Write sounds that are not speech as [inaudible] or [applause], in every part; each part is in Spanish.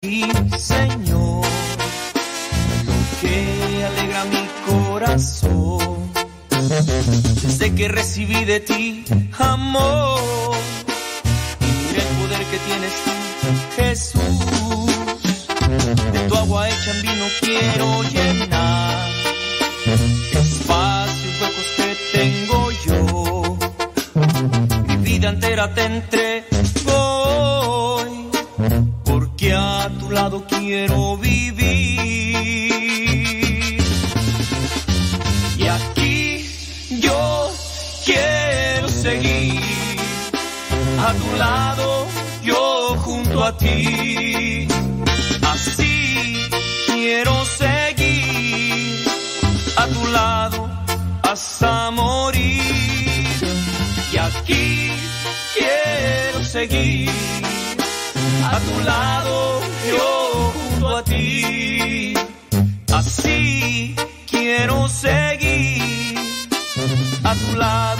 ti, Señor, lo que alegra mi corazón. Desde que recibí de ti amor y el poder que tienes Jesús. De tu agua hecha en vino quiero llenar espacios huecos que tengo yo. Mi vida entera te entrego aquí quiero seguir a tu lado, yo junto a ti. Así quiero seguir a tu lado,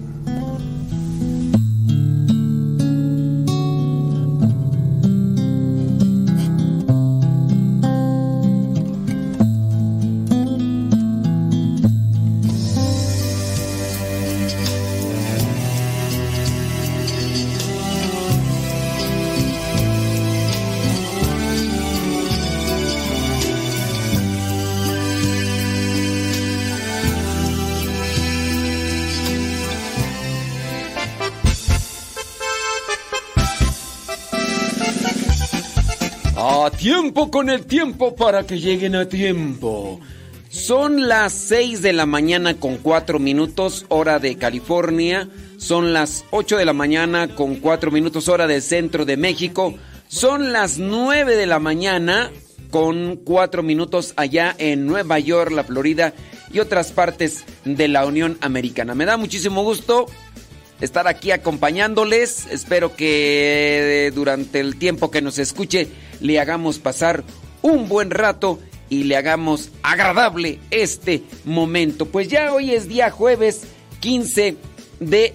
Con el tiempo para que lleguen a tiempo. Son las 6 de la mañana con 4 minutos hora de California. Son las 8 de la mañana con 4 minutos hora del centro de México. Son las 9 de la mañana con 4 minutos allá en Nueva York, la Florida y otras partes de la Unión Americana. Me da muchísimo gusto estar aquí acompañándoles. Espero que durante el tiempo que nos escuche le hagamos pasar un buen rato y le hagamos agradable este momento. Pues ya hoy es día jueves 15 de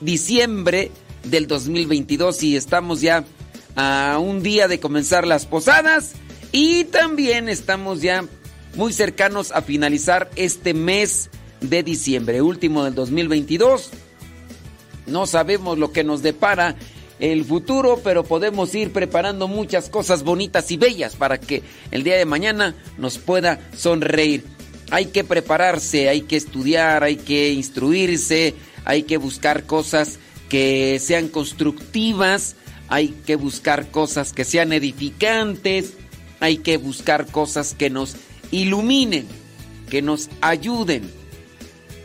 diciembre del 2022 y estamos ya a un día de comenzar las posadas y también estamos ya muy cercanos a finalizar este mes de diciembre, último del 2022. No sabemos lo que nos depara el futuro, pero podemos ir preparando muchas cosas bonitas y bellas para que el día de mañana nos pueda sonreír. Hay que prepararse, hay que estudiar, hay que instruirse, hay que buscar cosas que sean constructivas, hay que buscar cosas que sean edificantes, hay que buscar cosas que nos iluminen, que nos ayuden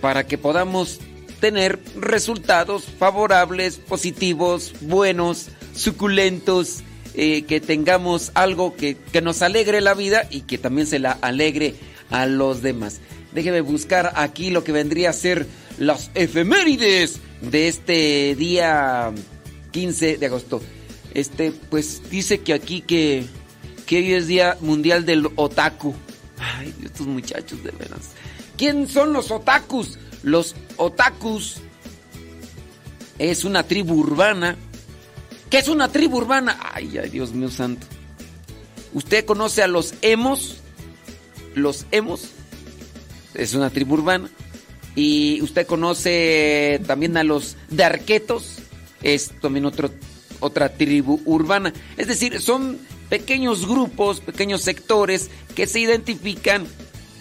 para que podamos tener resultados favorables, positivos, buenos, suculentos, eh, que tengamos algo que, que, nos alegre la vida y que también se la alegre a los demás. Déjeme buscar aquí lo que vendría a ser las efemérides de este día 15 de agosto. Este, pues dice que aquí que, que hoy es Día Mundial del Otaku. Ay, estos muchachos de veras. ¿Quién son los otakus? Los otakus es una tribu urbana. ¿Qué es una tribu urbana? Ay, ay, Dios mío santo. ¿Usted conoce a los emos? Los emos es una tribu urbana. Y usted conoce también a los darquetos, es también otro, otra tribu urbana. Es decir, son pequeños grupos, pequeños sectores que se identifican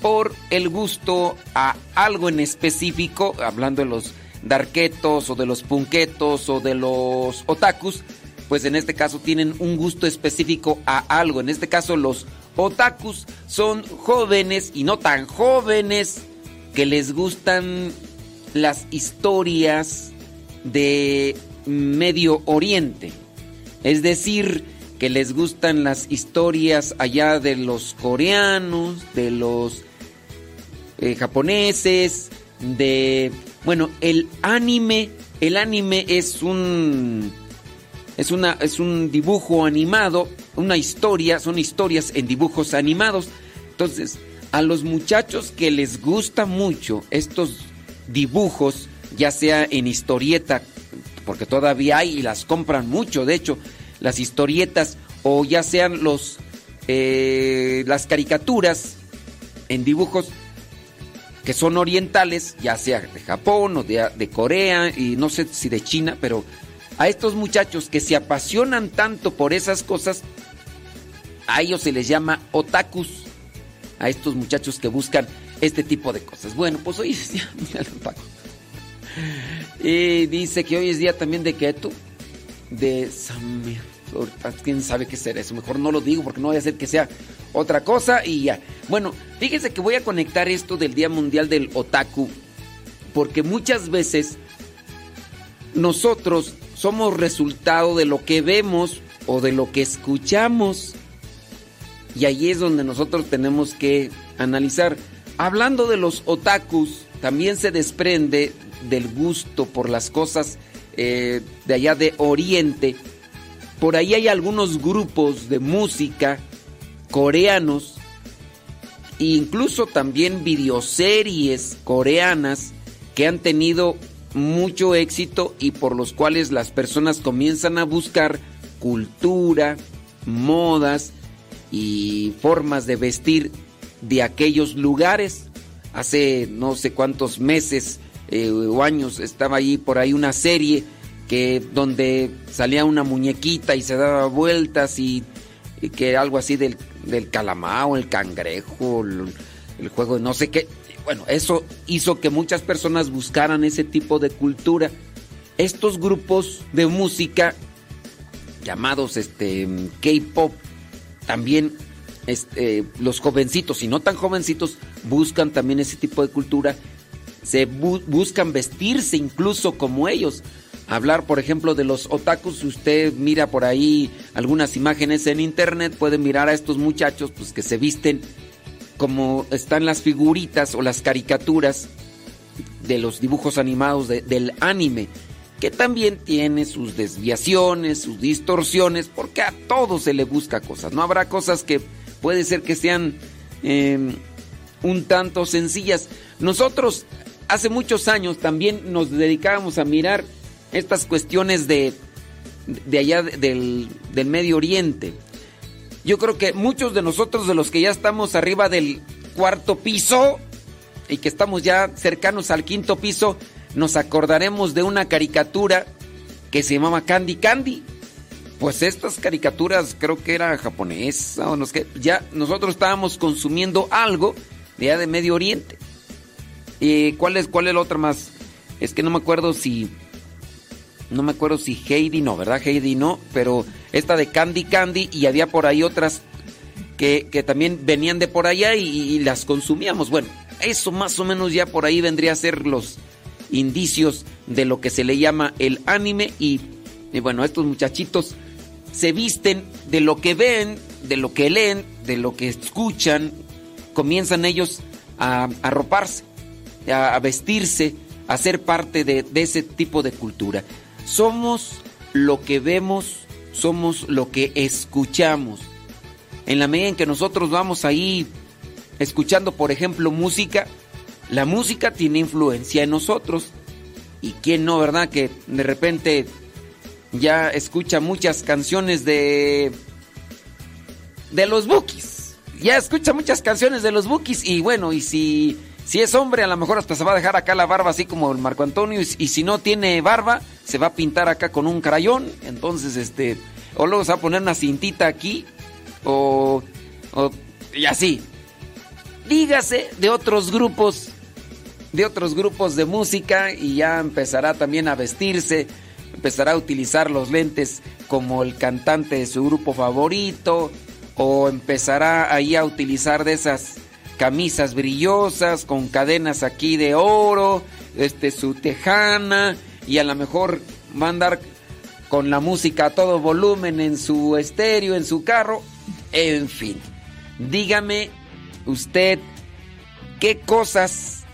por el gusto a algo en específico, hablando de los darquetos o de los punquetos o de los otakus, pues en este caso tienen un gusto específico a algo. En este caso los otakus son jóvenes y no tan jóvenes que les gustan las historias de Medio Oriente. Es decir, que les gustan las historias allá de los coreanos, de los eh, japoneses, de... Bueno, el anime, el anime es un... Es, una, es un dibujo animado, una historia, son historias en dibujos animados. Entonces, a los muchachos que les gusta mucho estos dibujos, ya sea en historieta, porque todavía hay y las compran mucho, de hecho, las historietas o ya sean los eh, las caricaturas en dibujos que son orientales, ya sea de Japón o de, Corea y no sé si de China, pero a estos muchachos que se apasionan tanto por esas cosas, a ellos se les llama otakus, a estos muchachos que buscan este tipo de cosas. Bueno, pues hoy es día, [laughs] Y dice que hoy es día también de Ketu, de Samir quién sabe qué será eso. Mejor no lo digo porque no voy a hacer que sea otra cosa y ya. Bueno, fíjense que voy a conectar esto del Día Mundial del Otaku porque muchas veces nosotros somos resultado de lo que vemos o de lo que escuchamos. Y ahí es donde nosotros tenemos que analizar. Hablando de los otakus, también se desprende del gusto por las cosas eh, de allá de Oriente por ahí hay algunos grupos de música coreanos, e incluso también videoseries coreanas que han tenido mucho éxito y por los cuales las personas comienzan a buscar cultura, modas y formas de vestir de aquellos lugares. Hace no sé cuántos meses eh, o años estaba ahí por ahí una serie que donde salía una muñequita y se daba vueltas y, que algo así del, del calamao, el cangrejo, el, juego de no sé qué. Bueno, eso hizo que muchas personas buscaran ese tipo de cultura. Estos grupos de música llamados este K-pop también este, los jovencitos y no tan jovencitos buscan también ese tipo de cultura se buscan vestirse incluso como ellos hablar, por ejemplo, de los otakus. Si usted mira por ahí algunas imágenes en internet, puede mirar a estos muchachos pues, que se visten como están las figuritas o las caricaturas de los dibujos animados del anime, que también tiene sus desviaciones, sus distorsiones, porque a todo se le busca cosas. No habrá cosas que puede ser que sean em, un tanto sencillas. Nosotros hace muchos años también nos dedicábamos a mirar estas cuestiones de, de allá del, del Medio Oriente. Yo creo que muchos de nosotros, de los que ya estamos arriba del cuarto piso y que estamos ya cercanos al quinto piso, nos acordaremos de una caricatura que se llamaba Candy Candy. Pues estas caricaturas creo que era japonesa o no sé Ya nosotros estábamos consumiendo algo de allá de Medio Oriente. ¿Y cuál es, cuál es la otra más? Es que no me acuerdo si no me acuerdo si Heidi no, ¿verdad? Heidi no, pero esta de Candy Candy y había por ahí otras que, también venían de por allá y, las consumíamos. Bueno, eso más o menos ya por ahí vendría a ser los indicios de lo que se le llama el anime y, bueno, estos muchachitos se visten de lo que ven, de lo que leen, de lo que escuchan, comienzan ellos a arroparse, a, vestirse, a ser parte de ese tipo de cultura. Somos lo que vemos, somos lo que escuchamos. En la medida en que nosotros vamos ahí escuchando, por ejemplo, música, la música tiene influencia en nosotros. ¿Y quién no, verdad? Que de repente ya escucha muchas canciones de de los Bookies. Ya escucha muchas canciones de los Bookies y bueno, y si si es hombre, a lo mejor hasta se va a dejar acá la barba así como el Marco Antonio y, si no tiene barba, se va a pintar acá con un crayón, entonces este o luego se va a poner una cintita aquí o, o y así. Dígase de otros grupos de otros grupos de música y ya empezará también a vestirse, empezará a utilizar los lentes como el cantante de su grupo favorito o empezará ahí a utilizar de esas camisas brillosas con cadenas aquí de oro, este su tejana y a lo mejor va a andar con la música a todo volumen en su estéreo, en su carro, en fin. Dígame usted qué cosas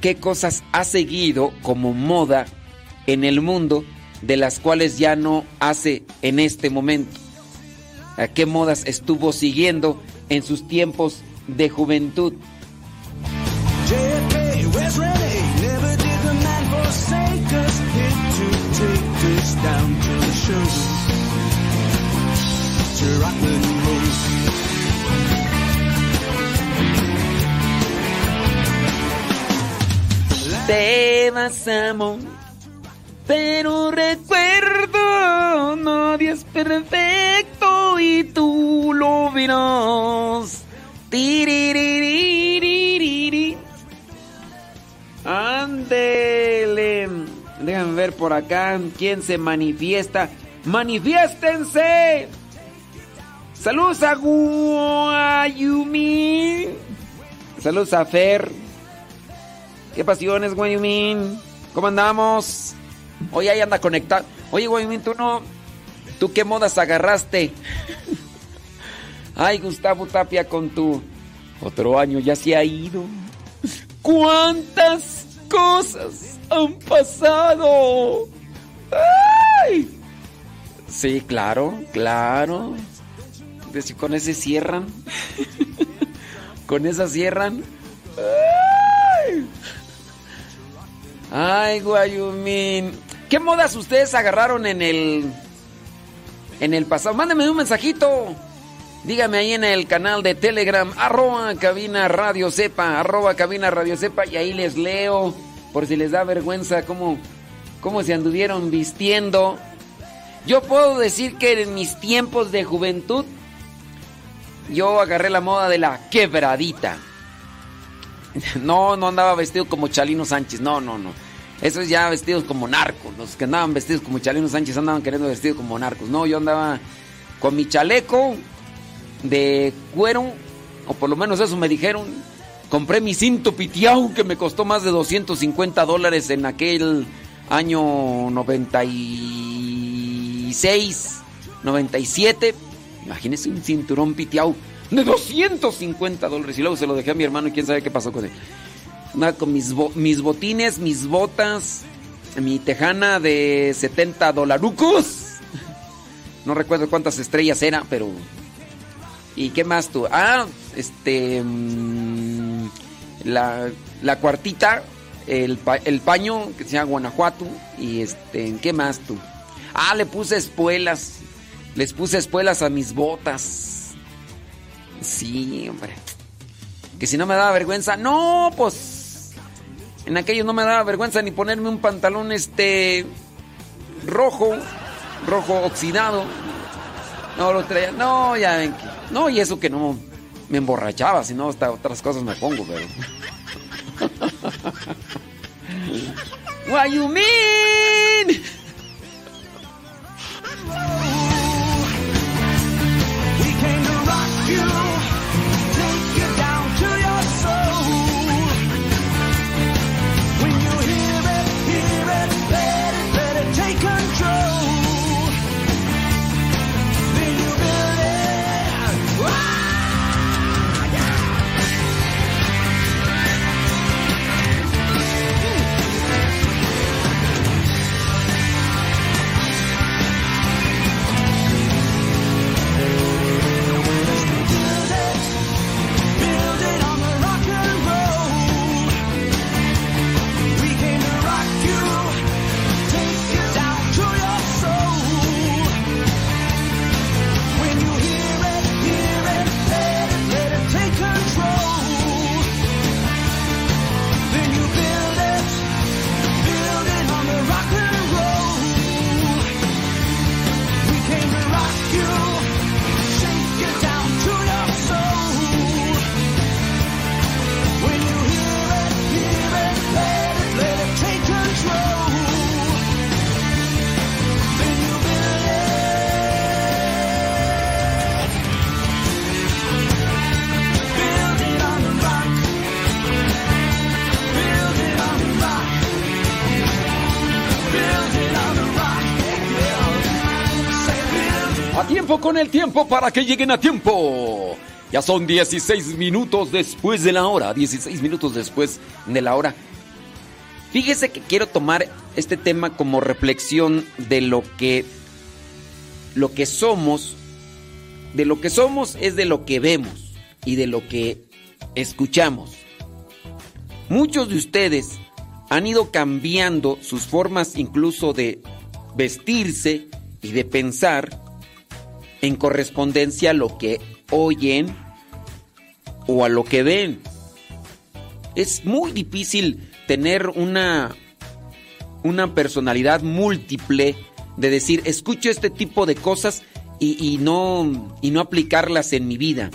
qué cosas ha seguido como moda en el mundo de las cuales ya no hace en este momento. ¿A qué modas estuvo siguiendo en sus tiempos de juventud? Te vas amor, pero recuerdo, nadie es perfecto y tú lo verás. Ándele. Déjame ver por acá quién se manifiesta. ¡Manifiéstense! Saludos a Guayumi. Saludos a Fer. ¿Qué pasiones, Guayumín? ¿Cómo andamos? Hoy ahí anda conectado. Oye, Guayumín, tú no. ¿Tú qué modas agarraste? Ay, Gustavo Tapia, con tu. Otro año ya se ha ido. ¿Cuántas cosas han pasado? ¡Ay! Sí, claro, claro. Con ese cierran. [laughs] con esa cierran. ¡Ay! Ay, Guayumín. ¿Qué modas ustedes agarraron en el. en el pasado? Mándeme un mensajito. Dígame ahí en el canal de Telegram, arroba cabina radio sepa, arroba cabina radio sepa, y ahí les leo, por si les da vergüenza cómo, cómo se anduvieron vistiendo. Yo puedo decir que en mis tiempos de juventud, yo agarré la moda de la quebradita. [laughs] No, no andaba vestido como Chalino Sánchez, no, no, no. Esos ya vestidos como narcos. Los que andaban vestidos como Chalino Sánchez andaban queriendo vestidos como narcos. No, yo andaba con mi chaleco de cuero, o por lo menos eso me dijeron. Compré mi cinto pitiao que me costó más de 250 dólares en aquel año 96, 97. Imagínese un cinturón pitiao de 250 dólares. Y luego se lo dejé a mi hermano y quién sabe qué pasó con él con mis, mis botines, mis botas, mi tejana de 70 dolarucos. [laughs] No recuerdo cuántas estrellas era, pero. ¿Y qué más tú? Ah, este. Mm, la, la cuartita, el, el, paño que se llama Guanajuato. Y este, ¿qué más tú? Ah, le puse espuelas. Les puse espuelas a mis botas. Sí, hombre. Que si no me daba vergüenza. No, pues en aquello no me daba vergüenza ni ponerme un pantalón este rojo, rojo oxidado. No lo traía. No, ya ven que. No, y eso que no me emborrachaba, sino hasta otras cosas me pongo, pero. [laughs] What you mean? Tiempo con el tiempo para que lleguen a tiempo. Ya son 16 minutos después de la hora, 16 minutos después de la hora. Fíjese que quiero tomar este tema como reflexión de lo que lo que somos, de lo que somos es de lo que vemos y de lo que escuchamos. Muchos de ustedes han ido cambiando sus formas incluso de vestirse y de pensar en correspondencia a lo que oyen o a lo que ven. Es muy difícil tener una, una personalidad múltiple de decir, escucho este tipo de cosas y, no, y no aplicarlas en mi vida.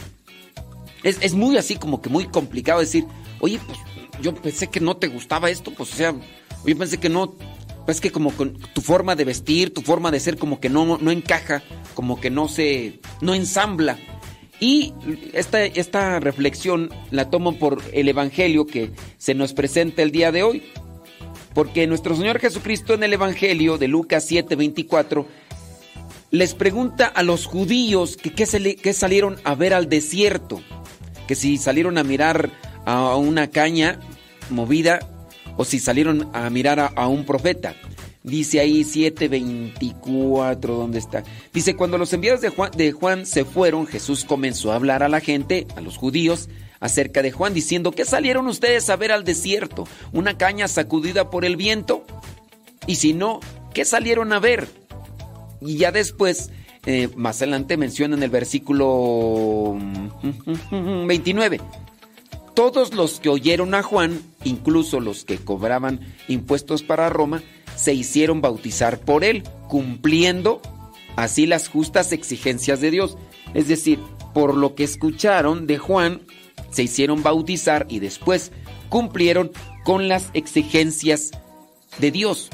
Es, es, muy así como que muy complicado decir, oye, pues yo pensé que no te gustaba esto, pues o sea, yo pensé que no, pues que como con tu forma de vestir, tu forma de ser como que no, no encaja, como que no se, no ensambla. Y esta, esta reflexión la tomo por el Evangelio que se nos presenta el día de hoy. Porque nuestro Señor Jesucristo en el Evangelio de Lucas 7:24 les pregunta a los judíos que salieron a ver al desierto, que si salieron a mirar a una caña movida o si salieron a mirar a, un profeta. Dice ahí 7:24, ¿dónde está? Dice, cuando los enviados de Juan, de Juan se fueron, Jesús comenzó a hablar a la gente, a los judíos, acerca de Juan, diciendo, ¿qué salieron ustedes a ver al desierto? ¿Una caña sacudida por el viento? Y si no, ¿qué salieron a ver? Y ya después, eh, más adelante menciona en el versículo 29, todos los que oyeron a Juan, incluso los que cobraban impuestos para Roma, se hicieron bautizar por él, cumpliendo así las justas exigencias de Dios. Es decir, por lo que escucharon de Juan, se hicieron bautizar y después cumplieron con las exigencias de Dios,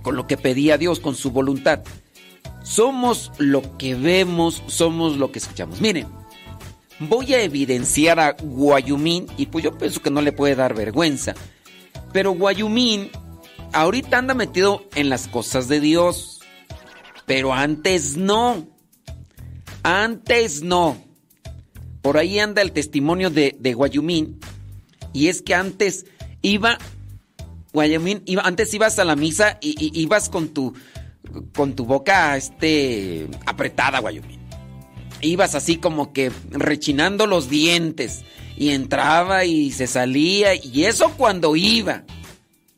con lo que pedía Dios, con su voluntad. Somos lo que vemos, somos lo que escuchamos. Miren, voy a evidenciar a Guayumín y pues yo pienso que no le puede dar vergüenza. Pero Guayumín ahorita anda metido en las cosas de Dios. Pero antes no. Antes no. Por ahí anda el testimonio de, de Guayumín. Y es que antes iba, Guayumín, iba, antes ibas a la misa y, y ibas con tu, con tu boca este, apretada, Guayumín ibas así como que rechinando los dientes y entraba y se salía y eso cuando iba.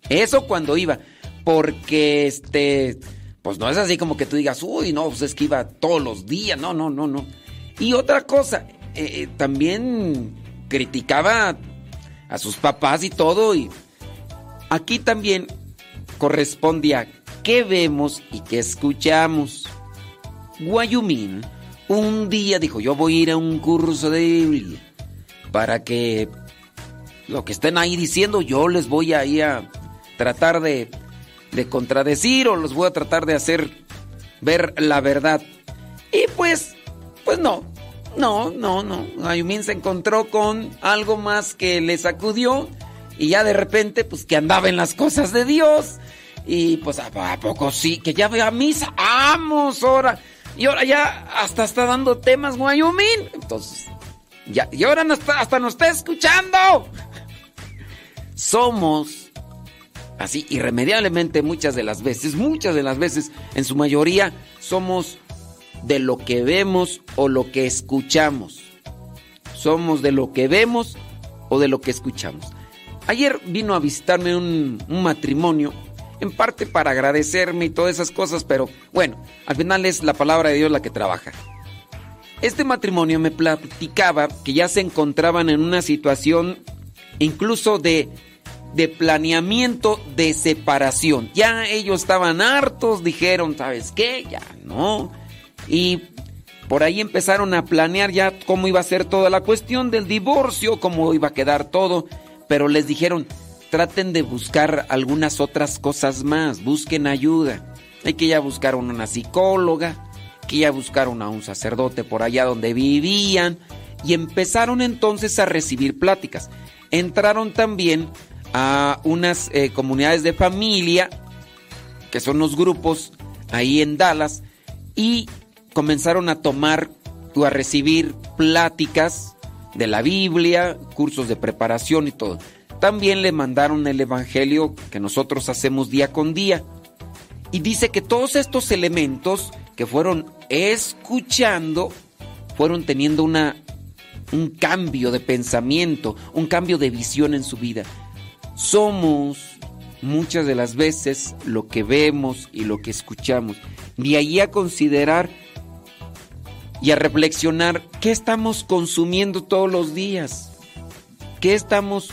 Eso cuando iba, porque este pues no es así como que tú digas, "Uy, no, pues es que iba todos los días." No, no, no, no. Y otra cosa, eh, eh, también criticaba a sus papás y todo y aquí también corresponde a qué vemos y qué escuchamos. Guayumín un día dijo, yo voy a ir a un curso de Biblia para que lo que estén ahí diciendo yo les voy a ir a tratar de, de contradecir o los voy a tratar de hacer ver la verdad. Y pues, pues no, no, no, no. Ayumín se encontró con algo más que le sacudió y ya de repente, pues que andaba en las cosas de Dios. Y pues, ¿a poco sí? Que ya ve a misa. ¡Vamos ahora! Y ahora ya hasta está dando temas Wyoming. Entonces, ya, y ahora hasta nos está escuchando. Somos así irremediablemente muchas de las veces, muchas de las veces, en su mayoría, somos de lo que vemos o lo que escuchamos. Somos de lo que vemos o de lo que escuchamos. Ayer vino a visitarme un matrimonio en parte para agradecerme y todas esas cosas, pero bueno, al final es la palabra de Dios la que trabaja. Este matrimonio me platicaba que ya se encontraban en una situación incluso de, de planeamiento de separación. Ya ellos estaban hartos, dijeron, ¿sabes qué? Ya no. Y por ahí empezaron a planear ya cómo iba a ser toda la cuestión del divorcio, cómo iba a quedar todo, pero les dijeron, traten de buscar algunas otras cosas más, busquen ayuda. Hay que ya buscar una psicóloga, que ya buscaron a un sacerdote por allá donde vivían y empezaron entonces a recibir pláticas. Entraron también a unas eh, comunidades de familia, que son los grupos ahí en Dallas, y comenzaron a tomar o a recibir pláticas de la Biblia, cursos de preparación y todo. También le mandaron el Evangelio que nosotros hacemos día con día. Y dice que todos estos elementos que fueron escuchando fueron teniendo una, un cambio de pensamiento, un cambio de visión en su vida. Somos muchas de las veces lo que vemos y lo que escuchamos. De ahí a considerar y a reflexionar qué estamos consumiendo todos los días, qué estamos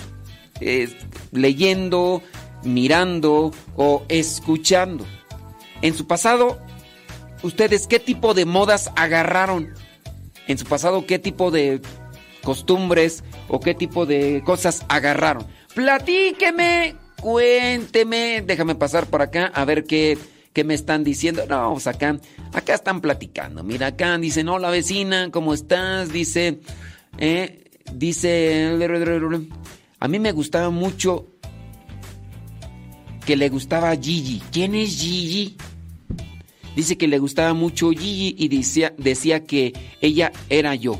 eh, leyendo, mirando o escuchando. En su pasado, ustedes qué tipo de modas agarraron? En su pasado, qué tipo de costumbres o qué tipo de cosas agarraron. Platíqueme, cuénteme, déjame pasar por acá a ver qué, qué me están diciendo. No, pues acá, acá están platicando. Mira, acá dicen, hola vecina, ¿cómo estás? Dice, eh, dice, a mí me gustaba mucho que le gustaba Gigi. ¿Quién es Gigi? Dice que le gustaba mucho Gigi y decía, decía que ella era yo.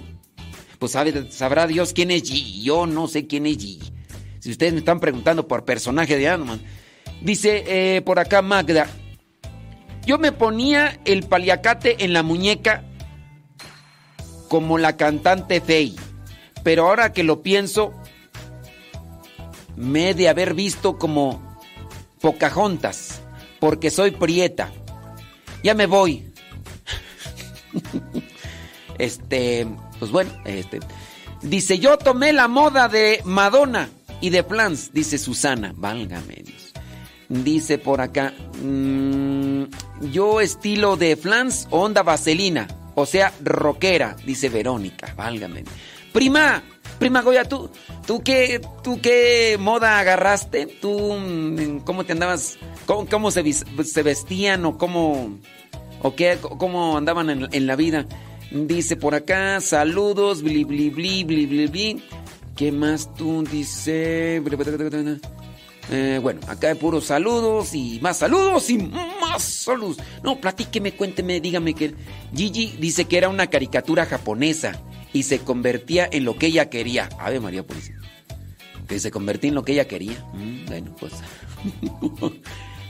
Pues sabe, sabrá Dios quién es Gigi. Yo no sé quién es Gigi. Si ustedes me están preguntando por personaje de Anuman. Dice eh, por acá Magda. Yo me ponía el paliacate en la muñeca como la cantante Faye. Pero ahora que lo pienso, me he de haber visto como Pocahontas, porque soy prieta. Ya me voy. [laughs] este, pues bueno, este. Dice, yo tomé la moda de Madonna y de Flans, dice Susana. Válgame. Dice por acá, mm, yo estilo de Flans onda vaselina, o sea, rockera, dice Verónica. Válgame. Prima, prima Goya, ¿tú, tú, qué, ¿tú qué moda agarraste? ¿Tú mm, cómo te andabas? ¿Cómo, se, vestían o cómo, o qué, cómo andaban en, la vida? Dice por acá, saludos, bli, bli, bli, bli, bli. ¿Qué más tú dice? Eh, bueno, acá hay puros saludos y más saludos y más saludos. No, platíqueme, cuénteme, dígame que Gigi dice que era una caricatura japonesa y se convertía en lo que ella quería. Ave María Purísima. Que se convertía en lo que ella quería. Mm, bueno, pues. [laughs]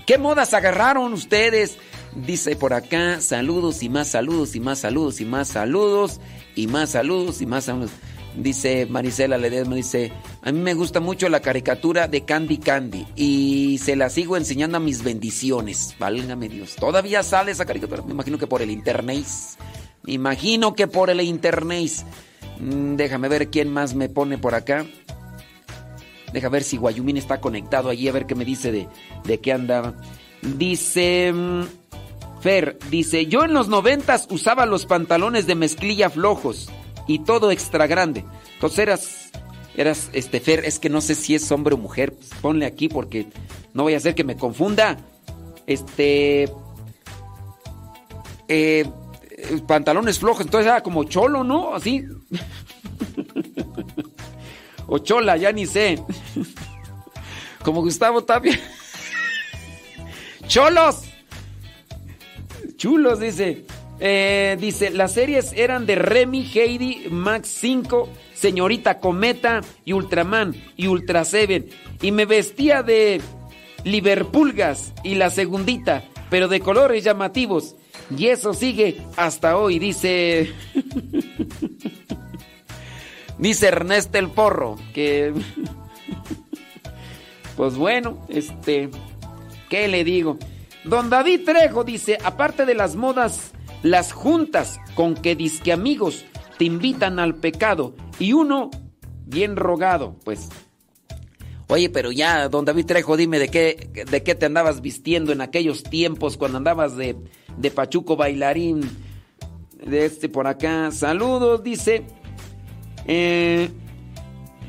¿Qué modas agarraron ustedes? Dice por acá, saludos y más saludos y más saludos y más saludos y más saludos y más saludos. Dice Marisela Ledesma, dice, a mí me gusta mucho la caricatura de Candy Candy y se la sigo enseñando a mis bendiciones. Válgame Dios. Todavía sale esa caricatura. Me imagino que por el internet. Imagino que por el internet. Mm, déjame ver quién más me pone por acá. Deja ver si Guayumín está conectado allí, a ver qué me dice de, de qué andaba. Dice... Mm, Fer, dice, yo en los noventas usaba los pantalones de mezclilla flojos y todo extra grande. Entonces eras, eras, este, Fer, es que no sé si es hombre o mujer, pues ponle aquí porque no voy a hacer que me confunda. Este, eh, pantalones flojos, entonces era como cholo, ¿no? Así. [laughs] o chola, ya ni sé. como Gustavo Tapia. [laughs] Cholos. Chulos, dice. Eh, dice, las series eran de Remy, Heidi, Max 5, Señorita Cometa y Ultraman y Ultra Seven. Y me vestía de Liverpulgas y la segundita, pero de colores llamativos. Y eso sigue hasta hoy, dice... [laughs] dice Ernesto el Porro, que... [laughs] pues bueno, este... ¿Qué le digo? Don David Trejo dice, aparte de las modas las juntas con que disque amigos te invitan al pecado y uno bien rogado, pues. Oye, pero ya, don David Trejo, dime de qué, de qué te andabas vistiendo en aquellos tiempos cuando andabas de, de pachuco bailarín. De este por acá. Saludos, dice. Eh,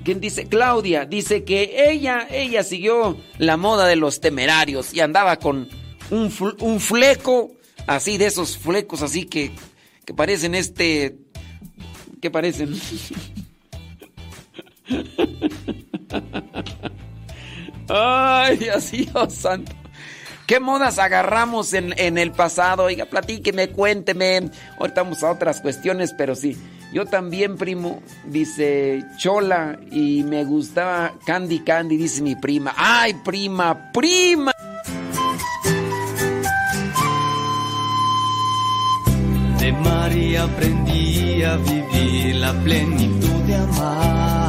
¿Quién dice? Claudia dice que ella, ella siguió la moda de los temerarios y andaba con un, un fleco así de esos flecos así que, que parecen este... ¿Qué parecen? [laughs] Ay, Dios santo. ¿Qué modas agarramos en, en, el pasado? Oiga, platíqueme, cuénteme. Ahorita vamos a otras cuestiones, pero sí. Yo también, primo, dice Chola, y me gustaba Candy Candy, dice mi prima. ¡Ay, prima, prima! De María aprendí a vivir la plenitud de amar.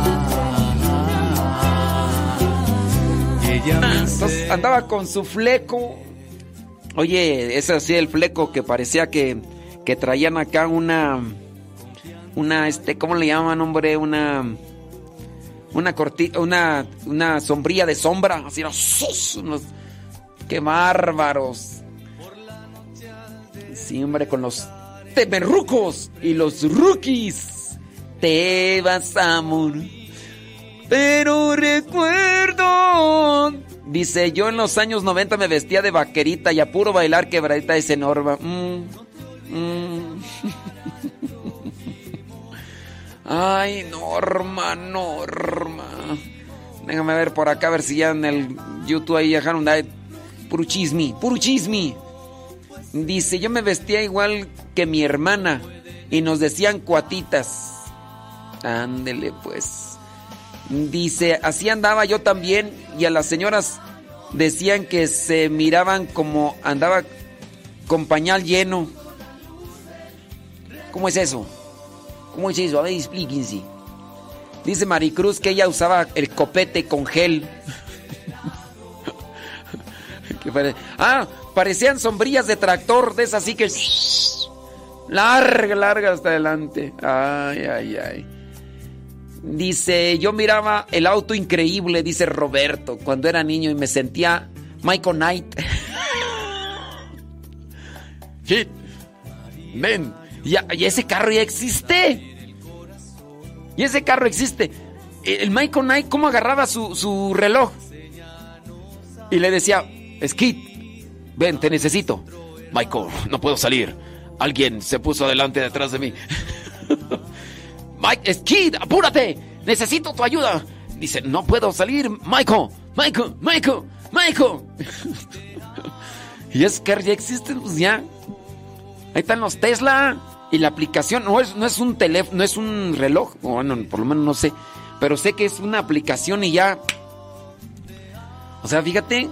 Entonces andaba con su fleco. Oye, ese así el fleco que parecía que, que traían acá una. Una, este, ¿cómo le llaman, hombre? Una. Una cortita, una, una sombrilla de sombra. Así, unos, unos, ¡Qué bárbaros! Sí, hombre, con los temerrucos y los rookies. Te vas, amor. Pero recuerdo. Dice, yo en los años 90 me vestía de vaquerita y a puro bailar quebradita ese Norma. Mm, mm. [laughs] Ay, Norma, Norma. Déjame ver por acá, a ver si ya en el YouTube ahí dejaron de... Puro chismi, puro chismi. Dice, yo me vestía igual que mi hermana y nos decían cuatitas. Ándele pues. Dice, así andaba yo también y a las señoras decían que se miraban como andaba con pañal lleno. ¿Cómo es eso? ¿Cómo es eso? A ver, explíquense. Dice Maricruz que ella usaba el copete con gel. [laughs] ah, parecían sombrillas de tractor, de esas así que... Larga, larga hasta adelante. Ay, ay, ay. Dice, yo miraba el auto increíble, dice Roberto, cuando era niño y me sentía Michael Knight. [laughs] Hit. Ven. Ya, y ese carro ya existe. Y ese carro existe. El Michael Knight, ¿cómo agarraba su, su reloj? Y le decía, Skid, ven, te necesito. Michael, no puedo salir. Alguien se puso adelante detrás de mí. [laughs] Mike, Skid, apúrate. Necesito tu ayuda. Dice, no puedo salir. Michael, Michael, Michael, Michael. [laughs] y es que ya existen, pues ya. Ahí están los Tesla. Y la aplicación no es, no es un teléfono, no es un reloj. Bueno, por lo menos no sé. Pero sé que es una aplicación y ya. O sea, fíjate,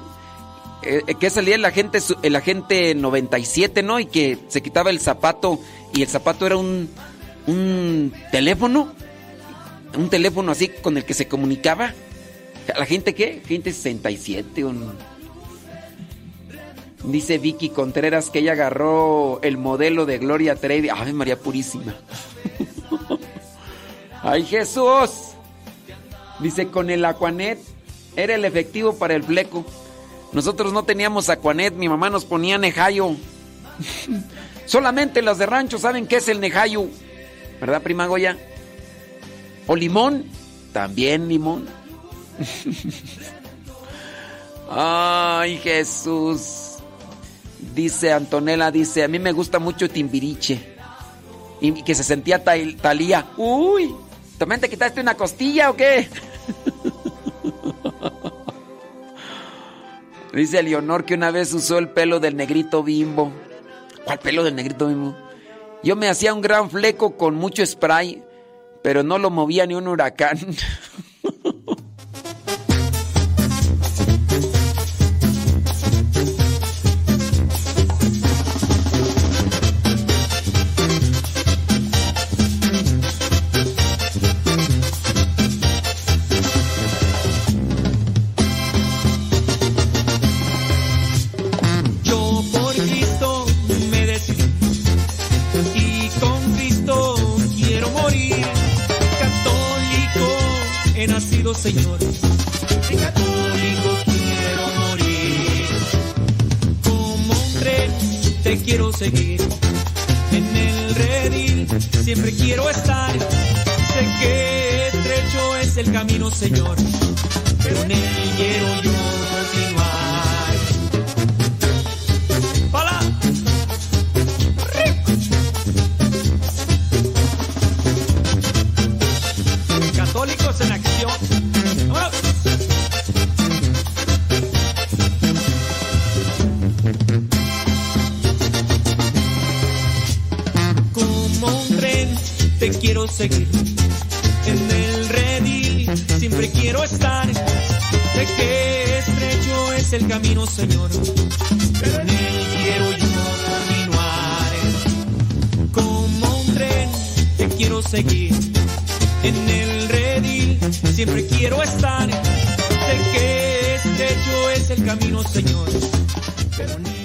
eh, que salía el agente, el agente 97, ¿no? Y que se quitaba el zapato y el zapato era un, un teléfono, un teléfono así con el que se comunicaba. ¿La gente qué? Gente 67. Un... Dice Vicky Contreras que ella agarró el modelo de Gloria Trevi. Ay, María Purísima. [laughs] Ay, Jesús. Dice con el Aquanet era el efectivo para el fleco. Nosotros no teníamos Aquanet, mi mamá nos ponía Nejayo. [laughs] Solamente las de rancho saben qué es el Nejayo. ¿Verdad, prima Goya? ¿O limón? También limón. [laughs] Ay, Jesús. Dice Antonella, dice, a mí me gusta mucho Timbiriche. Y que se sentía tal, talía. Uy, ¿también te quitaste una costilla o qué? [laughs] Dice Leonor que una vez usó el pelo del negrito bimbo. ¿Cuál pelo del negrito bimbo? Yo me hacía un gran fleco con mucho spray, pero no lo movía ni un huracán. [laughs] nacido, Señor. En católico quiero morir. Como un tren te quiero seguir. En el redil siempre quiero estar. Sé que estrecho es el camino, Señor. Pero en él quiero yo seguir. En el redil siempre quiero estar. Sé que estrecho es el camino, Señor. Pero en él quiero yo continuar. Como un tren que quiero seguir. En el redil siempre quiero estar. Sé que estrecho es el camino, Señor. Pero en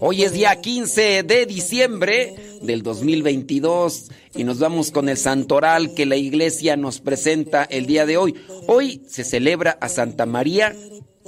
Hoy es día 15 de diciembre del 2022 y nos vamos con el santoral que la iglesia nos presenta el día de hoy. Hoy se celebra a Santa María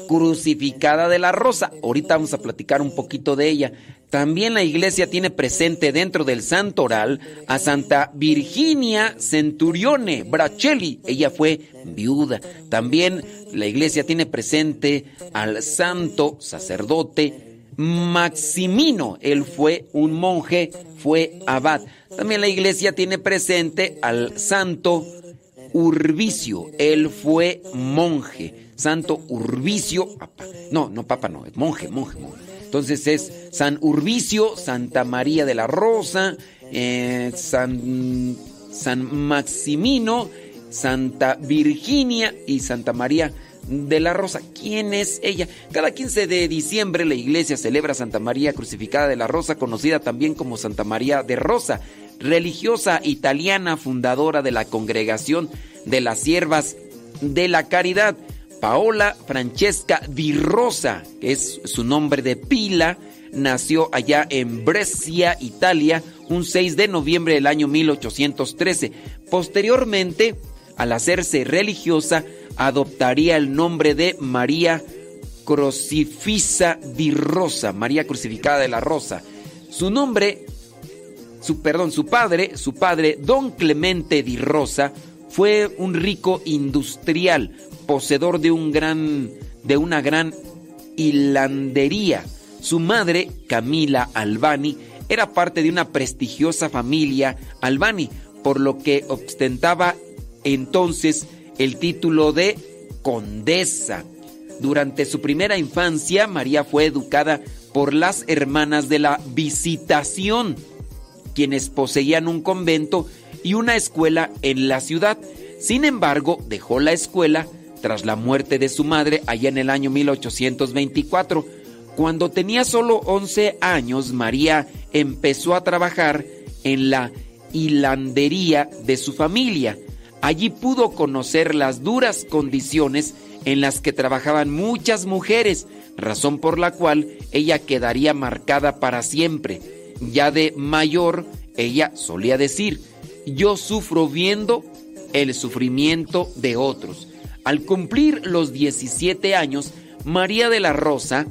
crucificada de la Rosa. Ahorita vamos a platicar un poquito de ella. También la iglesia tiene presente dentro del santo oral a Santa Virginia Centurione Bracelli. Ella fue viuda. También la iglesia tiene presente al santo sacerdote Maximino. Él fue un monje, fue abad. También la iglesia tiene presente al santo Urbicio. Él fue monje. Santo Urbicio. No, no, papa no, es monje, monje, monje. Entonces es San Urbicio, Santa María de la Rosa, eh, San, San Maximino, Santa Virginia y Santa María de la Rosa. ¿Quién es ella? Cada 15 de diciembre la iglesia celebra Santa María Crucificada de la Rosa, conocida también como Santa María de Rosa, religiosa italiana fundadora de la congregación de las siervas de la caridad. Paola Francesca Di Rosa, que es su nombre de pila, nació allá en Brescia, Italia, un 6 de noviembre del año 1813. Posteriormente, al hacerse religiosa, adoptaría el nombre de María Crucifisa di Rosa, María Crucificada de la Rosa. Su nombre, su perdón, su padre, su padre, Don Clemente di Rosa, fue un rico industrial, poseedor de un gran de una gran hilandería. Su madre, Camila Albani, era parte de una prestigiosa familia Albani, por lo que ostentaba entonces el título de condesa. Durante su primera infancia, María fue educada por las hermanas de la Visitación, quienes poseían un convento y una escuela en la ciudad. Sin embargo, dejó la escuela tras la muerte de su madre allá en el año 1824. Cuando tenía solo 11 años, María empezó a trabajar en la hilandería de su familia. Allí pudo conocer las duras condiciones en las que trabajaban muchas mujeres, razón por la cual ella quedaría marcada para siempre. Ya de mayor, ella solía decir, yo sufro viendo el sufrimiento de otros. Al cumplir los 17 años, María de la Rosa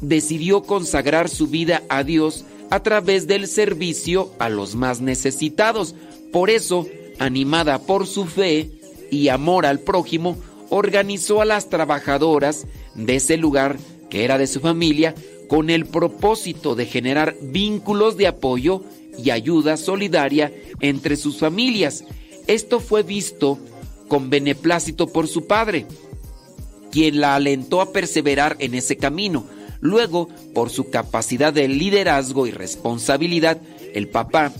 decidió consagrar su vida a Dios a través del servicio a los más necesitados. Por eso, animada por su fe y amor al prójimo, organizó a las trabajadoras de ese lugar, que era de su familia, con el propósito de generar vínculos de apoyo y ayuda solidaria entre sus familias. Esto fue visto con beneplácito por su padre, quien la alentó a perseverar en ese camino. Luego, por su capacidad de liderazgo y responsabilidad, el papá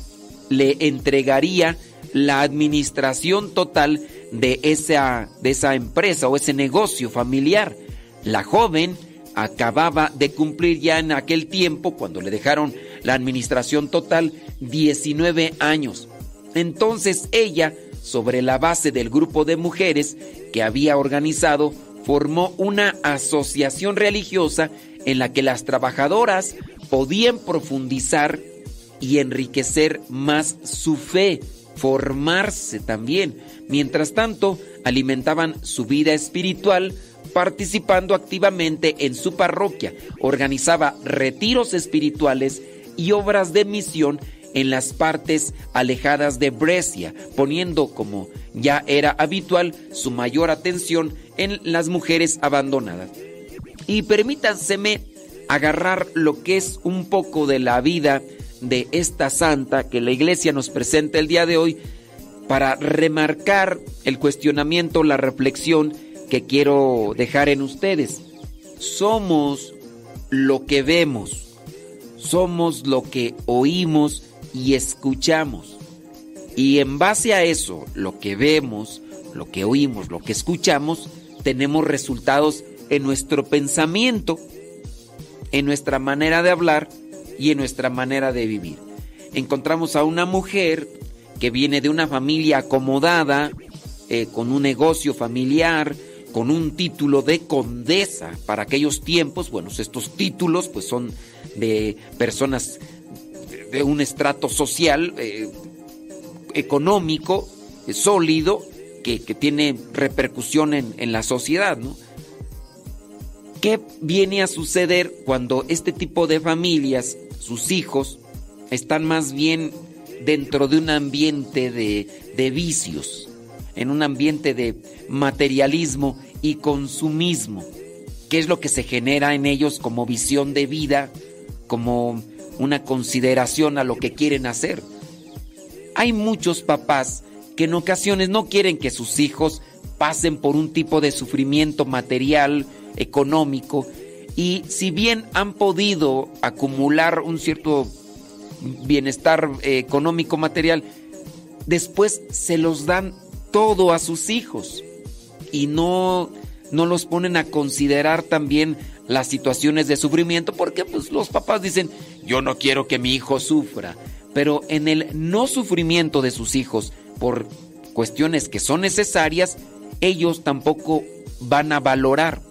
le entregaría la administración total de esa, de esa empresa o ese negocio familiar. La joven acababa de cumplir ya en aquel tiempo, cuando le dejaron la administración total, 19 años. Entonces ella, sobre la base del grupo de mujeres que había organizado, formó una asociación religiosa en la que las trabajadoras podían profundizar y enriquecer más su fe, formarse también. Mientras tanto, alimentaban su vida espiritual participando activamente en su parroquia. Organizaba retiros espirituales y obras de misión en las partes alejadas de Brescia, poniendo, como ya era habitual, su mayor atención en las mujeres abandonadas. Y permítanseme agarrar lo que es un poco de la vida de esta santa que la iglesia nos presenta el día de hoy para remarcar el cuestionamiento, la reflexión que quiero dejar en ustedes. Somos lo que vemos, somos lo que oímos y escuchamos. Y en base a eso, lo que vemos, lo que oímos, lo que escuchamos, tenemos resultados en nuestro pensamiento, en nuestra manera de hablar y en nuestra manera de vivir. Encontramos a una mujer que viene de una familia acomodada, eh, con un negocio familiar, con un título de condesa para aquellos tiempos. Bueno, estos títulos pues son de personas de un estrato social, eh, económico, eh, sólido, que, tiene repercusión en, en la sociedad, ¿no? ¿Qué viene a suceder cuando este tipo de familias, sus hijos, están más bien dentro de un ambiente de, de vicios, en un ambiente de materialismo y consumismo? ¿Qué es lo que se genera en ellos como visión de vida, como una consideración a lo que quieren hacer. Hay muchos papás que en ocasiones no quieren que sus hijos pasen por un tipo de sufrimiento material, económico, y si bien han podido acumular un cierto bienestar eh, económico material, después se los dan todo a sus hijos y no, no los ponen a considerar también las situaciones de sufrimiento porque pues los papás dicen, yo no quiero que mi hijo sufra, pero en el no sufrimiento de sus hijos por cuestiones que son necesarias, ellos tampoco van a valorar.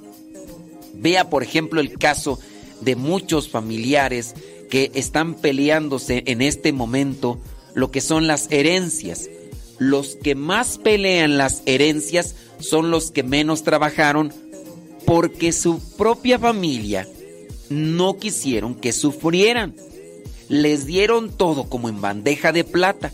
Vea por ejemplo el caso de muchos familiares que están peleándose en este momento lo que son las herencias. Los que más pelean las herencias son los que menos trabajaron porque su propia familia no quisieron que sufrieran. Les dieron todo como en bandeja de plata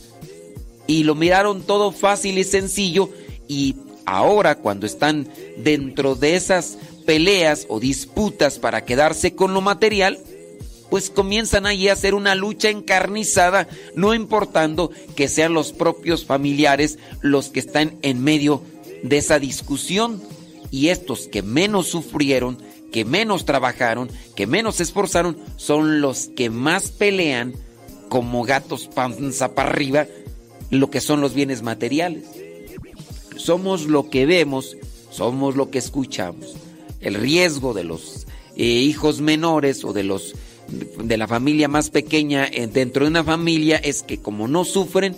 y lo miraron todo fácil y sencillo y ahora cuando están dentro de esas peleas o disputas para quedarse con lo material, pues comienzan ahí a hacer una lucha encarnizada, no importando que sean los propios familiares los que están en medio de esa discusión y estos que menos sufrieron, que menos trabajaron, que menos se esforzaron, son los que más pelean como gatos panza para arriba lo que son los bienes materiales. Somos lo que vemos, somos lo que escuchamos. El riesgo de los eh, hijos menores o de los de la familia más pequeña eh, dentro de una familia es que como no sufren,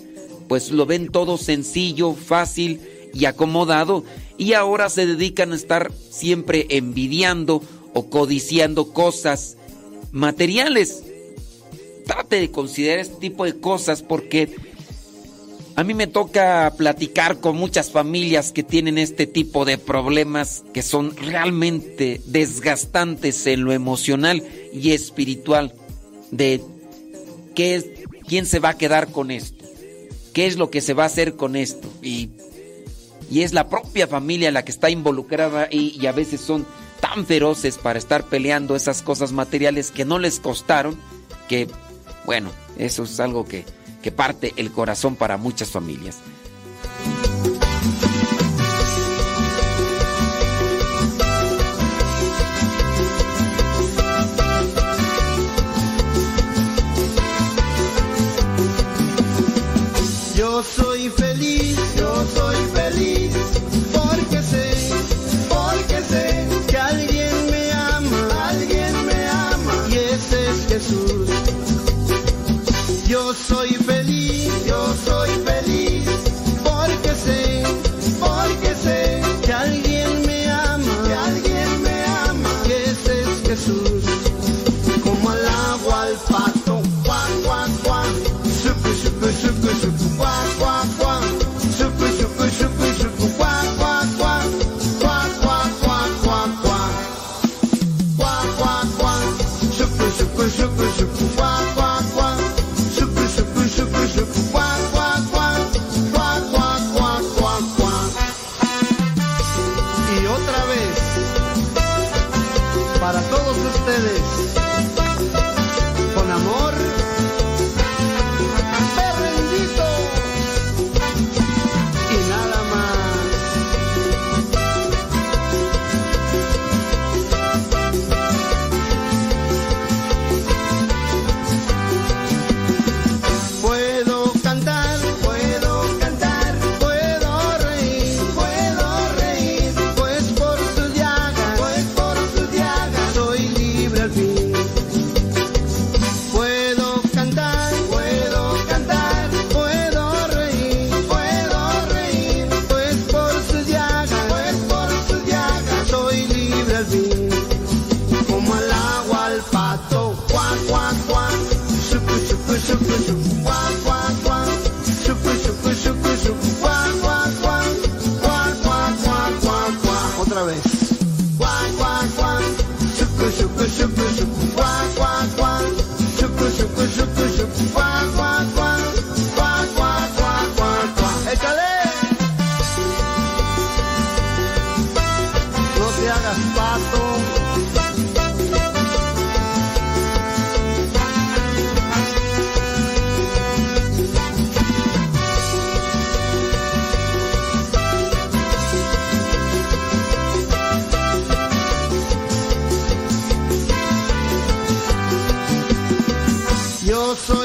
pues lo ven todo sencillo, fácil y acomodado y ahora se dedican a estar siempre envidiando o codiciando cosas materiales. Trate de considerar este tipo de cosas porque a mí me toca platicar con muchas familias que tienen este tipo de problemas que son realmente desgastantes en lo emocional y espiritual. De qué quién se va a quedar con esto, qué es lo que se va a hacer con esto. Y y es la propia familia la que está involucrada y, a veces son tan feroces para estar peleando esas cosas materiales que no les costaron, que bueno, eso es algo que, que parte el corazón para muchas familias. yo soy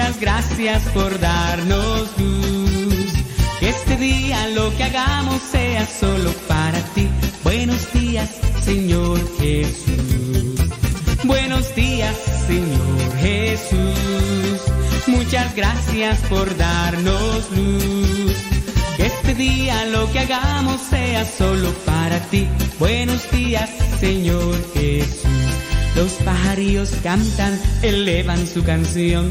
Muchas gracias por darnos luz. Que este día lo que hagamos sea solo para ti. Buenos días, Señor Jesús. Buenos días, Señor Jesús. Muchas gracias por darnos luz. Que este día lo que hagamos sea solo para ti. Buenos días, Señor Jesús. Los pajarillos cantan, elevan su canción.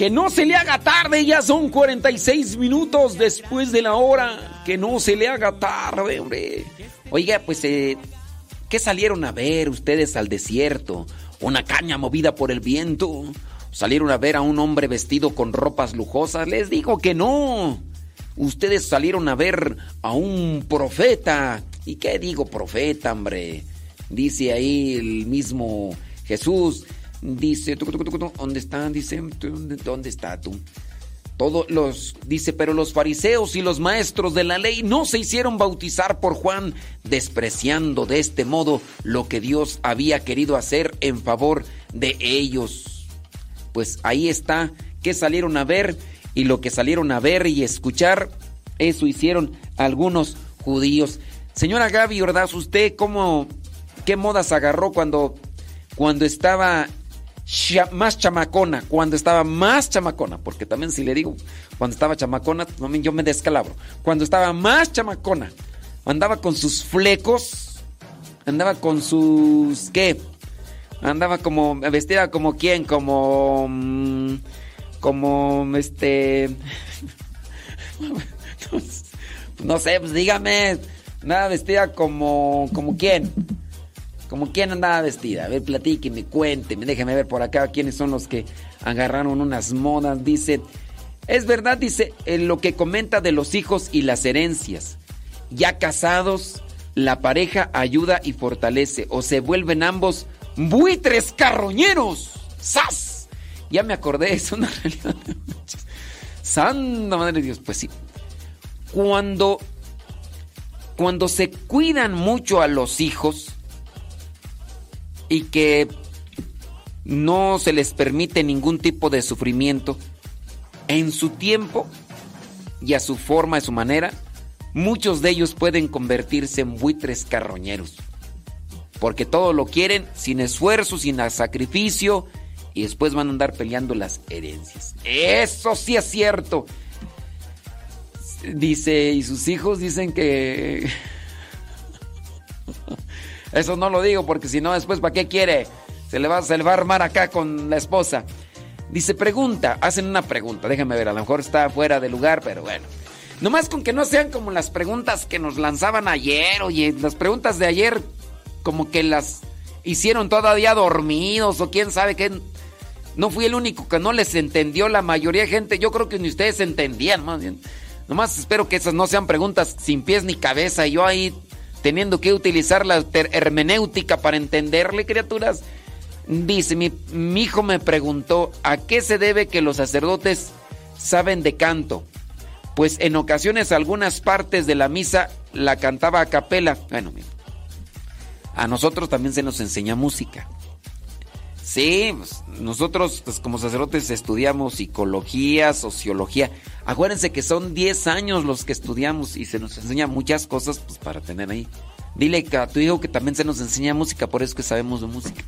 Que no se le haga tarde, ya son 46 minutos después de la hora. Que no se le haga tarde, hombre. Oiga, pues, eh, ¿qué salieron a ver ustedes al desierto? ¿Una caña movida por el viento? ¿Salieron a ver a un hombre vestido con ropas lujosas? Les digo que no. Ustedes salieron a ver a un profeta. ¿Y qué digo profeta, hombre? Dice ahí el mismo Jesús. Dice, ¿dónde están? Dice, ¿dónde está tú? Todos los, dice, pero los fariseos y los maestros de la ley no se hicieron bautizar por Juan, despreciando de este modo lo que Dios había querido hacer en favor de ellos. Pues ahí está, que salieron a ver y lo que salieron a ver y escuchar, eso hicieron algunos judíos. Señora Gaby Ordaz, ¿usted cómo, qué modas agarró cuando, cuando estaba más chamacona, cuando estaba más chamacona, porque también si le digo, cuando estaba chamacona, yo me descalabro. Cuando estaba más chamacona, andaba con sus flecos, andaba con sus, ¿qué? Andaba como, vestida como quién, como, mm, como, este, [laughs] no sé, pues dígame, nada vestida como, como quién. ¿Como quién andaba vestida? A ver, platíqueme, cuénteme, déjeme ver por acá quiénes son los que agarraron unas modas. Dice, es verdad, dice, en lo que comenta de los hijos y las herencias. Ya casados, la pareja ayuda y fortalece, o se vuelven ambos buitres carroñeros. ¡Sas! Ya me acordé, [laughs] es una realidad. Santa Madre de Dios, pues sí. Cuando, cuando se cuidan mucho a los hijos, y que no se les permite ningún tipo de sufrimiento, en su tiempo y a su forma, a su manera, muchos de ellos pueden convertirse en buitres carroñeros. Porque todo lo quieren sin esfuerzo, sin sacrificio, y después van a andar peleando las herencias. Eso sí es cierto. Dice, y sus hijos dicen que [laughs] eso no lo digo porque si no, después, ¿para qué quiere? Se le, va, a armar acá con la esposa. Dice, pregunta, hacen una pregunta, déjame ver, a lo mejor está fuera de lugar, pero bueno. Nomás con que no sean como las preguntas que nos lanzaban ayer, oye, las preguntas de ayer como que las hicieron todavía dormidos o quién sabe qué. No fui el único que no les entendió la mayoría de gente, yo creo que ni ustedes entendían más bien. Nomás espero que esas no sean preguntas sin pies ni cabeza y yo ahí teniendo que utilizar la hermenéutica para entenderle, criaturas. Dice, mi, hijo me preguntó, ¿a qué se debe que los sacerdotes saben de canto? Pues en ocasiones algunas partes de la misa la cantaba a capela. Bueno, a nosotros también se nos enseña música. Sí, pues, nosotros pues, como sacerdotes estudiamos psicología, sociología. Acuérdense que son 10 años los que estudiamos y se nos enseña muchas cosas pues, para tener ahí. Dile a tu hijo que también se nos enseña música, por eso que sabemos de música.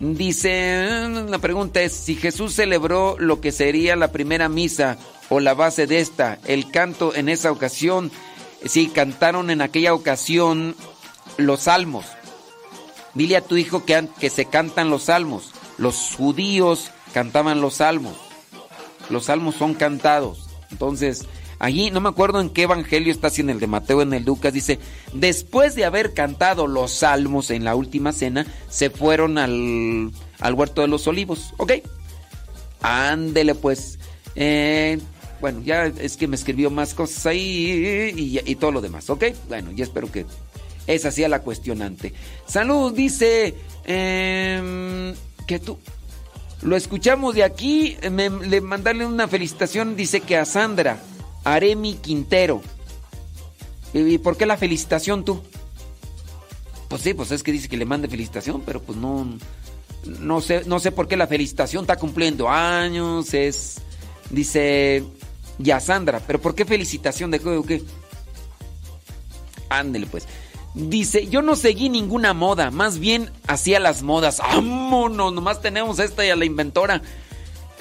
Dice, la pregunta es, si Jesús celebró lo que sería la primera misa o la base de esta, el canto en esa ocasión, si cantaron en aquella ocasión los salmos. Dile a tu hijo que, que se cantan los salmos. Los judíos cantaban los salmos. Los salmos son cantados. Entonces, allí no me acuerdo en qué evangelio está, si en el de Mateo, en el Lucas, dice, después de haber cantado los salmos en la última cena, se fueron al, al huerto de los olivos. ¿Ok? Ándele pues. Eh, bueno, ya es que me escribió más cosas ahí y, y todo lo demás. ¿Ok? Bueno, ya espero que esa sea la cuestionante. Salud, dice em, que tú. Lo escuchamos de aquí. le mandarle una felicitación. Dice que a Sandra Aremi Quintero. ¿Y por qué la felicitación tú? Pues sí, pues es que dice que le mande felicitación, pero pues no. No sé, no sé por qué la felicitación está cumpliendo años. Es. Dice. Ya Sandra, pero ¿por qué felicitación de qué? Ándele pues. Dice, yo no seguí ninguna moda, más bien hacía las modas. ¡Vámonos! Nomás tenemos esta y a la inventora.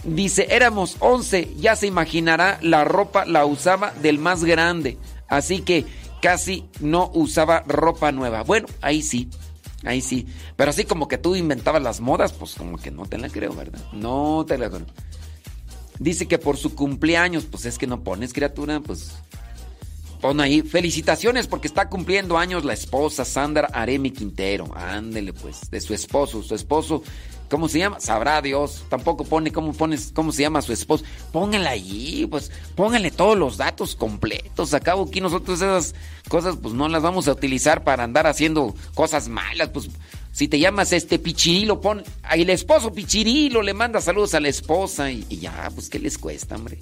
Dice, éramos 11, ya se imaginará, la ropa la usaba del más grande. Así que casi no usaba ropa nueva. Bueno, ahí sí, ahí sí. Pero así como que tú inventabas las modas, pues como que no te la creo, ¿verdad? No te la creo. Dice que por su cumpleaños, pues es que no pones criatura, pues Pon ahí, felicitaciones porque está cumpliendo años la esposa Sandra Aremi Quintero. Ándele pues, de su esposo. Su esposo, ¿cómo se llama? Sabrá Dios. Tampoco pone cómo pones, cómo se llama su esposo. Póngale allí, pues, póngale todos los datos completos. Acabo aquí nosotros esas cosas, pues no las vamos a utilizar para andar haciendo cosas malas. Pues, si te llamas este Pichirilo, pon ahí el esposo Pichirilo, le manda saludos a la esposa y, y ya, pues, ¿qué les cuesta, hombre?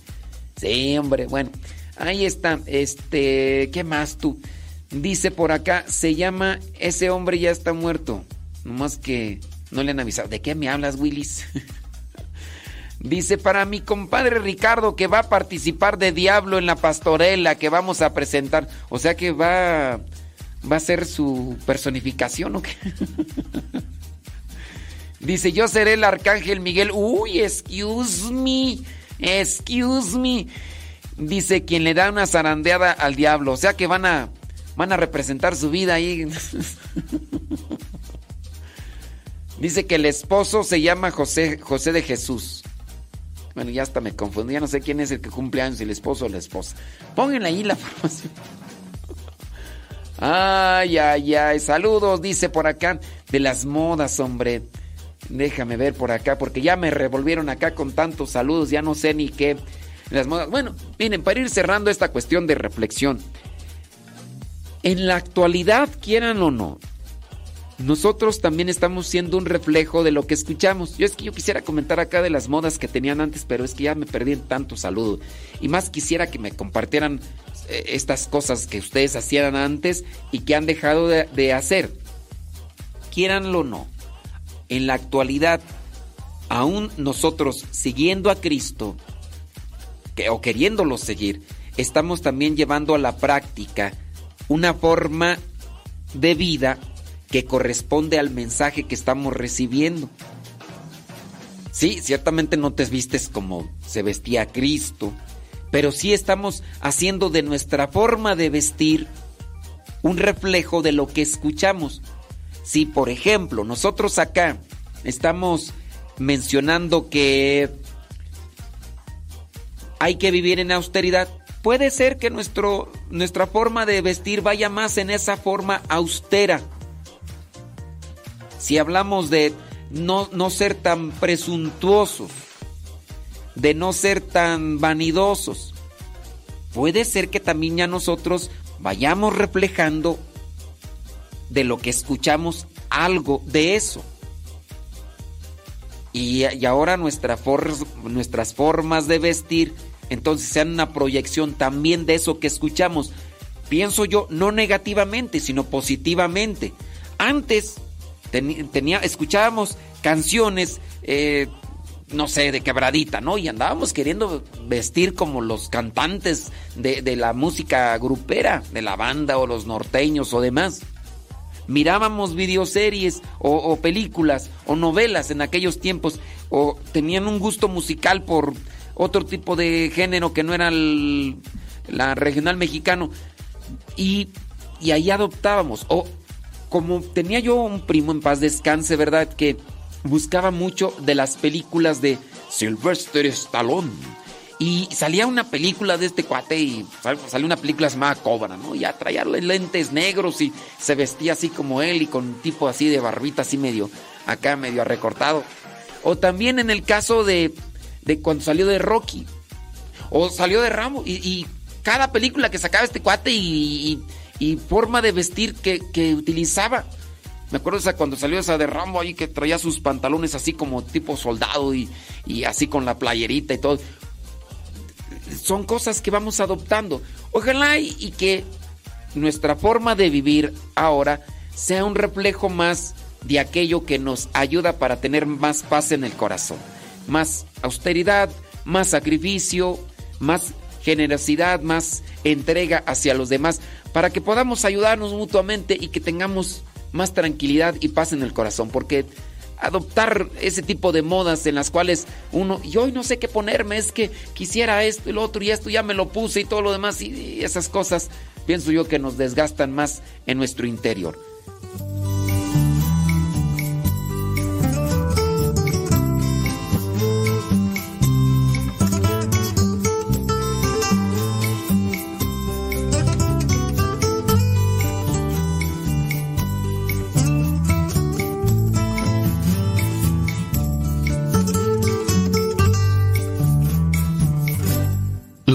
Sí, hombre, bueno. Ahí está. Este, ¿qué más tú? Dice por acá, se llama Ese hombre ya está muerto. Nomás que no le han avisado. ¿De qué me hablas, Willis? [laughs] Dice para mi compadre Ricardo que va a participar de Diablo en la pastorela que vamos a presentar. O sea que va, va a ser su personificación o qué. [laughs] Dice yo seré el arcángel Miguel. Uy, excuse me, excuse me dice quien le da una zarandeada al diablo. O sea que van a, van a representar su vida ahí. [laughs] dice que el esposo se llama José, José de Jesús. Bueno, ya hasta me confundí, ya no sé quién es el que cumple años, el esposo o la esposa. Pónganle ahí la formación. Ay, ay, ay. Saludos, dice por acá, de las modas, hombre. Déjame ver por acá, porque ya me revolvieron acá con tantos saludos, ya no sé ni qué Bueno, miren, para ir cerrando esta cuestión de reflexión. En la actualidad, quieran o no, nosotros también estamos siendo un reflejo de lo que escuchamos. Yo es que yo quisiera comentar acá de las modas que tenían antes, pero es que ya me perdí en tanto saludo. Y más quisiera que me compartieran eh, estas cosas que ustedes hacían antes y que han dejado de, de hacer. Quieranlo o no, en la actualidad, aún nosotros siguiendo a Cristo, o queriéndolo seguir, estamos también llevando a la práctica una forma de vida que corresponde al mensaje que estamos recibiendo. Sí, ciertamente no te vistes como se vestía Cristo, pero sí estamos haciendo de nuestra forma de vestir un reflejo de lo que escuchamos. Si, por ejemplo, nosotros acá estamos mencionando que hay que vivir en austeridad. Puede ser que nuestro, nuestra forma de vestir vaya más en esa forma austera. Si hablamos de no, no ser tan presuntuosos, de no ser tan vanidosos, puede ser que también ya nosotros vayamos reflejando de lo que escuchamos algo de eso. Y, ahora nuestra nuestras formas de vestir, entonces sean una proyección también de eso que escuchamos. Pienso yo, no negativamente, sino positivamente. Antes tenía, escuchábamos canciones, eh, no sé, de quebradita, ¿no? Y andábamos queriendo vestir como los cantantes de, la música grupera, de la banda o los norteños o demás mirábamos videoseries o, o, películas o novelas en aquellos tiempos o tenían un gusto musical por otro tipo de género que no era el, la regional mexicano y, y ahí adoptábamos o como tenía yo un primo en paz descanse, ¿verdad? Que buscaba mucho de las películas de Sylvester Stallone y salía una película de este cuate y salió una película llamada Cobra, ¿no? Ya traía lentes negros y se vestía así como él y con tipo así de barbita así medio acá medio recortado. O también en el caso de, de cuando salió de Rocky. O salió de Rambo. Y, y cada película que sacaba este cuate y, forma de vestir que, que, utilizaba. Me acuerdo esa cuando salió esa de Rambo ahí que traía sus pantalones así como tipo soldado y, y así con la playerita y todo son cosas que vamos adoptando. Ojalá y, que nuestra forma de vivir ahora sea un reflejo más de aquello que nos ayuda para tener más paz en el corazón. Más austeridad, más sacrificio, más generosidad, más entrega hacia los demás, para que podamos ayudarnos mutuamente y que tengamos más tranquilidad y paz en el corazón. Porque adoptar ese tipo de modas en las cuales uno, y hoy no sé qué ponerme, es que quisiera esto y lo otro y esto ya me lo puse y todo lo demás y esas cosas pienso yo que nos desgastan más en nuestro interior.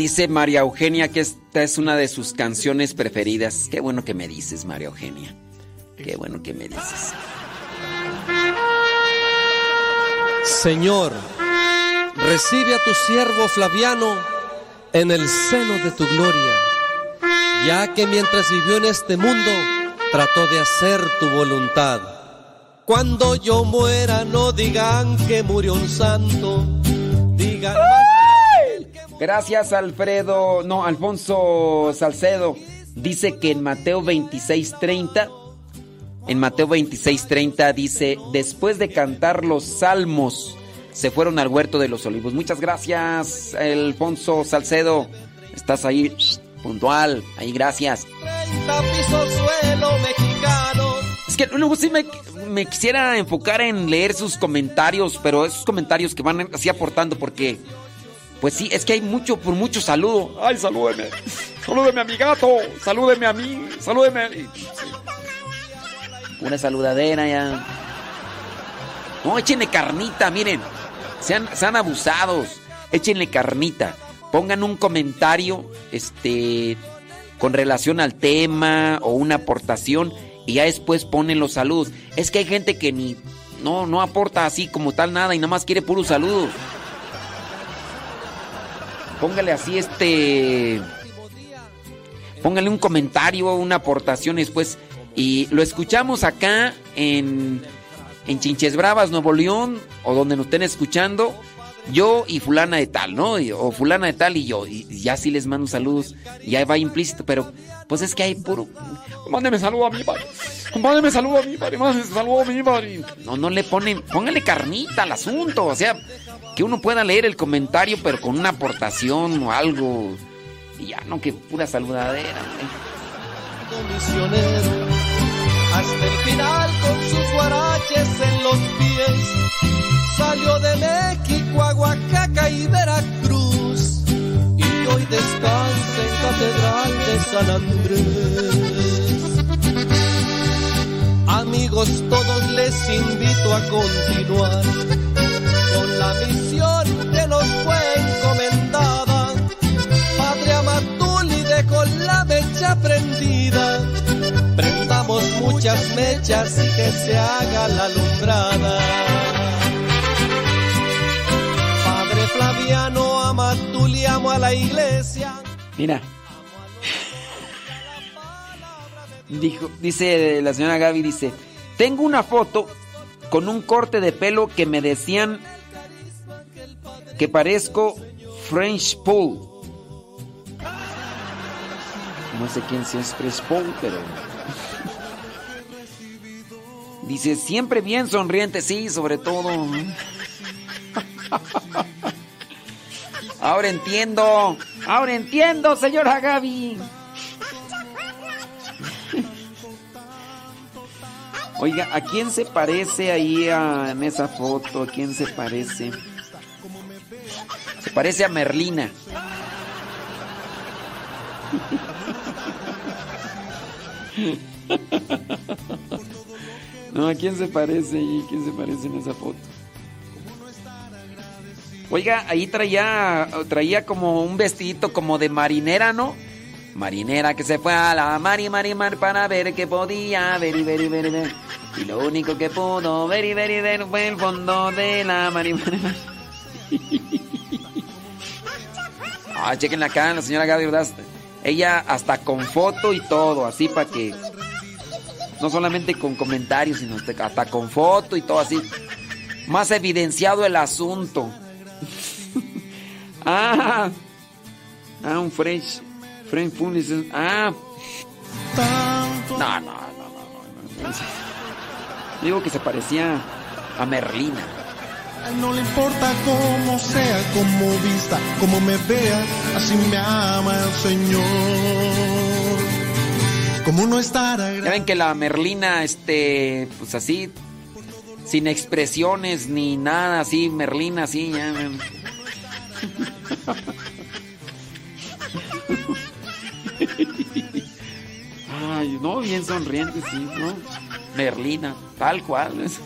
Dice María Eugenia que esta es una de sus canciones preferidas. Qué bueno que me dices, María Eugenia. Qué bueno que me dices. Señor, recibe a tu siervo Flaviano en el seno de tu gloria, ya que mientras vivió en este mundo trató de hacer tu voluntad. Cuando yo muera no digan que murió un santo, digan... Gracias, Alfredo. No, Alfonso Salcedo. Dice que en Mateo 26:30, en Mateo 26:30 dice: Después de cantar los salmos, se fueron al huerto de los olivos. Muchas gracias, Alfonso Salcedo. Estás ahí puntual. Ahí, gracias. Es que luego sí me, me quisiera enfocar en leer sus comentarios, pero esos comentarios que van así aportando, porque. Pues sí, es que hay mucho, por mucho saludo. Ay, salúdeme. Salúdeme a mi gato. Salúdeme a mí. Salúdeme. Una saludadera ya. No, échenle carnita, miren. Sean, sean abusados. Échenle carnita. Pongan un comentario, este, con relación al tema o una aportación y ya después ponen los saludos. Es que hay gente que ni no no aporta así como tal nada y nada más quiere puros saludos. Póngale así este póngale un comentario, una aportación después y lo escuchamos acá en en Chinches Bravas, Nuevo León o donde nos estén escuchando. Yo y fulana de tal, ¿no? O fulana de tal y yo. Y ya sí les mando saludos. Ya va implícito, pero pues es que hay puro. Mándeme saludo a mi padre. Mándeme saludo a mi padre. Mándeme saludo a mi padre. No, no le ponen. Póngale carnita al asunto. O sea, que uno pueda leer el comentario, pero con una aportación o algo. Y ya, no, que pura saludadera. ¿eh? hasta el final con sus guaraches en los pies. Salió de México a Oaxaca y Veracruz y hoy descansa en Catedral de San Andrés. Amigos, todos les invito a continuar con la misión que nos fue encomendada. Padre Amatuli dejó la mecha prendida prendamos muchas mechas y que se haga la alumbrada. Padre Flaviano, ama tú le amo a la iglesia. Mira. Dijo, dice la señora Gaby, dice, tengo una foto con un corte de pelo que me decían que parezco French Paul. No sé quién sea es French Paul, pero... [laughs] Dice, siempre bien sonriente, sí, sobre todo. [laughs] Ahora entiendo, ahora entiendo, señora Gaby. [laughs] Oiga, ¿a quién se parece ahí a- en esa foto? ¿A quién se parece? Parece a Merlina. No, ¿a quién se parece ahí? ¿Quién se parece en esa foto? Oiga, ahí traía, traía como un vestidito como de marinera, ¿no? Marinera que se fue a la mar y mar y mar para ver qué podía ver y ver y ver y ver. Y lo único que pudo ver y ver y ver fue el fondo de la mar y mar y mar. Ah, chequen acá, la señora Gaby Ordaz. Ella hasta con foto y todo, así para que... No solamente con comentarios, sino hasta con foto y todo así. Más evidenciado el asunto. [laughs] ah, ah, un French. French Funis. Ah. No, no, no, no, no. Digo que se parecía a Merlina. No le importa cómo sea, cómo vista, cómo me vea, así me ama el Señor. Como no estará Ya ven que la Merlina, este, pues así, sin expresiones ni nada, así, Merlina, así, ya. Ay, no, bien sonriente, sí, ¿no? Merlina, tal cual. eso.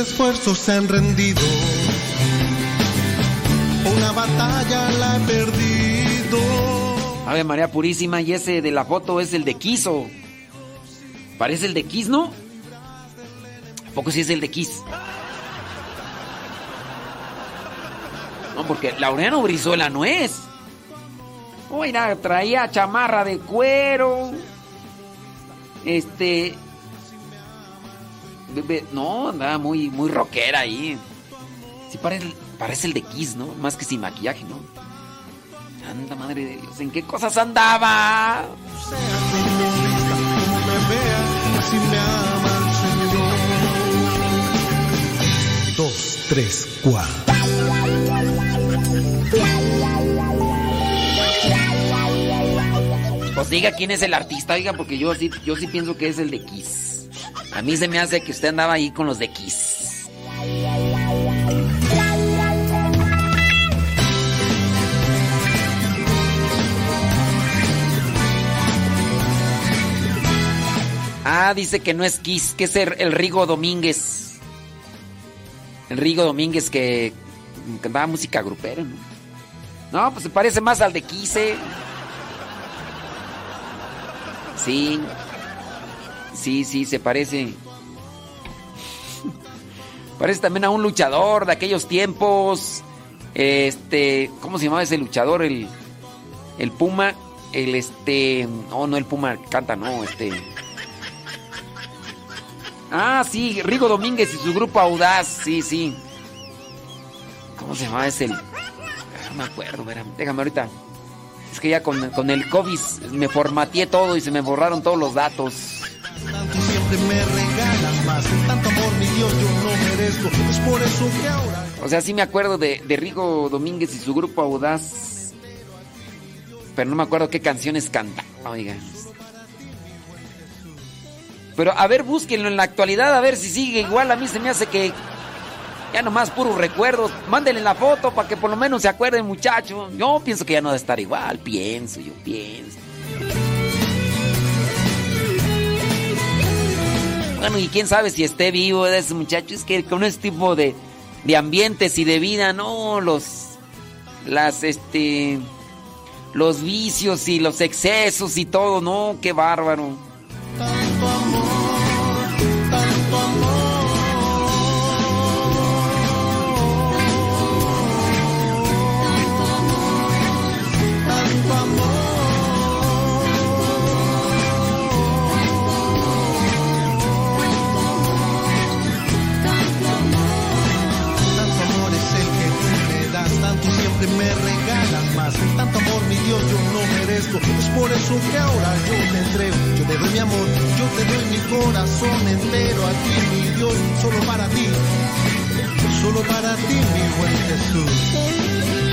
Esfuerzos se han rendido, una batalla la he perdido. Ave María Purísima, y ese de la foto es el de Kiso. Parece el de Kiss, ¿no? ¿A poco sí es el de Kiss? Porque Laureano Brizuela no es. Oiga, traía chamarra de cuero. Este. No, andaba muy, muy rockera ahí. Sí, parece, parece el de Kiss, ¿no? Más que sin maquillaje, ¿no? Santa madre de Dios, ¿en qué cosas andaba? Dos, tres, cuatro. Pues diga quién es el artista, oiga, porque yo sí, yo sí pienso que es el de Kiss. A mí se me hace que usted andaba ahí con los de Kiss. Ah, dice que no es Kiss, que es el Rigo Domínguez. El Rigo Domínguez que cantaba música grupera, ¿no? No, pues se parece más al de ¿eh? Sí. Sí, sí, se parece. Parece también a un luchador de aquellos tiempos. Este, ¿cómo se llamaba ese luchador? El, el Puma. El este. No, no el Puma canta, no, este. Ah, sí, Rigo Domínguez y su grupo Audaz, sí, sí. ¿Cómo se llamaba ese? Me acuerdo, déjame ahorita. Es que ya con, con el COVID me formateé todo y se me borraron todos los datos. O sea, sí me acuerdo de, de Rigo Domínguez y su grupo Audaz. Pero no me acuerdo qué canciones canta. Oiga. Pero a ver, búsquenlo en la actualidad, a ver si sigue igual. A mí se me hace que ya nomás puros recuerdos. Mándenle la foto para que por lo menos se acuerden, muchachos. Yo pienso que ya no debe estar igual. Pienso, yo pienso. Bueno, y quién sabe si esté vivo de ese muchacho. Es que con ese tipo de, de ambientes y de vida, no, los. Las, este. Los vicios y los excesos y todo, no, qué bárbaro. Eso que ahora yo te entrego. Yo te doy mi amor, yo te doy mi corazón entero a ti, mi Dios, solo para ti. Solo para ti, mi buen Jesús.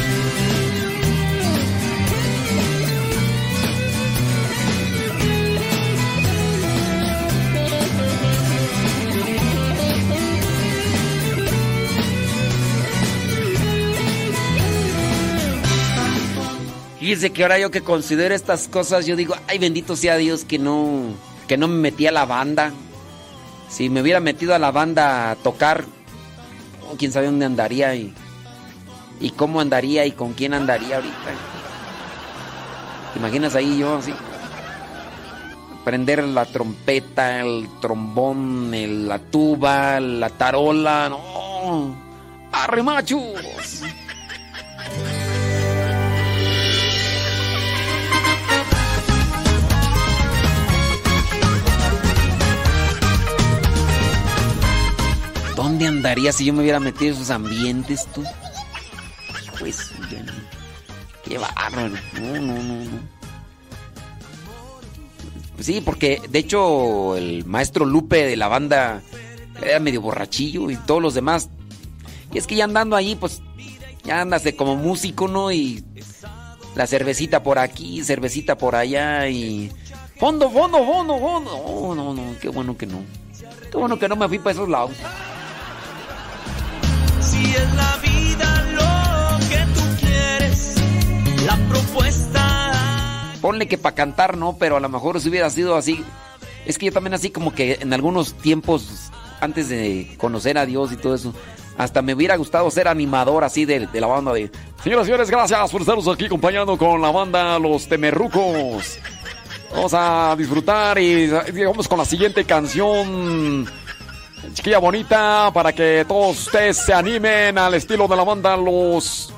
Fíjense que ahora yo que considero estas cosas, yo digo, ay bendito sea Dios que no, que no me metí a la banda. Si me hubiera metido a la banda a tocar, quién sabe dónde andaría y, y cómo andaría y con quién andaría ahorita. ¿Te imaginas ahí yo así? Prender la trompeta, el trombón, la tuba, la tarola, no. ¡Arremachos! ¿Dónde andaría si yo me hubiera metido en esos ambientes tú? Pues, qué bárbaro. No, no, no, no. Sí, porque de hecho el maestro Lupe de la banda era medio borrachillo y todos los demás. Y es que ya andando ahí, pues ya andas de como músico, ¿no? Y la cervecita por aquí, cervecita por allá y. Fondo, fondo, fondo, fondo. No, no, no, qué bueno que no. Qué bueno que no me fui para esos lados Ponle que para cantar no, pero a lo mejor si hubiera sido así. Es que yo también así como que en algunos tiempos, antes de conocer a Dios y todo eso, hasta me hubiera gustado ser animador así de, la banda de... Señoras y señores, gracias por estarnos aquí acompañando con la banda Los Temerrucos. Vamos a disfrutar y vamos con la siguiente canción chiquilla bonita, para que todos ustedes se animen al estilo de la banda Los.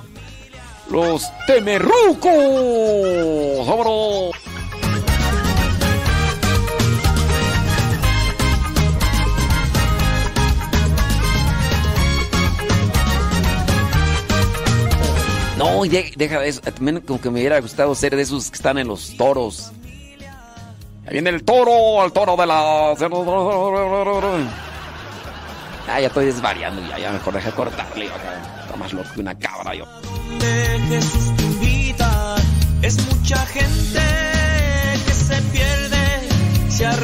Los Temerrucos. ¡Vámonos! No, deja eso. También como que me hubiera gustado ser de esos que están en los toros. Ahí viene el toro, el toro de la... Ah, ya estoy desvariando, ya, ya mejor deja cortarle. Está más loco que una cabra yo. De Jesús tu vida es mucha gente que se pierde, se ha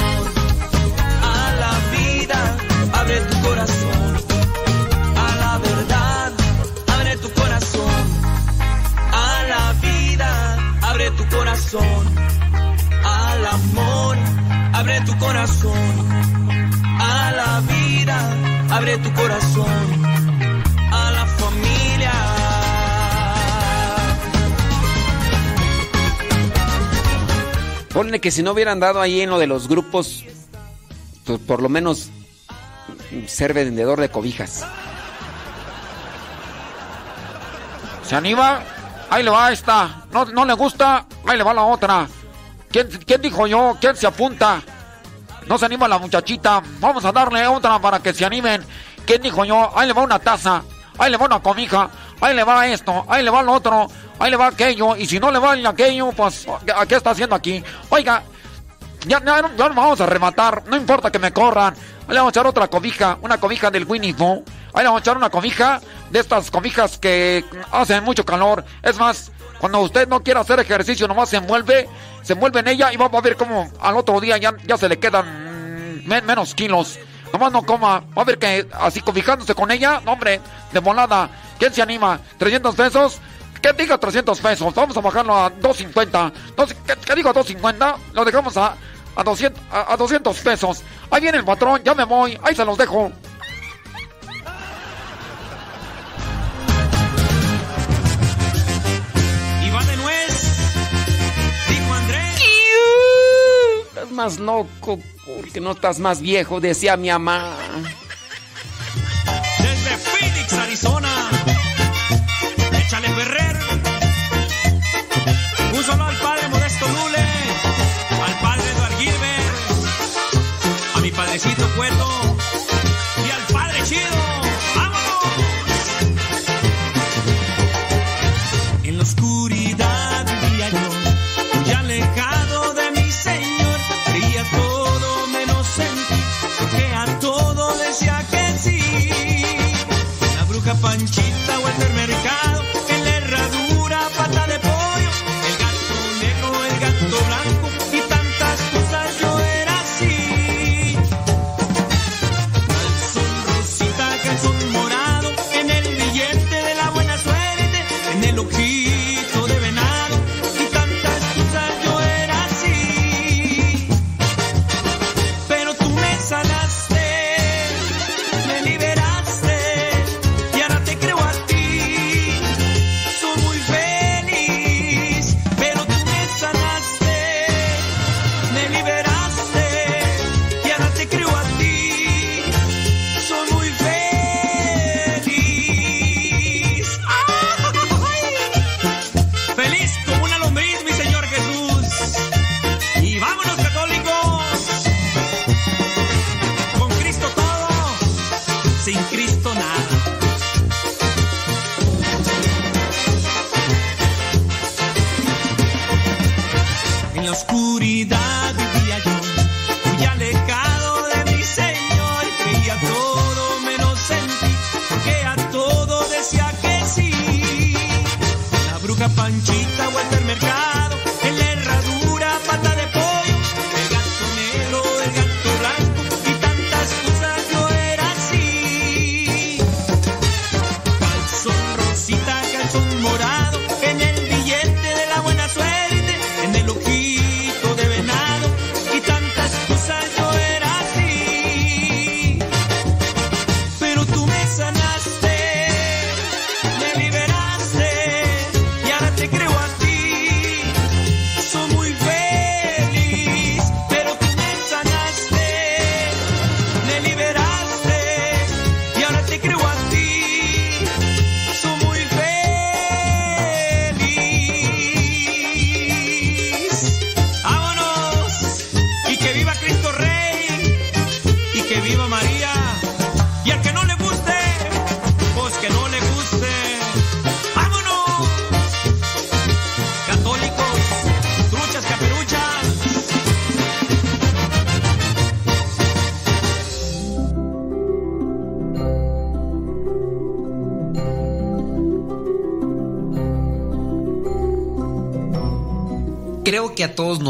a la vida, abre tu corazón. A la verdad, abre tu corazón. A la vida, abre tu corazón. Al amor, abre tu corazón. A la vida, abre tu corazón. Ponle que si no hubieran dado ahí en lo de los grupos, pues por lo menos ser vendedor de cobijas. ¿Se anima? Ahí le va esta. No, no le gusta, ahí le va la otra. ¿Quién, ¿Quién dijo yo? ¿Quién se apunta? No se anima la muchachita. Vamos a darle otra para que se animen. ¿Quién dijo yo? Ahí le va una taza. Ahí le va una cobija. Ahí le va esto. Ahí le va lo otro. Ahí le va aquello. Y si no le va aquello, pues, ¿a ¿qué está haciendo aquí? Oiga, ya, ya, ya nos vamos a rematar. No importa que me corran. Ahí le vamos a echar otra cobija. Una cobija del Winnie Pooh. Ahí le vamos a echar una cobija de estas cobijas que hacen mucho calor. Es más, cuando usted no quiera hacer ejercicio, nomás se envuelve, se envuelve en ella y va a ver cómo al otro día ya, ya se le quedan men- menos kilos. Nomás no coma. Va a ver que así cobijándose con ella, no, hombre, de volada. ¿Quién se anima? ¿300 pesos? ¿Qué diga 300 pesos? Vamos a bajarlo a 250. Dos- ¿Qué, qué digo 250? Lo dejamos a, a, 200, a, a 200 pesos. Ahí viene el patrón, ya me voy. Ahí se los dejo. Y va de nuez, dijo Andrés. Estás más loco porque no estás más viejo, decía mi mamá. Desde Phoenix, Arizona. Échale Ferrer. Solo al padre Modesto Lule. Al padre Eduard Gilbert. A mi padrecito Cueto. Y al padre Chido. ¡Vámonos! En la oscuridad vivía yo, muy alejado de mi Señor. Creía todo menos en ti, porque a todo decía que sí. La bruja Panchita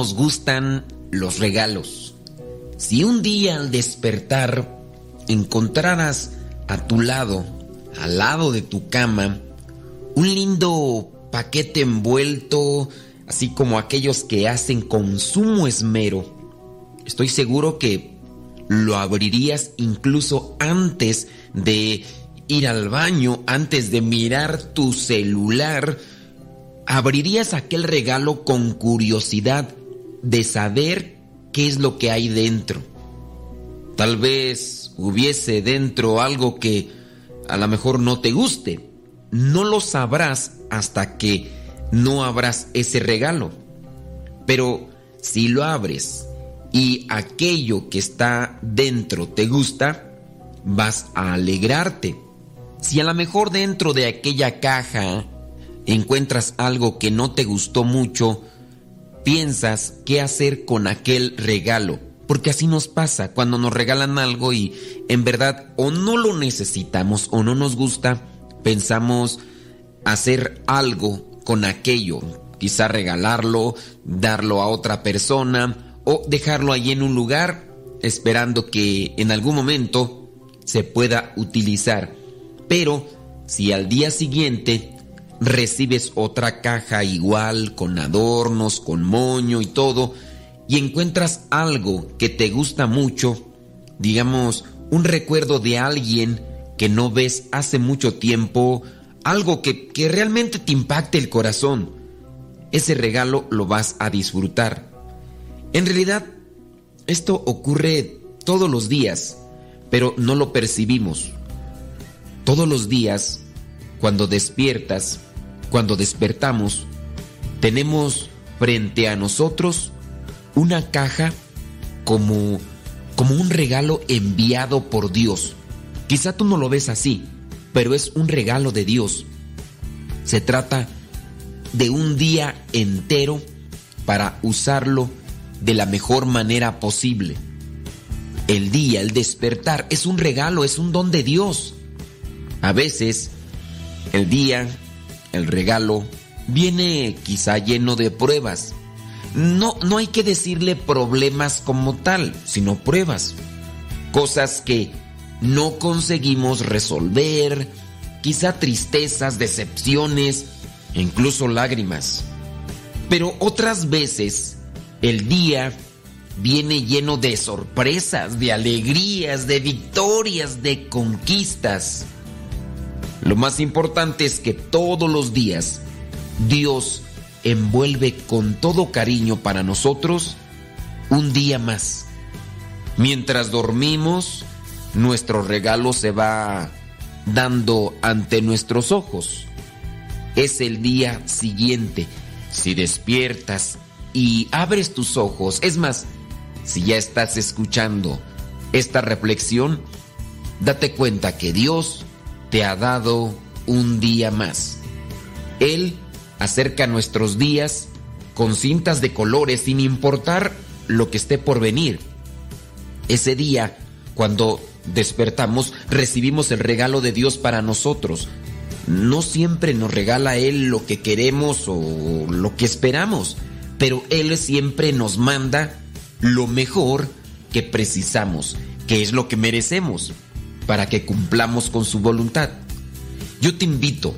nos gustan los regalos. Si un día al despertar encontraras a tu lado, al lado de tu cama, un lindo paquete envuelto, así como aquellos que hacen con sumo esmero, estoy seguro que lo abrirías incluso antes de ir al baño, antes de mirar tu celular. Abrirías aquel regalo con curiosidad de saber qué es lo que hay dentro. Tal vez hubiese dentro algo que a lo mejor no te guste. No lo sabrás hasta que no abras ese regalo. Pero si lo abres y aquello que está dentro te gusta, vas a alegrarte. Si a lo mejor dentro de aquella caja encuentras algo que no te gustó mucho, piensas qué hacer con aquel regalo. Porque así nos pasa cuando nos regalan algo y en verdad o no lo necesitamos o no nos gusta, pensamos hacer algo con aquello. Quizá regalarlo, darlo a otra persona o dejarlo allí en un lugar esperando que en algún momento se pueda utilizar. Pero si al día siguiente recibes otra caja igual, con adornos, con moño y todo, y encuentras algo que te gusta mucho, digamos, un recuerdo de alguien que no ves hace mucho tiempo, algo que, que realmente te impacte el corazón, ese regalo lo vas a disfrutar. En realidad, esto ocurre todos los días, pero no lo percibimos. Todos los días, cuando despiertas, cuando despertamos, tenemos frente a nosotros una caja como, como un regalo enviado por Dios. Quizá tú no lo ves así, pero es un regalo de Dios. Se trata de un día entero para usarlo de la mejor manera posible. El día, el despertar, es un regalo, es un don de Dios. A veces, el día, el regalo, viene quizá lleno de pruebas. No, no hay que decirle problemas como tal, sino pruebas. Cosas que no conseguimos resolver, quizá tristezas, decepciones, incluso lágrimas. Pero otras veces el día viene lleno de sorpresas, de alegrías, de victorias, de conquistas. Lo más importante es que todos los días Dios envuelve con todo cariño para nosotros un día más. Mientras dormimos, nuestro regalo se va dando ante nuestros ojos. Es el día siguiente. Si despiertas y abres tus ojos, es más, si ya estás escuchando esta reflexión, date cuenta que Dios te ha dado un día más. Él acerca nuestros días con cintas de colores sin importar lo que esté por venir. Ese día, cuando despertamos, recibimos el regalo de Dios para nosotros. No siempre nos regala Él lo que queremos o lo que esperamos, pero Él siempre nos manda lo mejor que precisamos, que es lo que merecemos, para que cumplamos con su voluntad. Yo te invito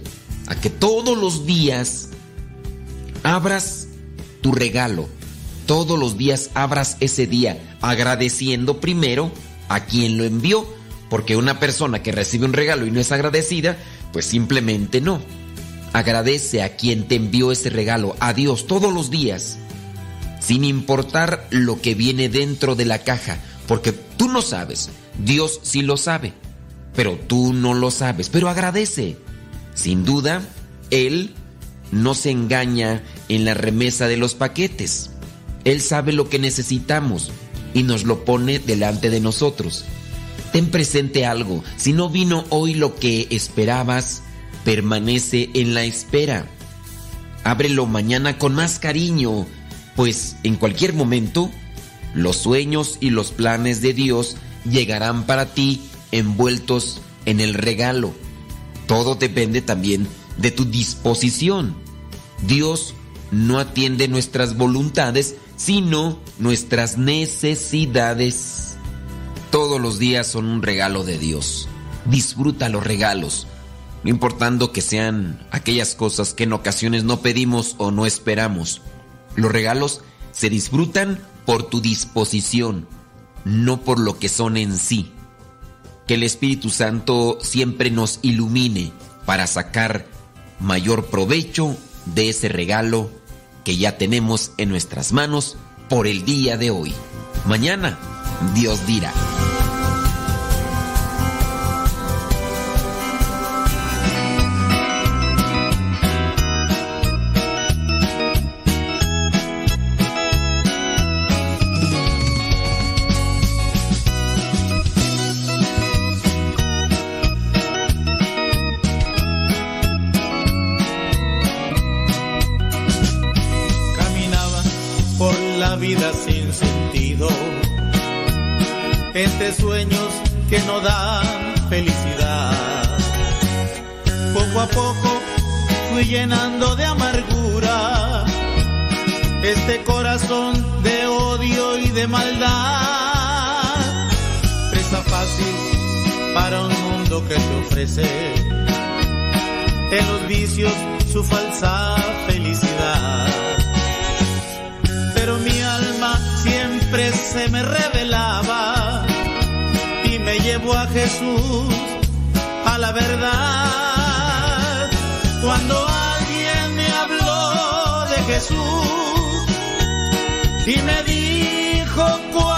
a que todos los días abras tu regalo. Todos los días abras ese día agradeciendo primero a quien lo envió, porque una persona que recibe un regalo y no es agradecida, pues simplemente no. Agradece a quien te envió ese regalo, a Dios todos los días, sin importar lo que viene dentro de la caja, porque tú no sabes, Dios sí lo sabe, pero tú no lo sabes, pero agradece. Sin duda, Él no se engaña en la remesa de los paquetes. Él sabe lo que necesitamos y nos lo pone delante de nosotros. Ten presente algo, si no vino hoy lo que esperabas, permanece en la espera. Ábrelo mañana con más cariño, pues en cualquier momento los sueños y los planes de Dios llegarán para ti envueltos en el regalo. Todo depende también de tu disposición. Dios no atiende nuestras voluntades, sino nuestras necesidades. Todos los días son un regalo de Dios. Disfruta los regalos, no importando que sean aquellas cosas que en ocasiones no pedimos o no esperamos. Los regalos se disfrutan por tu disposición, no por lo que son en sí. Que el Espíritu Santo siempre nos ilumine para sacar mayor provecho de ese regalo que ya tenemos en nuestras manos por el día de hoy. Mañana, Dios dirá. Entre sueños que no dan felicidad. Poco a poco fui llenando de amargura este corazón de odio y de maldad. Presa fácil para un mundo que te ofrece en los vicios su falsa felicidad. Pero mi alma siempre se me revelaba llevó a Jesús, a la verdad. Cuando alguien me habló de Jesús y me dijo cuánto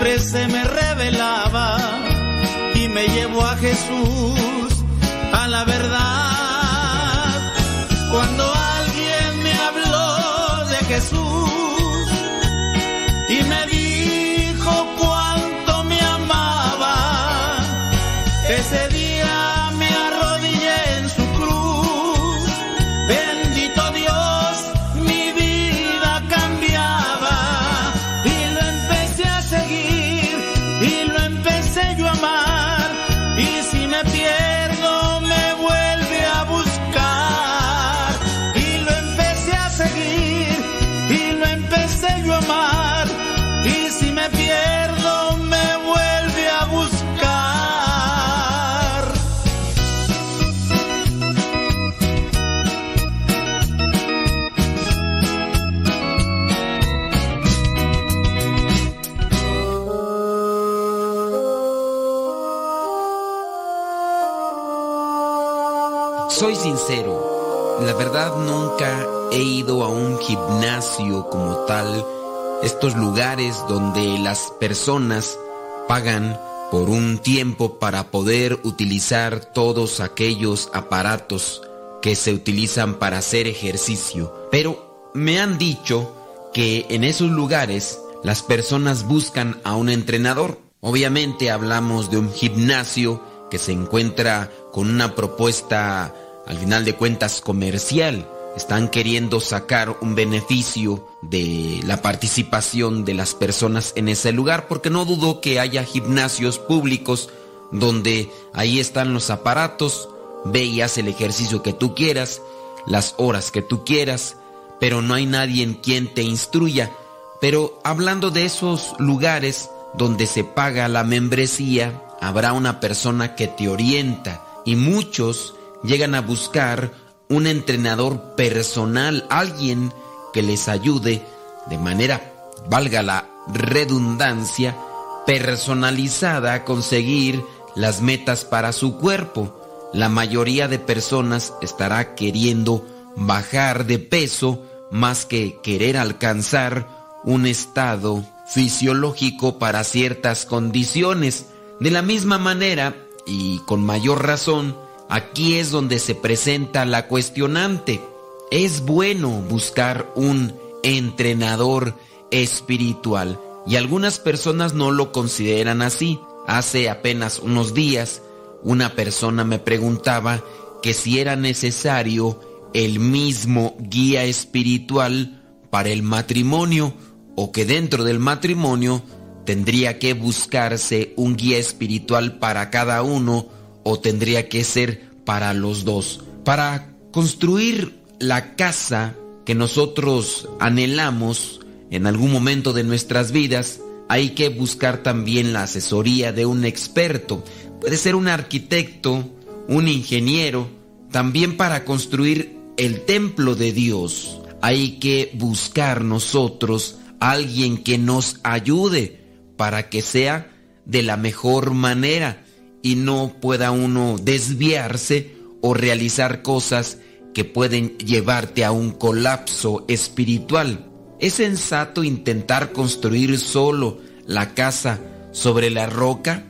siempre se me revelaba y me llevó a Jesús, a la verdad. Cuando alguien me habló de Jesús estos lugares donde las personas pagan por un tiempo para poder utilizar todos aquellos aparatos que se utilizan para hacer ejercicio. Pero me han dicho que en esos lugares las personas buscan a un entrenador. Obviamente hablamos de un gimnasio que se encuentra con una propuesta al final de cuentas comercial. Están queriendo sacar un beneficio de la participación de las personas en ese lugar porque no dudo que haya gimnasios públicos donde ahí están los aparatos, ve y haz el ejercicio que tú quieras, las horas que tú quieras, pero no hay nadie en quien te instruya. Pero hablando de esos lugares donde se paga la membresía, habrá una persona que te orienta y muchos llegan a buscar un entrenador personal, alguien que les ayude de manera, valga la redundancia, personalizada a conseguir las metas para su cuerpo. La mayoría de personas estará queriendo bajar de peso más que querer alcanzar un estado fisiológico para ciertas condiciones. De la misma manera, y con mayor razón, aquí es donde se presenta la cuestionante. Es bueno buscar un entrenador espiritual y algunas personas no lo consideran así. Hace apenas unos días una persona me preguntaba que si era necesario el mismo guía espiritual para el matrimonio o que dentro del matrimonio tendría que buscarse un guía espiritual para cada uno o tendría que ser para los dos. Para construir la casa que nosotros anhelamos en algún momento de nuestras vidas, hay que buscar también la asesoría de un experto. Puede ser un arquitecto, un ingeniero, también para construir el templo de Dios. Hay que buscar nosotros alguien que nos ayude para que sea de la mejor manera y no pueda uno desviarse o realizar cosas que pueden llevarte a un colapso espiritual. ¿Es sensato intentar construir solo la casa sobre la roca?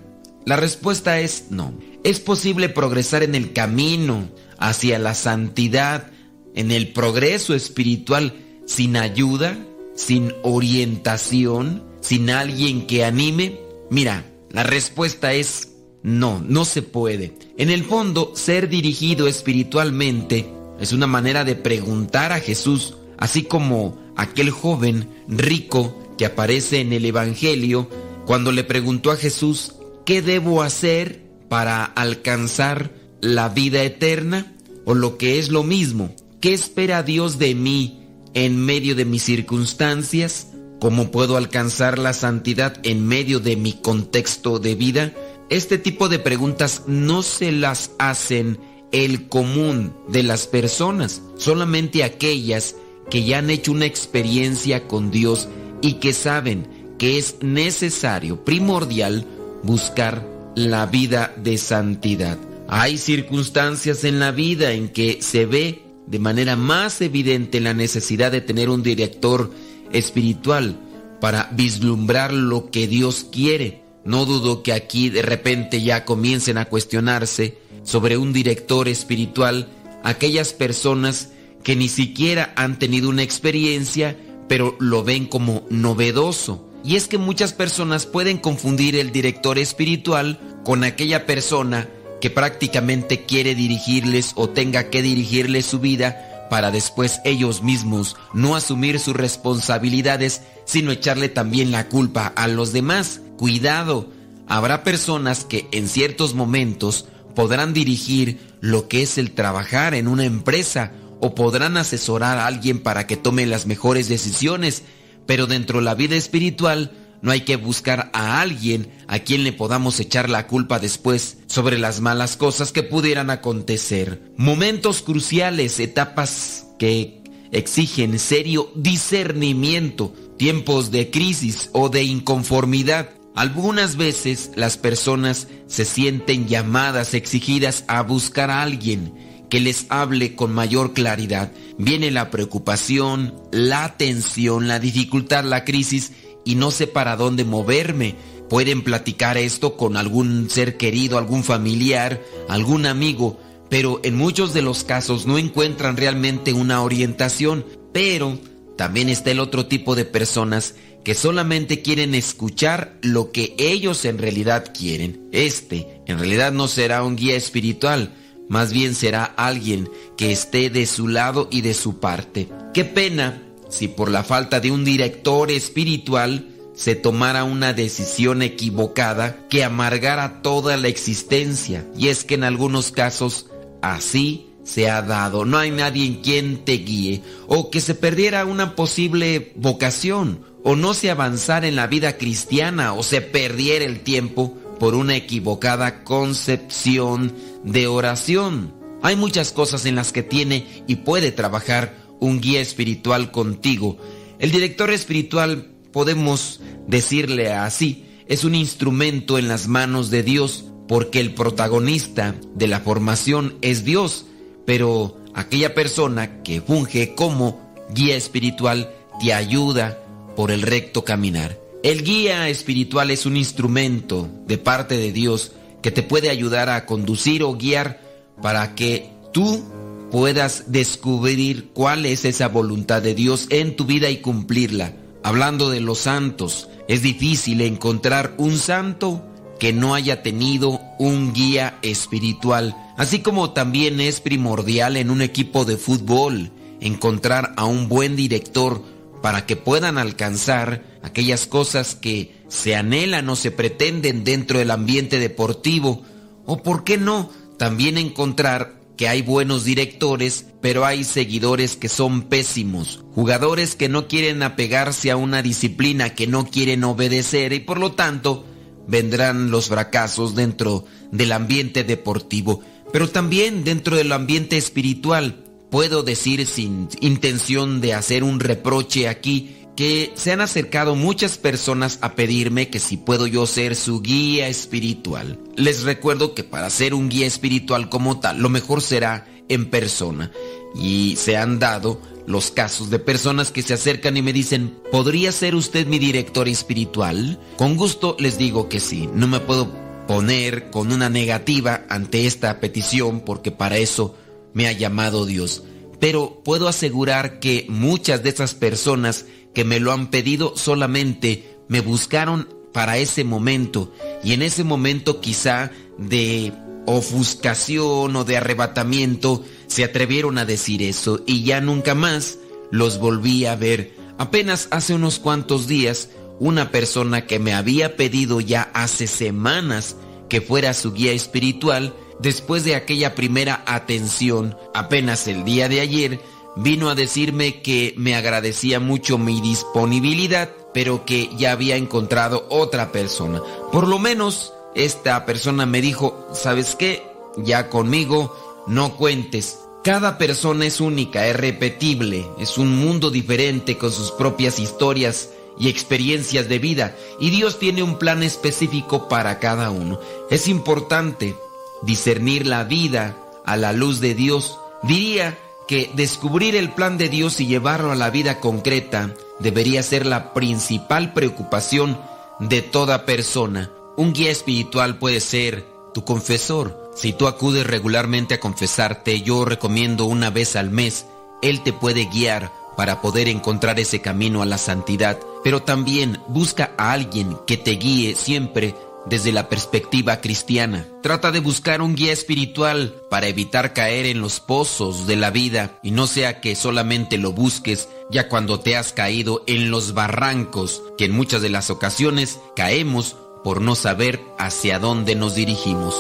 La respuesta es no. Es posible progresar en el camino hacia la santidad, en el progreso espiritual, sin ayuda, sin orientación, sin alguien que anime. Mira, la respuesta es no, no se puede. En el fondo, ser dirigido espiritualmente es una manera de preguntar a Jesús, así como aquel joven rico que aparece en el Evangelio cuando le preguntó a Jesús, ¿qué debo hacer para alcanzar la vida eterna? O lo que es lo mismo, ¿qué espera Dios de mí en medio de mis circunstancias? ¿Cómo puedo alcanzar la santidad en medio de mi contexto de vida? Este tipo de preguntas no se las hacen el común de las personas, solamente aquellas que ya han hecho una experiencia con Dios y que saben que es necesario, primordial, buscar la vida de santidad. Hay circunstancias en la vida en que se ve de manera más evidente la necesidad de tener un director espiritual para vislumbrar lo que Dios quiere. No dudo que aquí de repente ya comiencen a cuestionarse sobre un director espiritual aquellas personas que ni siquiera han tenido una experiencia, pero lo ven como novedoso. Y es que muchas personas pueden confundir el director espiritual con aquella persona que prácticamente quiere dirigirles o tenga que dirigirles su vida para después ellos mismos no asumir sus responsabilidades, sino echarle también la culpa a los demás. Cuidado, habrá personas que en ciertos momentos podrán dirigir lo que es el trabajar en una empresa o podrán asesorar a alguien para que tome las mejores decisiones, pero dentro de la vida espiritual no hay que buscar a alguien a quien le podamos echar la culpa después sobre las malas cosas que pudieran acontecer. Momentos cruciales, etapas que exigen serio discernimiento, tiempos de crisis o de inconformidad. Algunas veces las personas se sienten llamadas, exigidas a buscar a alguien que les hable con mayor claridad. Viene la preocupación, la tensión, la dificultad, la crisis y no sé para dónde moverme. Pueden platicar esto con algún ser querido, algún familiar, algún amigo, pero en muchos de los casos no encuentran realmente una orientación. Pero también está el otro tipo de personas que solamente quieren escuchar lo que ellos en realidad quieren. Este en realidad no será un guía espiritual, más bien será alguien que esté de su lado y de su parte. Qué pena si por la falta de un director espiritual se tomara una decisión equivocada que amargara toda la existencia. Y es que en algunos casos así se ha dado. No hay nadie en quien te guíe o que se perdiera una posible vocación o no se avanzara en la vida cristiana o se perdiera el tiempo por una equivocada concepción de oración. Hay muchas cosas en las que tiene y puede trabajar un guía espiritual contigo. El director espiritual, podemos decirle así, es un instrumento en las manos de Dios porque el protagonista de la formación es Dios, pero aquella persona que funge como guía espiritual te ayuda por el recto caminar. El guía espiritual es un instrumento de parte de Dios que te puede ayudar a conducir o guiar para que tú puedas descubrir cuál es esa voluntad de Dios en tu vida y cumplirla. Hablando de los santos, es difícil encontrar un santo que no haya tenido un guía espiritual, así como también es primordial en un equipo de fútbol encontrar a un buen director para que puedan alcanzar aquellas cosas que se anhelan o se pretenden dentro del ambiente deportivo, o por qué no, también encontrar que hay buenos directores, pero hay seguidores que son pésimos, jugadores que no quieren apegarse a una disciplina, que no quieren obedecer y por lo tanto vendrán los fracasos dentro del ambiente deportivo, pero también dentro del ambiente espiritual. Puedo decir sin intención de hacer un reproche aquí que se han acercado muchas personas a pedirme que si puedo yo ser su guía espiritual. Les recuerdo que para ser un guía espiritual como tal, lo mejor será en persona. Y se han dado los casos de personas que se acercan y me dicen, ¿podría ser usted mi director espiritual? Con gusto les digo que sí, no me puedo poner con una negativa ante esta petición porque para eso me ha llamado Dios. Pero puedo asegurar que muchas de esas personas que me lo han pedido solamente me buscaron para ese momento y en ese momento quizá de ofuscación o de arrebatamiento se atrevieron a decir eso y ya nunca más los volví a ver. Apenas hace unos cuantos días una persona que me había pedido ya hace semanas que fuera su guía espiritual después de aquella primera atención, apenas el día de ayer, vino a decirme que me agradecía mucho mi disponibilidad, pero que ya había encontrado otra persona. Por lo menos esta persona me dijo, ¿sabes qué? Ya conmigo no cuentes. Cada persona es única, es repetible, es un mundo diferente con sus propias historias y experiencias de vida, y Dios tiene un plan específico para cada uno. Es importante discernir la vida a la luz de Dios, diría que descubrir el plan de Dios y llevarlo a la vida concreta debería ser la principal preocupación de toda persona. Un guía espiritual puede ser tu confesor. Si tú acudes regularmente a confesarte, yo recomiendo una vez al mes, Él te puede guiar para poder encontrar ese camino a la santidad, pero también busca a alguien que te guíe siempre desde la perspectiva cristiana. Trata de buscar un guía espiritual para evitar caer en los pozos de la vida y no sea que solamente lo busques ya cuando te has caído en los barrancos que en muchas de las ocasiones caemos por no saber hacia dónde nos dirigimos.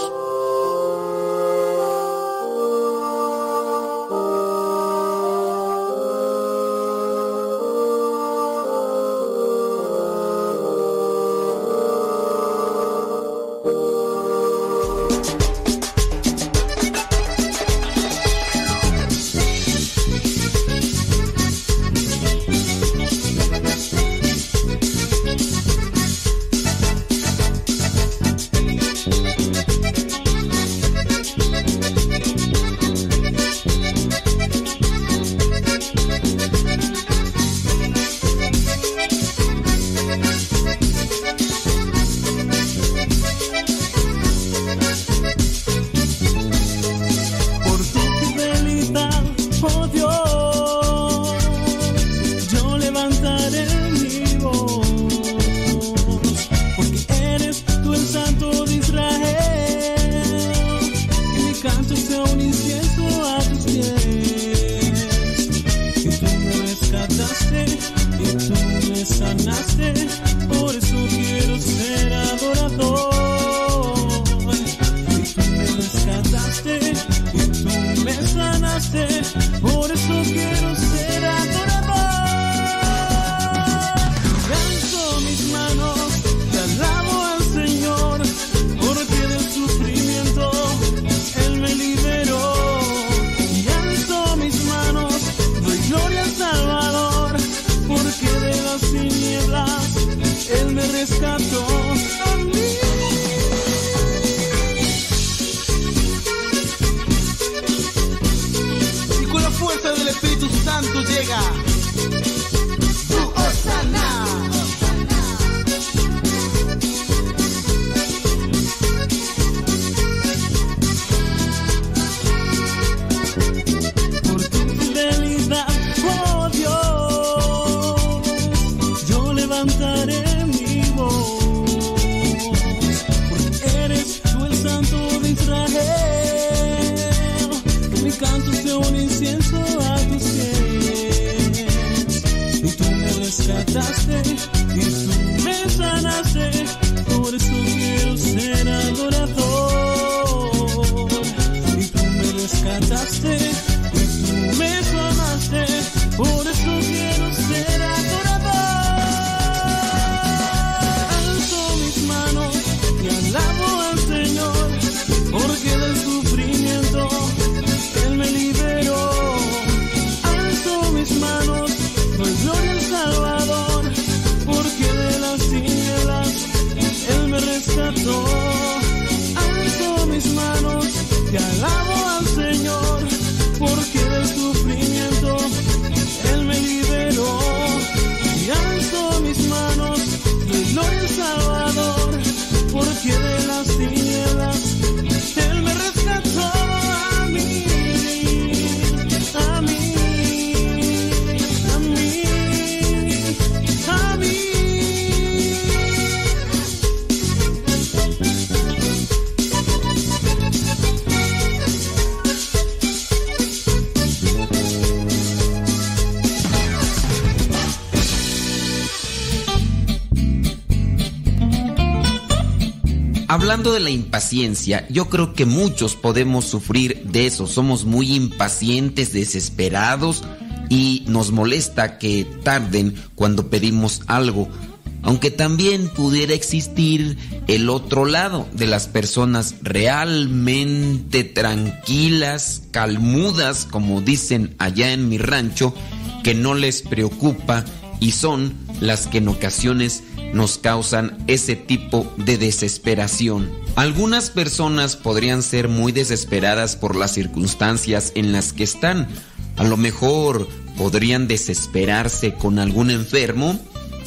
Hablando de la impaciencia, yo creo que muchos podemos sufrir de eso. Somos muy impacientes, desesperados y nos molesta que tarden cuando pedimos algo. Aunque también pudiera existir el otro lado de las personas realmente tranquilas, calmudas, como dicen allá en mi rancho, que no les preocupa y son las que en ocasiones nos causan ese tipo de desesperación. Algunas personas podrían ser muy desesperadas por las circunstancias en las que están. A lo mejor podrían desesperarse con algún enfermo,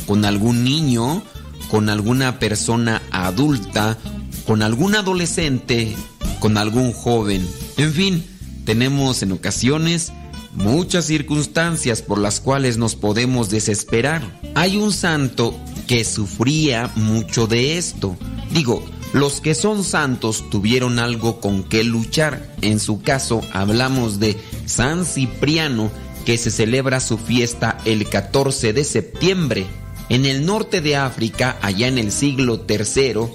con algún niño, con alguna persona adulta, con algún adolescente, con algún joven. En fin, tenemos en ocasiones muchas circunstancias por las cuales nos podemos desesperar. Hay un santo que sufría mucho de esto. Digo, los que son santos tuvieron algo con que luchar. En su caso, hablamos de San Cipriano, que se celebra su fiesta el 14 de septiembre. En el norte de África, allá en el siglo III,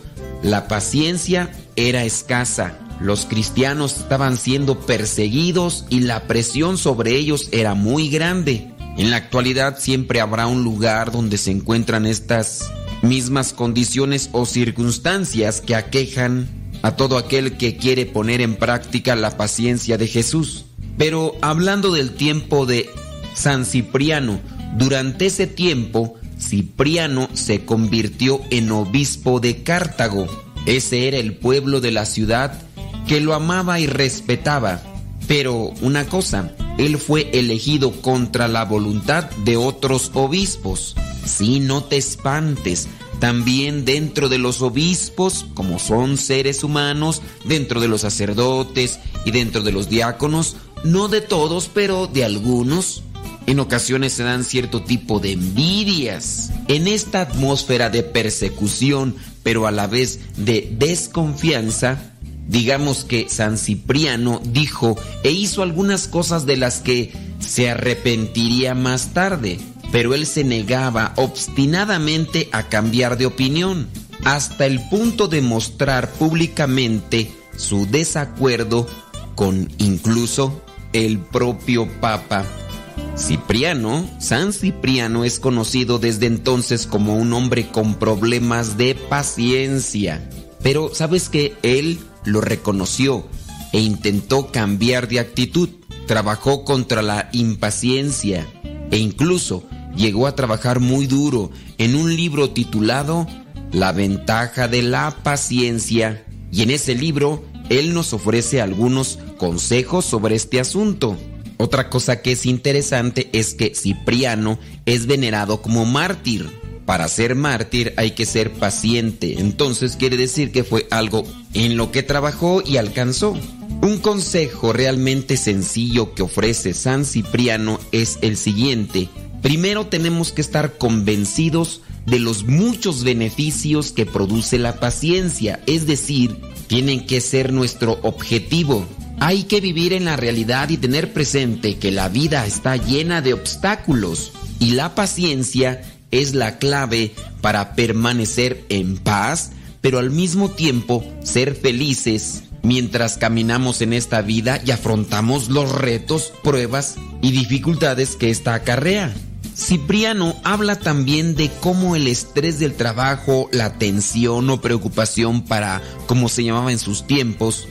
la paciencia era escasa. Los cristianos estaban siendo perseguidos y la presión sobre ellos era muy grande. En la actualidad siempre habrá un lugar donde se encuentran estas mismas condiciones o circunstancias que aquejan a todo aquel que quiere poner en práctica la paciencia de Jesús. Pero hablando del tiempo de San Cipriano, durante ese tiempo Cipriano se convirtió en obispo de Cartago. Ese era el pueblo de la ciudad que lo amaba y respetaba. Pero una cosa, él fue elegido contra la voluntad de otros obispos. Sí, no te espantes. También dentro de los obispos, como son seres humanos, dentro de los sacerdotes y dentro de los diáconos, no de todos, pero de algunos, en ocasiones se dan cierto tipo de envidias. En esta atmósfera de persecución, pero a la vez de desconfianza, digamos que San Cipriano dijo e hizo algunas cosas de las que se arrepentiría más tarde, pero él se negaba obstinadamente a cambiar de opinión, hasta el punto de mostrar públicamente su desacuerdo con incluso el propio Papa. Cipriano, San Cipriano es conocido desde entonces como un hombre con problemas de paciencia. Pero sabes que él lo reconoció e intentó cambiar de actitud. Trabajó contra la impaciencia e incluso llegó a trabajar muy duro en un libro titulado La ventaja de la paciencia. Y en ese libro él nos ofrece algunos consejos sobre este asunto. Otra cosa que es interesante es que Cipriano es venerado como mártir. Para ser mártir hay que ser paciente, entonces quiere decir que fue algo en lo que trabajó y alcanzó. Un consejo realmente sencillo que ofrece San Cipriano es el siguiente. Primero tenemos que estar convencidos de los muchos beneficios que produce la paciencia, es decir, tienen que ser nuestro objetivo. Hay que vivir en la realidad y tener presente que la vida está llena de obstáculos y la paciencia es la clave para permanecer en paz, pero al mismo tiempo ser felices mientras caminamos en esta vida y afrontamos los retos, pruebas y dificultades que esta acarrea. Cipriano habla también de cómo el estrés del trabajo, la tensión o preocupación para, como se llamaba en sus tiempos,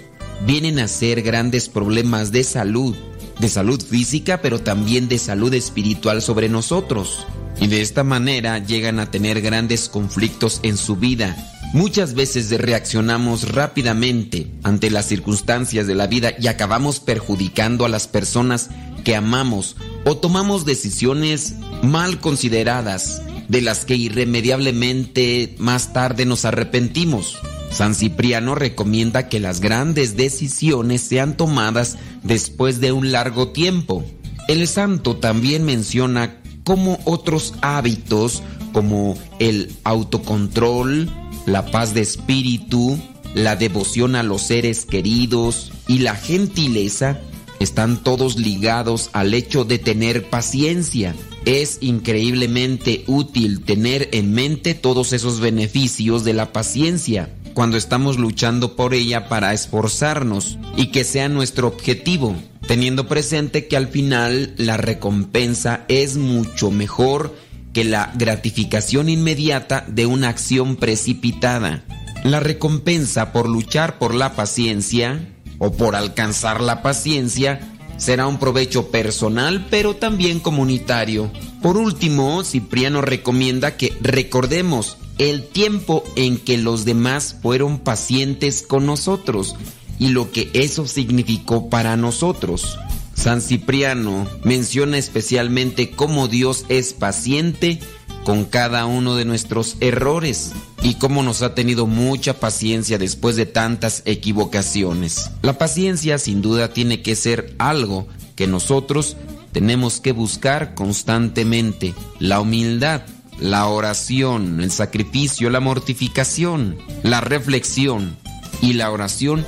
vienen a ser grandes problemas de salud, de salud física, pero también de salud espiritual sobre nosotros. Y de esta manera llegan a tener grandes conflictos en su vida. Muchas veces reaccionamos rápidamente ante las circunstancias de la vida y acabamos perjudicando a las personas que amamos o tomamos decisiones mal consideradas de las que irremediablemente más tarde nos arrepentimos. San Cipriano recomienda que las grandes decisiones sean tomadas después de un largo tiempo. El santo también menciona cómo otros hábitos como el autocontrol, la paz de espíritu, la devoción a los seres queridos y la gentileza están todos ligados al hecho de tener paciencia. Es increíblemente útil tener en mente todos esos beneficios de la paciencia cuando estamos luchando por ella para esforzarnos y que sea nuestro objetivo, teniendo presente que al final la recompensa es mucho mejor que la gratificación inmediata de una acción precipitada. La recompensa por luchar por la paciencia o por alcanzar la paciencia será un provecho personal pero también comunitario. Por último, Cipriano recomienda que recordemos el tiempo en que los demás fueron pacientes con nosotros y lo que eso significó para nosotros. San Cipriano menciona especialmente cómo Dios es paciente con cada uno de nuestros errores y cómo nos ha tenido mucha paciencia después de tantas equivocaciones. La paciencia sin duda tiene que ser algo que nosotros tenemos que buscar constantemente. La humildad, la oración, el sacrificio, la mortificación, la reflexión y la oración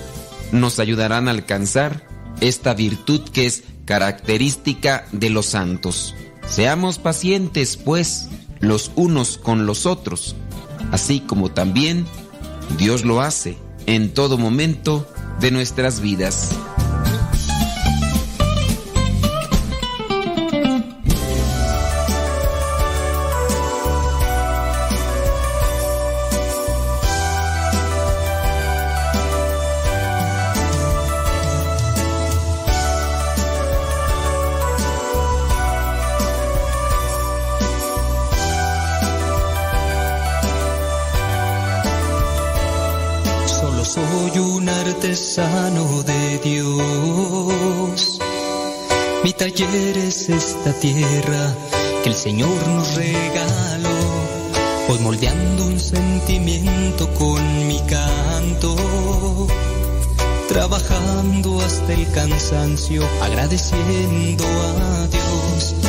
nos ayudarán a alcanzar esta virtud que es característica de los santos. Seamos pacientes, pues, los unos con los otros, así como también Dios lo hace en todo momento de nuestras vidas. Artesano de Dios. Mi taller es esta tierra que el Señor nos regaló. Voy moldeando un sentimiento con mi canto. Trabajando hasta el cansancio, agradeciendo a Dios.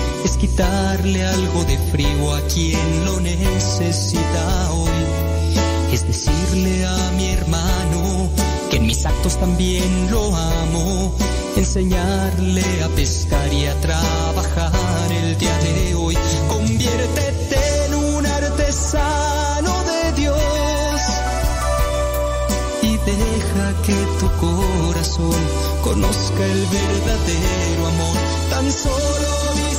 quitarle algo de frío a quien lo necesita hoy. Es decirle a mi hermano que en mis actos también lo amo, enseñarle a pescar y a trabajar el día de hoy. Conviértete en un artesano de Dios y deja que tu corazón conozca el verdadero amor. Tan solo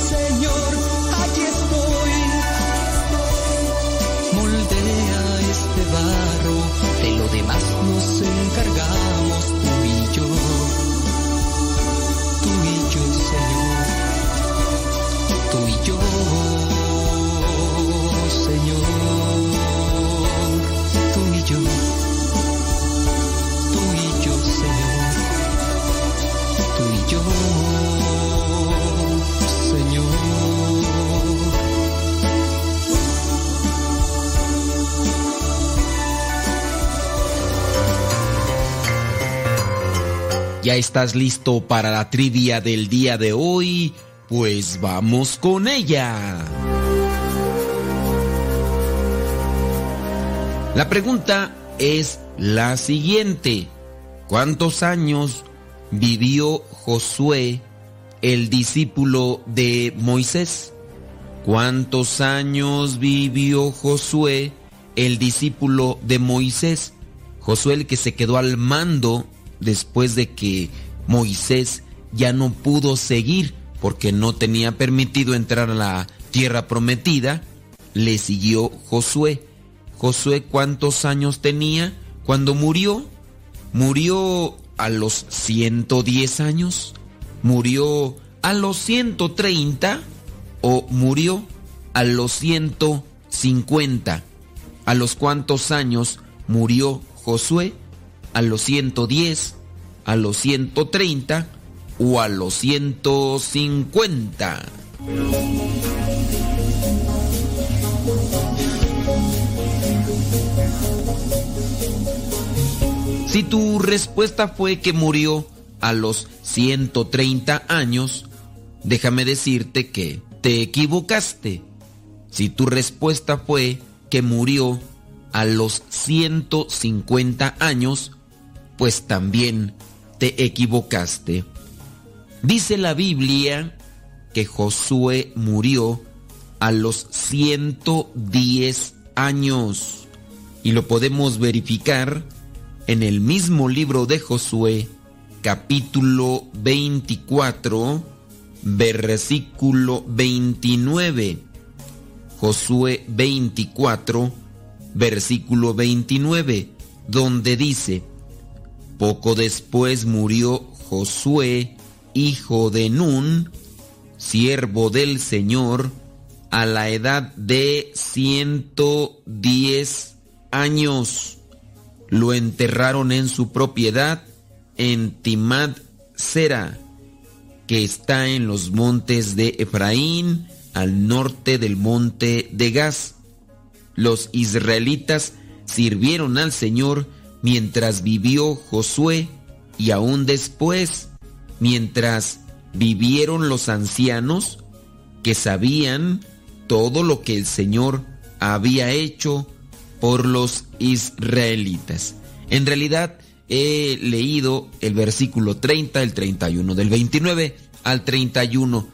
de lo demás nos encargamos tú y yo. ¿Ya estás listo para la trivia del día de hoy? Pues vamos con ella. La pregunta es la siguiente. ¿Cuántos años vivió Josué, el discípulo de Moisés? ¿Cuántos años vivió Josué, el discípulo de Moisés? Josué el que se quedó al mando después de que Moisés ya no pudo seguir porque no tenía permitido entrar a la tierra prometida, le siguió Josué. Josué cuántos años tenía cuando murió? Murió a los 110 años, murió a los 130 o murió a los 150. ¿A los cuántos años murió Josué? ¿A los 110, a los 130 o a los 150? Si tu respuesta fue que murió a los 130 años, déjame decirte que te equivocaste. Si tu respuesta fue que murió a los 150 años, pues también te equivocaste. Dice la Biblia que Josué murió a los 110 años y lo podemos verificar en el mismo libro de Josué, capítulo 24, versículo 29. Josué 24, versículo 29, donde dice, poco después murió Josué, hijo de Nun, siervo del Señor, a la edad de 110 años. Lo enterraron en su propiedad en Timad Sera, que está en los montes de Efraín, al norte del monte de Gaz. Los israelitas sirvieron al Señor mientras vivió Josué y aún después, mientras vivieron los ancianos que sabían todo lo que el Señor había hecho por los israelitas. En realidad he leído el versículo 30, el 31, del 29 al 31.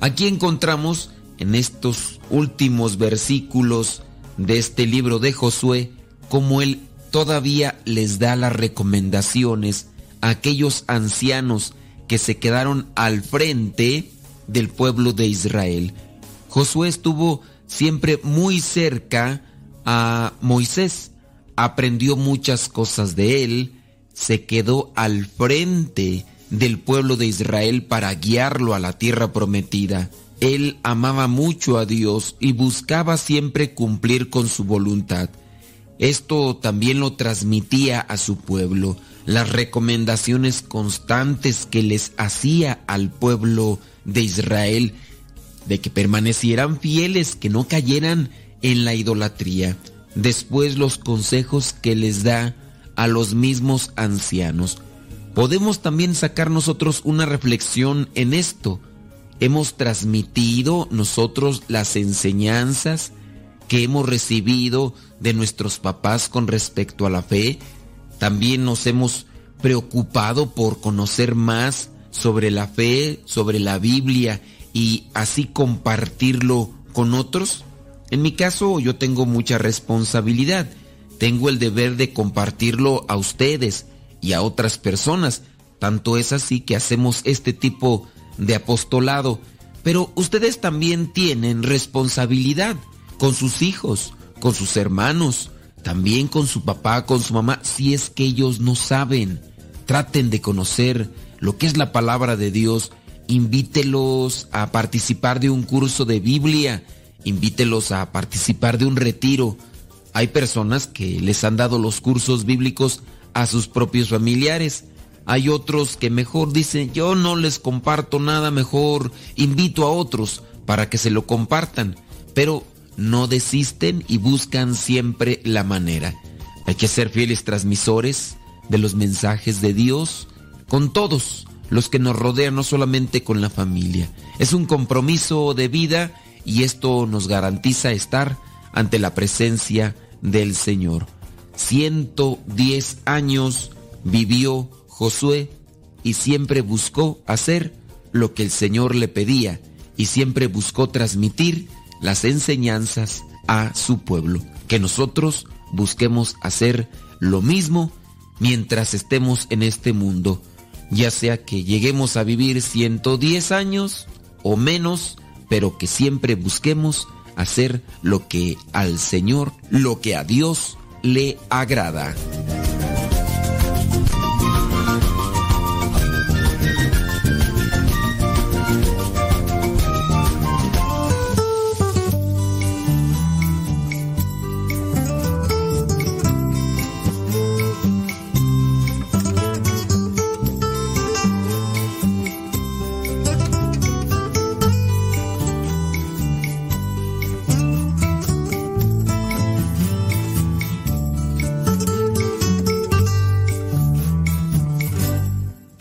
Aquí encontramos en estos últimos versículos de este libro de Josué como él todavía les da las recomendaciones a aquellos ancianos que se quedaron al frente del pueblo de Israel. Josué estuvo siempre muy cerca a Moisés, aprendió muchas cosas de él, se quedó al frente del pueblo de Israel para guiarlo a la tierra prometida. Él amaba mucho a Dios y buscaba siempre cumplir con su voluntad. Esto también lo transmitía a su pueblo. las recomendaciones constantes que les hacía al pueblo de Israel de que permanecieran fieles, que no cayeran en la idolatría. Después los consejos que les da a los mismos ancianos. Podemos también sacar nosotros una reflexión en esto. Hemos transmitido nosotros las enseñanzas que hemos recibido de nuestros papás con respecto a la fe. También nos hemos preocupado por conocer más sobre la fe, sobre la Biblia y así compartirlo con otros? En mi caso yo tengo mucha responsabilidad. Tengo el deber de compartirlo a ustedes y a otras personas. Tanto es así que hacemos este tipo de apostolado. Pero ustedes también tienen responsabilidad con sus hijos, con sus hermanos, también con su papá, con su mamá, si es que ellos no saben. Traten de conocer lo que es la palabra de Dios invítelos a participar de un curso de Biblia, invítelos a participar de un retiro. Hay personas que les han dado los cursos bíblicos a sus propios familiares. Hay otros que mejor dicen, yo no les comparto nada, mejor invito a otros para que se lo compartan. Pero no desisten y buscan siempre la manera. Hay que ser fieles transmisores de los mensajes de Dios con todos los que nos rodean, no solamente con la familia. Es un compromiso de vida y esto nos garantiza estar ante la presencia del Señor. 110 años vivió Josué y siempre buscó hacer lo que el Señor le pedía y siempre buscó transmitir las enseñanzas a su pueblo. Que nosotros busquemos hacer lo mismo mientras estemos en este mundo ya sea que lleguemos a vivir 110 años o menos, pero que siempre busquemos hacer lo que al Señor, lo que a Dios le agrada.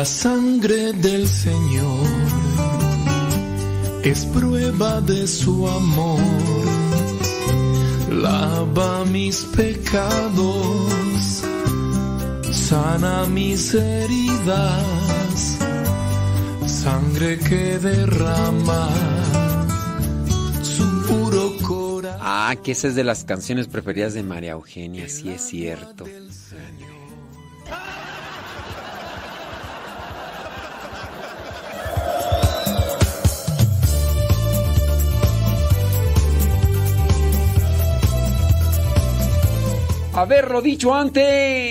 La sangre del Señor es prueba de su amor. Lava mis pecados, sana mis heridas, sangre que derrama su puro corazón. Ah, que esa es de las canciones preferidas de María Eugenia, sí es cierto. haberlo dicho antes.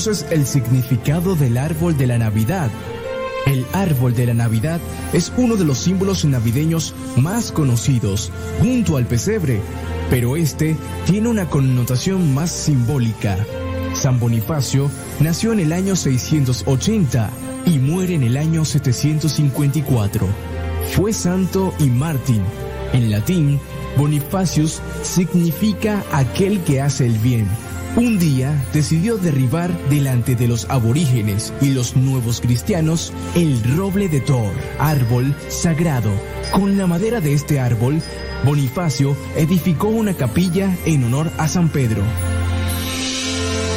conoces el significado del árbol de la Navidad. El árbol de la Navidad es uno de los símbolos navideños más conocidos, junto al pesebre, pero este tiene una connotación más simbólica. San Bonifacio nació en el año 680 y muere en el año 754. Fue santo y mártir. En latín, Bonifacius significa aquel que hace el bien un día decidió derribar delante de los aborígenes y los nuevos cristianos el roble de Thor, árbol sagrado. Con la madera de este árbol, Bonifacio edificó una capilla en honor a San Pedro.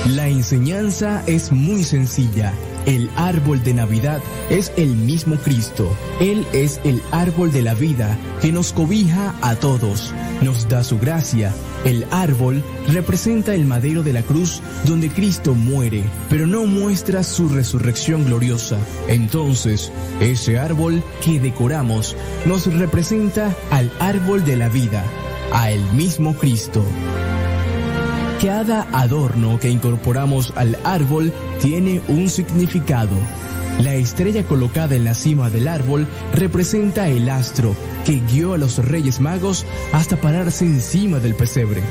La enseñanza es muy sencilla. El árbol de Navidad es el mismo Cristo. Él es el árbol de la vida que nos cobija a todos, nos da su gracia. El árbol representa el madero de la cruz donde Cristo muere, pero no muestra su resurrección gloriosa. Entonces, ese árbol que decoramos nos representa al árbol de la vida, a el mismo Cristo. Cada adorno que incorporamos al árbol tiene un significado. La estrella colocada en la cima del árbol representa el astro que guió a los reyes magos hasta pararse encima del pesebre.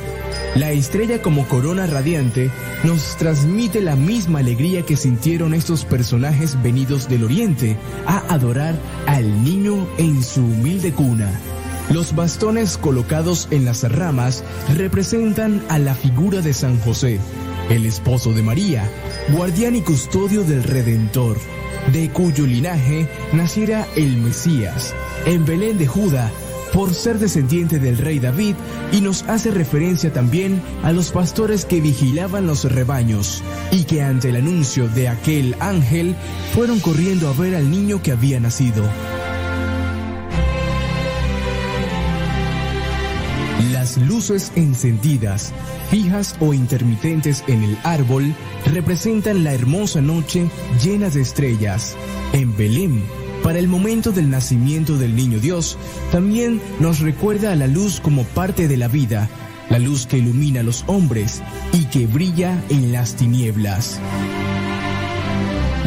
La estrella como corona radiante nos transmite la misma alegría que sintieron estos personajes venidos del oriente a adorar al niño en su humilde cuna. Los bastones colocados en las ramas representan a la figura de San José, el esposo de María, guardián y custodio del Redentor, de cuyo linaje naciera el Mesías, en Belén de Judá, por ser descendiente del rey David, y nos hace referencia también a los pastores que vigilaban los rebaños, y que ante el anuncio de aquel ángel fueron corriendo a ver al niño que había nacido. Luces encendidas, fijas o intermitentes en el árbol, representan la hermosa noche llena de estrellas. En Belén, para el momento del nacimiento del niño Dios, también nos recuerda a la luz como parte de la vida, la luz que ilumina a los hombres y que brilla en las tinieblas.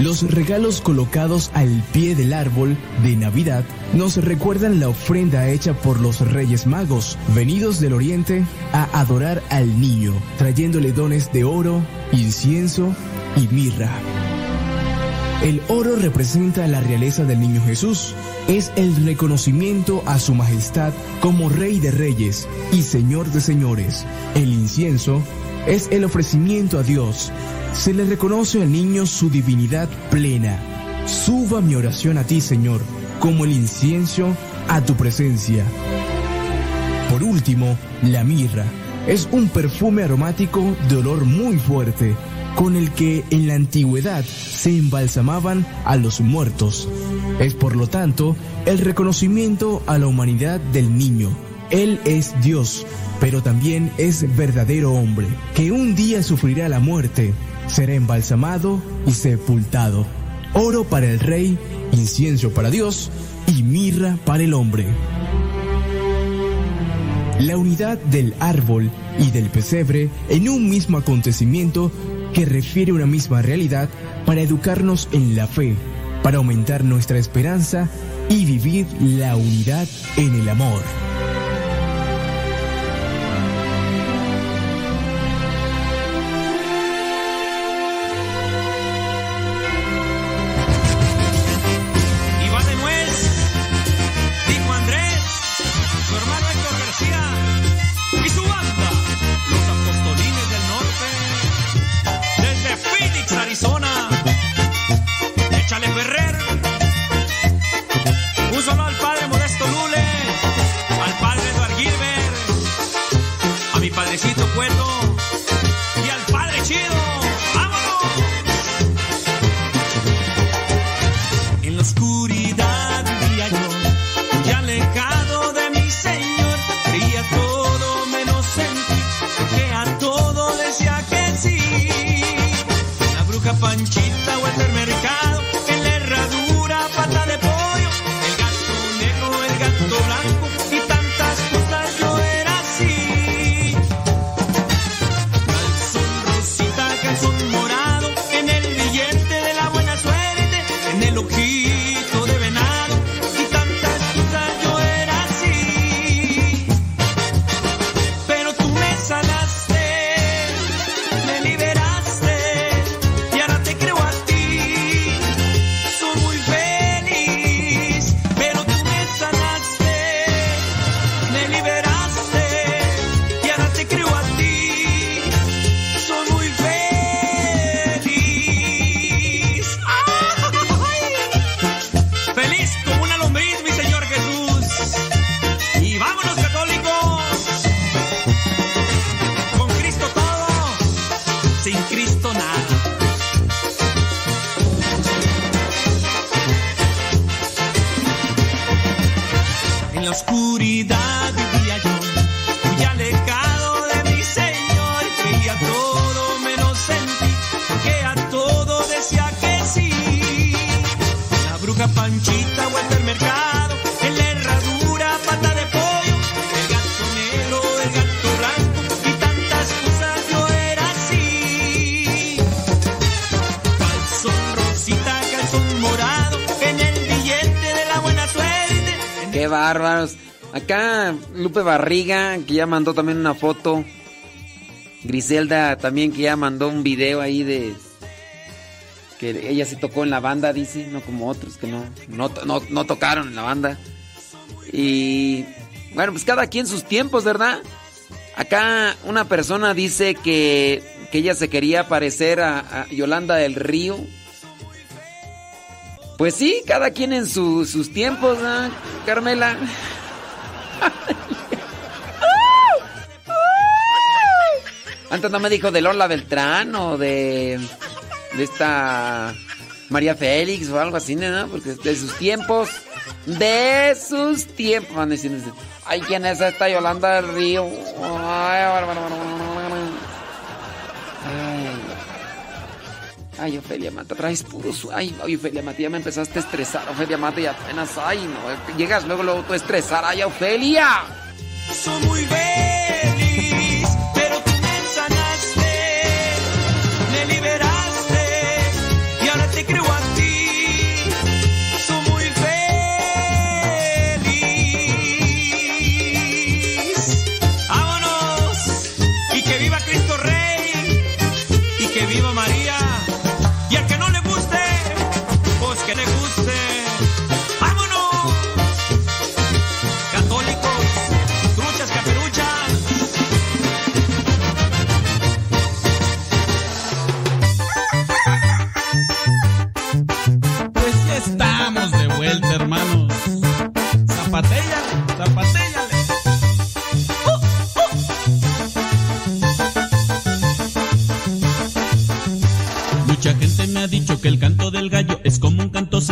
Los regalos colocados al pie del árbol de Navidad nos recuerdan la ofrenda hecha por los Reyes Magos, venidos del Oriente a adorar al niño, trayéndole dones de oro, incienso y mirra. El oro representa la realeza del niño Jesús, es el reconocimiento a su majestad como Rey de Reyes y Señor de Señores. El incienso es el ofrecimiento a Dios. Se le reconoce al niño su divinidad plena. Suba mi oración a ti, Señor, como el incienso a tu presencia. Por último, la mirra es un perfume aromático de olor muy fuerte, con el que en la antigüedad se embalsamaban a los muertos. Es por lo tanto el reconocimiento a la humanidad del niño. Él es Dios, pero también es verdadero hombre, que un día sufrirá la muerte, será embalsamado y sepultado. Oro para el rey, incienso para Dios y mirra para el hombre. La unidad del árbol y del pesebre en un mismo acontecimiento que refiere una misma realidad para educarnos en la fe, para aumentar nuestra esperanza y vivir la unidad en el amor. Barriga, que ya mandó también una foto. Griselda también, que ya mandó un video ahí de. Que ella se tocó en la banda, dice, no como otros que no, no, no, no tocaron en la banda. Y. Bueno, pues cada quien sus tiempos, ¿verdad? Acá una persona dice que, que ella se quería parecer a, Yolanda del Río. Pues sí, cada quien en su- sus tiempos, ¿no, Carmela? [laughs] No me dijo de Lola Beltrán o de, de esta María Félix o algo así, ¿no? Porque de sus tiempos, de sus tiempos, van diciendo, ay, ¿quién es esta Yolanda del Río? Ay. Ay. Ofelia Mata, traes puro su... Ay, Ofelia Mata, ya me empezaste a estresar, Ofelia Mata, y apenas... Ay, no, llegas luego, luego tú estresar. Ay, Ofelia. Soy muy feliz,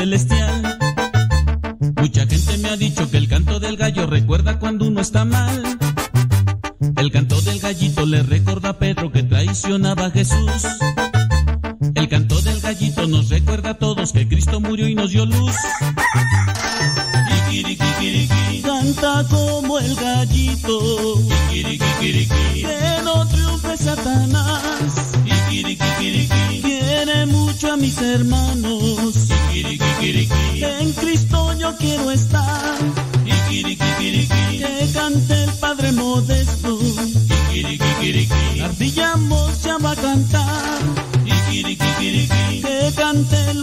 celestial. Mucha gente me ha dicho que el canto del gallo recuerda cuando uno está mal. El canto del gallito le recuerda a Pedro que traicionaba a Jesús.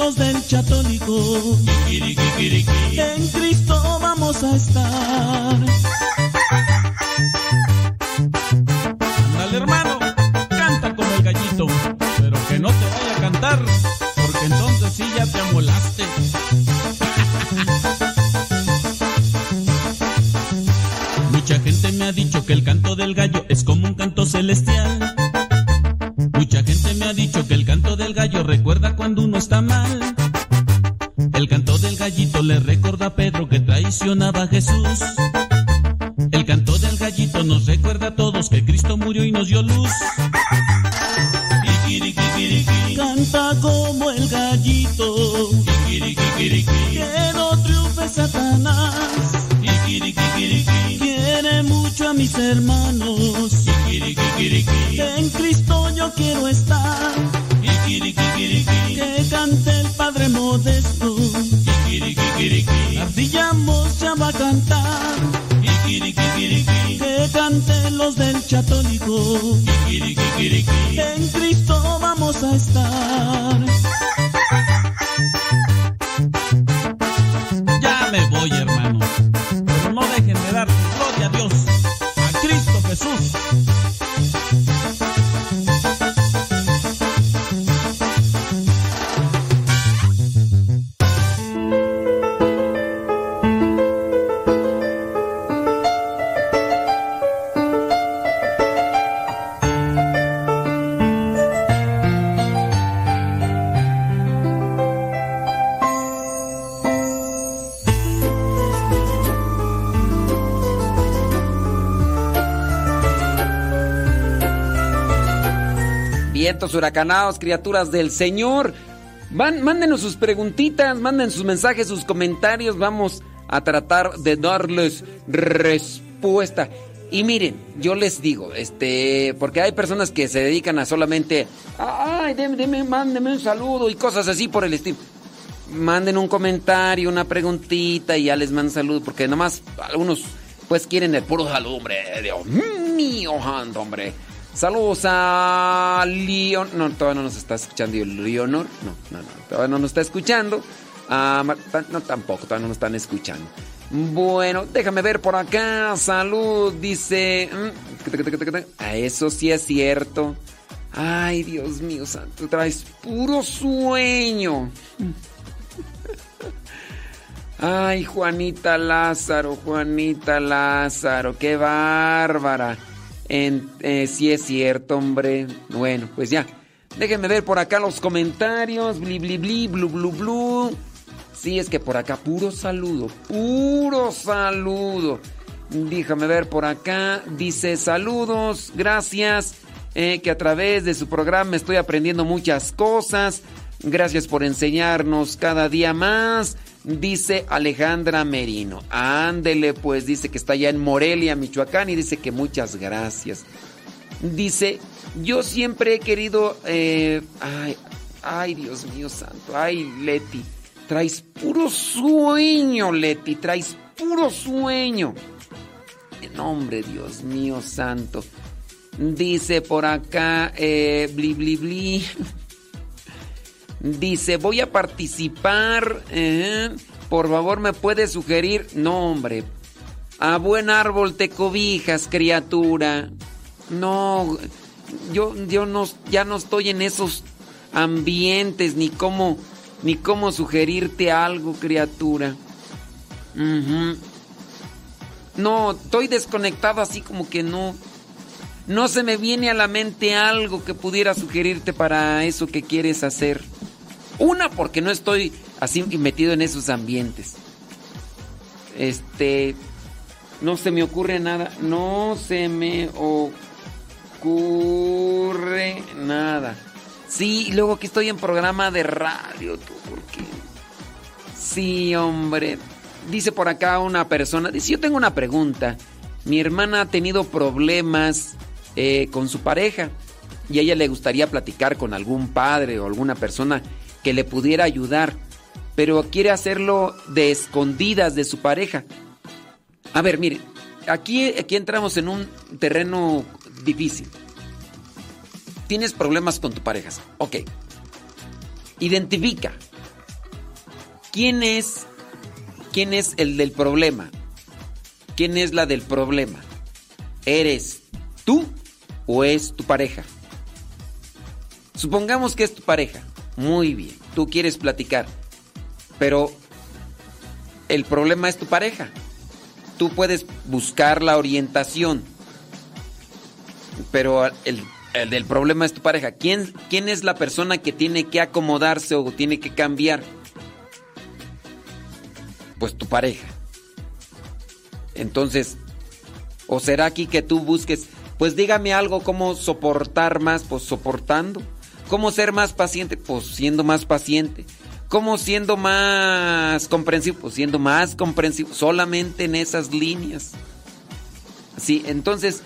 Los del Que en Cristo vamos a estar. Que traicionaba a Jesús. Que en Cristo vamos a estar. Huracanados, criaturas del Señor. Van, mándenos sus preguntitas, manden sus mensajes, sus comentarios. Vamos a tratar de darles respuesta. Y miren, yo les digo, este, porque hay personas que se dedican a solamente, ay, deme, deme, mándeme un saludo y cosas así por el estilo. Manden un comentario, una preguntita y ya les mando saludo, porque nomás algunos pues quieren el puro saludo, hombre. Dios mío, hombre. Saludos a Leon. No, todavía no nos está escuchando. Leonor. No, no, no. Todavía no nos está escuchando. No, tampoco. Todavía no nos están escuchando. Bueno, déjame ver por acá. Salud, dice. A eso sí es cierto. Ay, Dios mío, santo. Traes puro sueño. Ay, Juanita Lázaro, Juanita Lázaro, qué bárbara. En, eh, sí es cierto, hombre. Bueno, pues ya. Déjenme ver por acá los comentarios. Bli, bli, bli, blu, blu, blu. Sí, es que por acá, puro saludo, puro saludo. Déjame ver por acá. Dice saludos, gracias. Eh, que a través de su programa estoy aprendiendo muchas cosas. Gracias por enseñarnos cada día más. Dice Alejandra Merino. Ándele, pues dice que está allá en Morelia, Michoacán, y dice que muchas gracias. Dice, yo siempre he querido... Eh, ay, ay, Dios mío santo. Ay, Leti. Traes puro sueño, Leti. Traes puro sueño. En nombre, Dios mío santo. Dice por acá, eh, bli, bli, bli. [laughs] Dice, voy a participar. ¿eh? Por favor, ¿me puede sugerir? No, hombre. A buen árbol te cobijas, criatura. No, yo, yo no, ya no estoy en esos ambientes, ni cómo, ni cómo sugerirte algo, criatura. No, estoy desconectado así como que no. No se me viene a la mente algo que pudiera sugerirte para eso que quieres hacer. Una, porque no estoy así metido en esos ambientes. Este. No se me ocurre nada. No se me ocurre nada. Sí, luego que estoy en programa de radio, tú, porque. Sí, hombre. Dice por acá una persona. Dice: Yo tengo una pregunta. Mi hermana ha tenido problemas eh, con su pareja y a ella le gustaría platicar con algún padre o alguna persona que le pudiera ayudar, pero quiere hacerlo de escondidas de su pareja. A ver, mire, aquí, aquí entramos en un terreno difícil. Tienes problemas con tu pareja. Ok. Identifica. ¿Quién es, quién es el del problema? ¿Quién es la del problema? ¿Eres tú o es tu pareja? Supongamos que es tu pareja. Muy bien, tú quieres platicar, pero el problema es tu pareja. Tú puedes buscar la orientación, pero el, del problema es tu pareja. ¿Quién, ¿Quién es la persona que tiene que acomodarse o tiene que cambiar? Pues tu pareja. Entonces, ¿o será aquí que tú busques, pues dígame algo, cómo soportar más, pues soportando? ¿Cómo ser más paciente? Pues siendo más paciente. ¿Cómo siendo más comprensivo? Pues siendo más comprensivo. Solamente en esas líneas. Sí, entonces,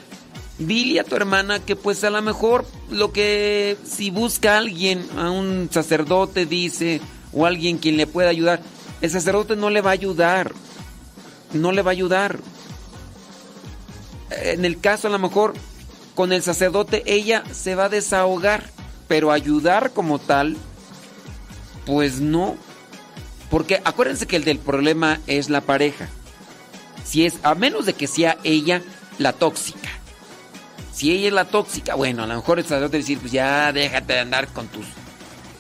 dile a tu hermana que pues a lo mejor lo que si busca a alguien, a un sacerdote dice, o alguien quien le pueda ayudar, el sacerdote no le va a ayudar. No le va a ayudar. En el caso a lo mejor con el sacerdote ella se va a desahogar pero ayudar como tal, pues no. Porque acuérdense que el del problema es la pareja. Si es, a menos de que sea ella la tóxica. Si ella es la tóxica, bueno, a lo mejor el sacerdote decir, pues ya déjate de andar con tus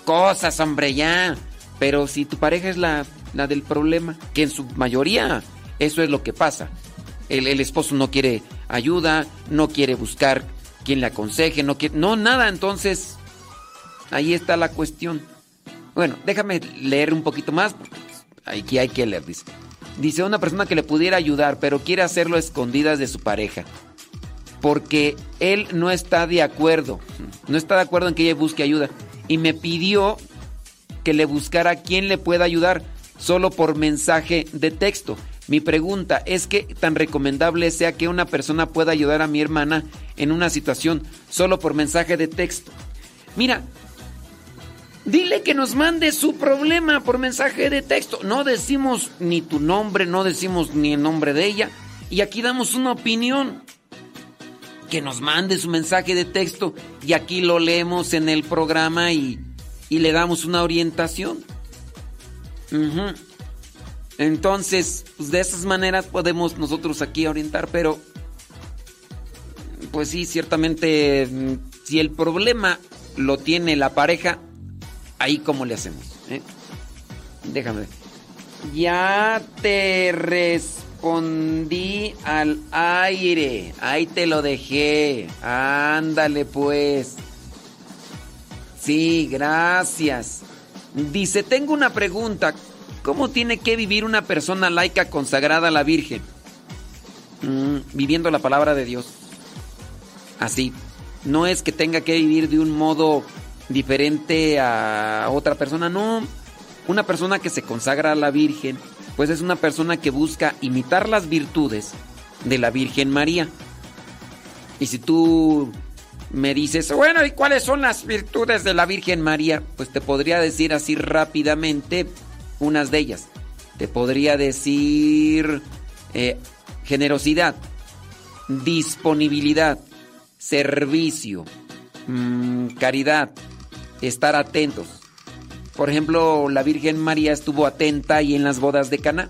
cosas, hombre, ya. Pero si tu pareja es la, la del problema, que en su mayoría eso es lo que pasa. El, el esposo no quiere ayuda, no quiere buscar quien le aconseje, no quiere, no, nada, entonces Ahí está la cuestión. Bueno, déjame leer un poquito más. Aquí hay que leer, dice. Dice una persona que le pudiera ayudar, pero quiere hacerlo escondidas de su pareja. porque él no está de acuerdo, no está de acuerdo en que ella busque ayuda y me pidió que le buscara quién le pueda ayudar solo por mensaje de texto. Mi pregunta es que tan recomendable sea que una persona pueda ayudar a mi hermana en una situación solo por mensaje de texto. Mira, dile que nos mande su problema por mensaje de texto. No decimos ni tu nombre, no decimos ni el nombre de ella. Y aquí damos una opinión. Que nos mande su mensaje de texto y aquí lo leemos en el programa y, y le damos una orientación. Entonces, pues de esas maneras podemos nosotros aquí orientar, pero pues sí, ciertamente, mm, si el problema lo tiene la pareja, ahí cómo le hacemos. ¿Eh? Déjame ver. Ya te respondí al aire. Ahí te lo dejé. Ándale pues. Sí, gracias. Dice, tengo una pregunta. ¿Cómo tiene que vivir una persona laica consagrada a la Virgen? Mm, viviendo la palabra de Dios. Así. No es que tenga que vivir de un modo diferente a otra persona, no. Una persona que se consagra a la Virgen, pues es una persona que busca imitar las virtudes de la Virgen María. Y si tú me dices, bueno, ¿y cuáles son las virtudes de la Virgen María? Pues te podría decir así rápidamente unas de ellas. Te podría decir eh, generosidad, disponibilidad, servicio, mm, caridad, estar atentos. Por ejemplo, la Virgen María estuvo atenta ahí en las bodas de Cana.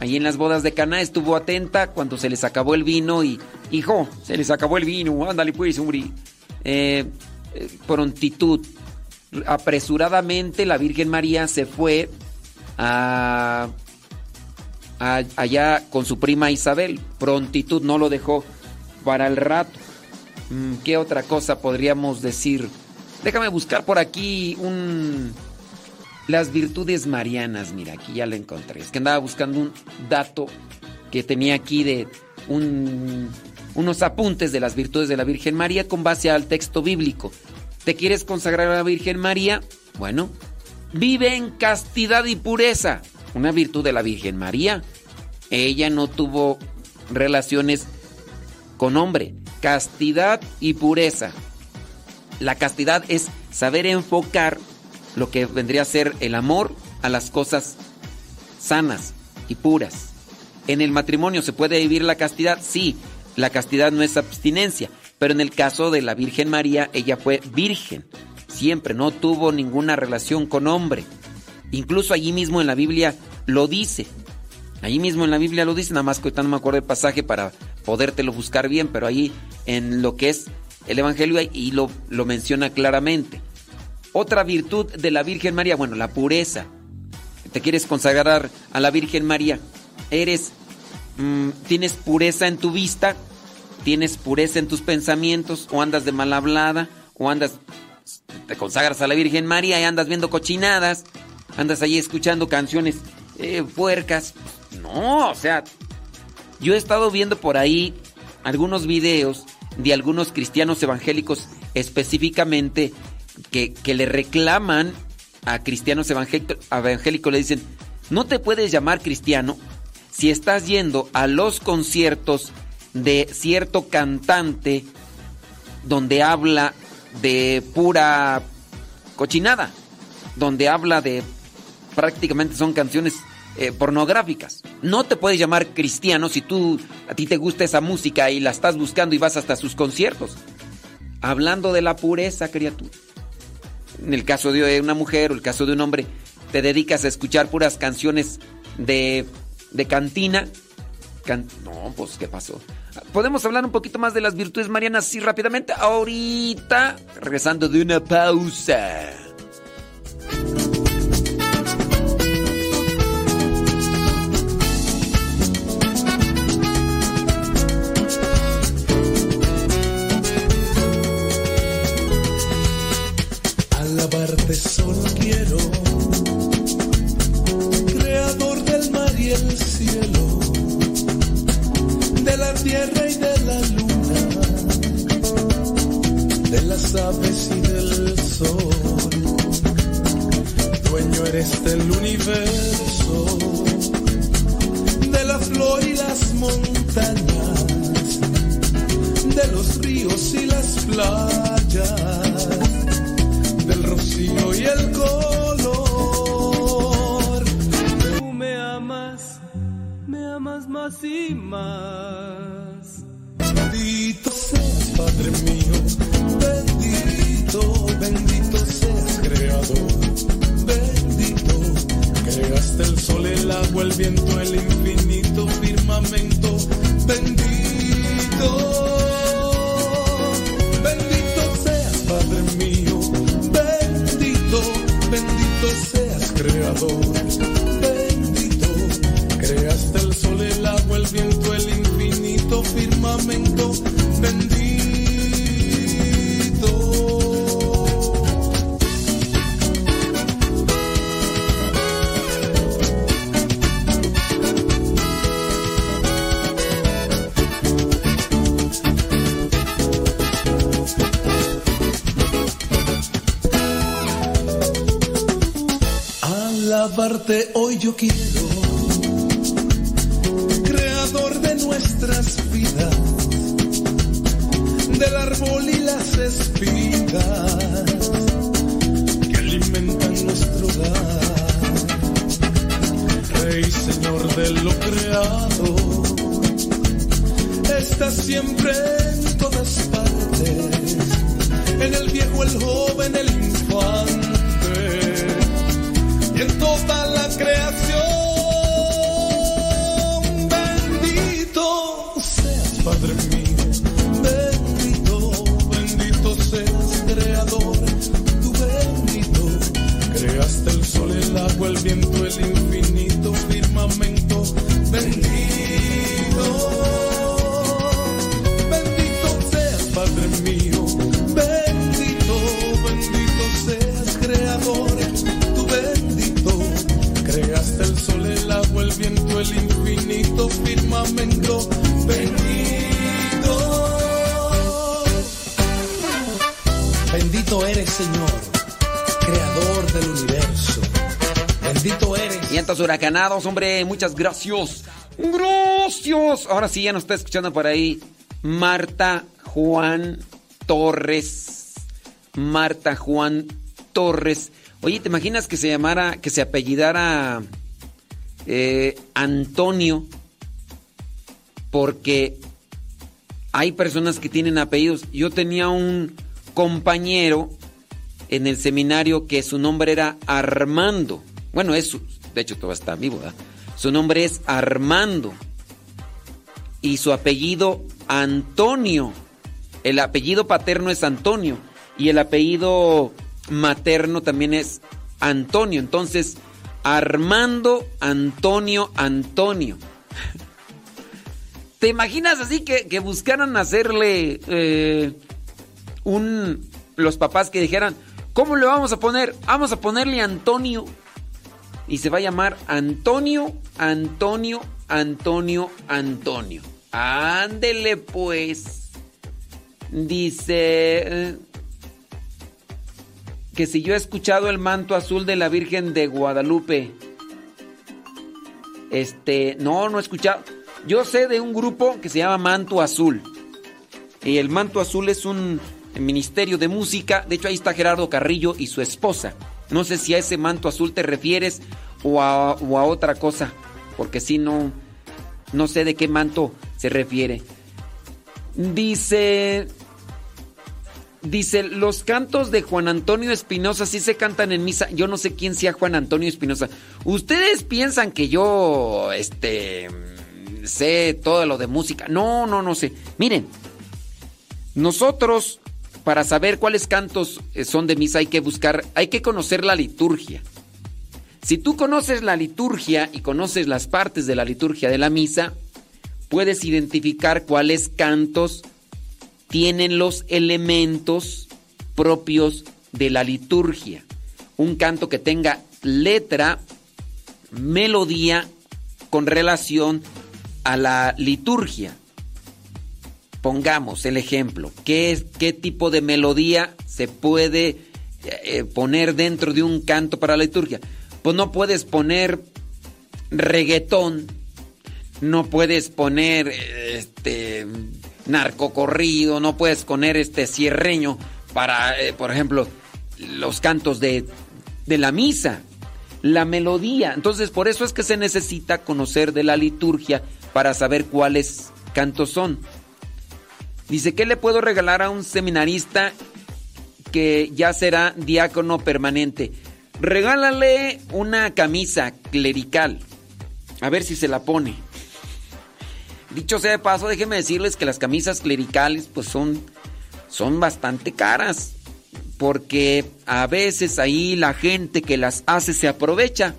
Ahí en las bodas de Cana estuvo atenta cuando se les acabó el vino y, hijo, se les acabó el vino, ándale pues, hombre. Eh, eh, prontitud. Apresuradamente la Virgen María se fue a, a- allá con su prima Isabel. Prontitud no lo dejó para el rato. Mm, ¿Qué otra cosa podríamos decir? Déjame buscar por aquí un... Las virtudes marianas, mira, aquí ya la encontré. Es que andaba buscando un dato que tenía aquí de un- unos apuntes de las virtudes de la Virgen María con base al texto bíblico. ¿Te quieres consagrar a la Virgen María? Bueno, vive en castidad y pureza. Una virtud de la Virgen María. Ella no tuvo relaciones con hombre. Castidad y pureza. La castidad es saber enfocar lo que vendría a ser el amor a las cosas sanas y puras. En el matrimonio se puede vivir la castidad, sí, la castidad no es abstinencia, pero en el caso de la Virgen María, ella fue virgen, siempre, no tuvo ninguna relación con hombre. Incluso allí mismo en la Biblia lo dice. Allí mismo en la Biblia lo dice, nada más que ahorita no me acuerdo el pasaje para podértelo buscar bien, pero ahí en lo que es el Evangelio y lo, lo menciona claramente. Otra virtud de la Virgen María, bueno, la pureza. Te quieres consagrar a la Virgen María. Eres, mm, tienes pureza en tu vista, tienes pureza en tus pensamientos, o andas de mal hablada, o andas, te consagras a la Virgen María y andas viendo cochinadas, andas ahí escuchando canciones eh, puercas. No, o sea, yo he estado viendo por ahí algunos videos de algunos cristianos evangélicos específicamente que, que le reclaman a cristianos evangélicos, le dicen, no te puedes llamar cristiano si estás yendo a los conciertos de cierto cantante donde habla de pura cochinada, donde habla de prácticamente son canciones eh, pornográficas. No te puedes llamar cristiano si tú a ti te gusta esa música y la estás buscando y vas hasta sus conciertos. Hablando de la pureza, criatura. En el caso de una mujer o el caso de un hombre, te dedicas a escuchar puras canciones de, de cantina. Can- no, pues, ¿qué pasó? Podemos hablar un poquito más de las virtudes marianas así rápidamente. Ahorita, regresando de una pausa. Alabarte solo quiero, creador del mar y el cielo, de la tierra y de la luna. de las aves y del sol. Dueño eres del universo, de la flor y las montañas, de los ríos y las playas, y el color. Tú me amas, me amas más y más. Bendito seas, Padre mío, bendito, bendito seas, Creador, bendito. Creaste el sol, el agua, el viento, el infinito firmamento. Bendito Creador, Hoy yo quiero, creador de nuestras vidas, del árbol y las espigas que alimentan nuestro hogar. Rey, Señor de lo creado, estás siempre en todas partes, en el viejo, el joven, el y en toda la creación. Huracanados, hombre, muchas gracias. Gracias. Ahora sí, ya nos está escuchando por ahí Marta Juan Torres. Marta Juan Torres. Oye, ¿te imaginas que se llamara, que se apellidara eh, Antonio? Porque hay personas que tienen apellidos. Yo tenía un compañero en el seminario que su nombre era Armando. Bueno, es su- de hecho todavía está vivo, ¿verdad? Su nombre es Armando. Y su apellido Antonio. El apellido paterno es Antonio. Y el apellido materno también es Antonio. Entonces, Armando Antonio Antonio. ¿Te imaginas así que, que buscaran hacerle eh, un. Los papás que dijeran, ¿cómo le vamos a poner? Vamos a ponerle Antonio. Y se va a llamar Antonio, Antonio, Antonio, Antonio. Ándele pues. Dice eh, que si yo he escuchado el manto azul de la Virgen de Guadalupe. Este, no, no he escuchado. Yo sé de un grupo que se llama Manto Azul. Y el Manto Azul es un ministerio de música. De hecho, ahí está Gerardo Carrillo y su esposa. No sé si a ese manto azul te refieres o a, otra cosa. Porque si no, no sé de qué manto se refiere. Dice. Dice, los cantos de Juan Antonio Espinosa sí se cantan en misa. Yo no sé quién sea Juan Antonio Espinosa. Ustedes piensan que yo, este, sé todo lo de música. No, no, no sé. Miren, nosotros, para saber cuáles cantos eh, son de misa, hay que buscar, hay que conocer la liturgia. Si tú conoces la liturgia y conoces las partes de la liturgia de la misa, puedes identificar cuáles cantos tienen los elementos propios de la liturgia. Un canto que tenga letra, melodía con relación a la liturgia. Pongamos el ejemplo, ¿qué, es, qué tipo de melodía se puede eh, poner dentro de un canto para la liturgia? Pues no puedes poner reggaetón, no puedes poner este narcocorrido, no puedes poner este cierreño para, eh, por ejemplo, los cantos de, de la misa, la melodía. Entonces, por eso es que se necesita conocer de la liturgia para saber cuáles cantos son. Dice, ¿qué le puedo regalar a un seminarista que ya será diácono permanente? Regálale una camisa clerical. A ver si se la pone. Dicho sea de paso, déjenme decirles que las camisas clericales pues son, son bastante caras. Porque a veces ahí la gente que las hace se aprovecha.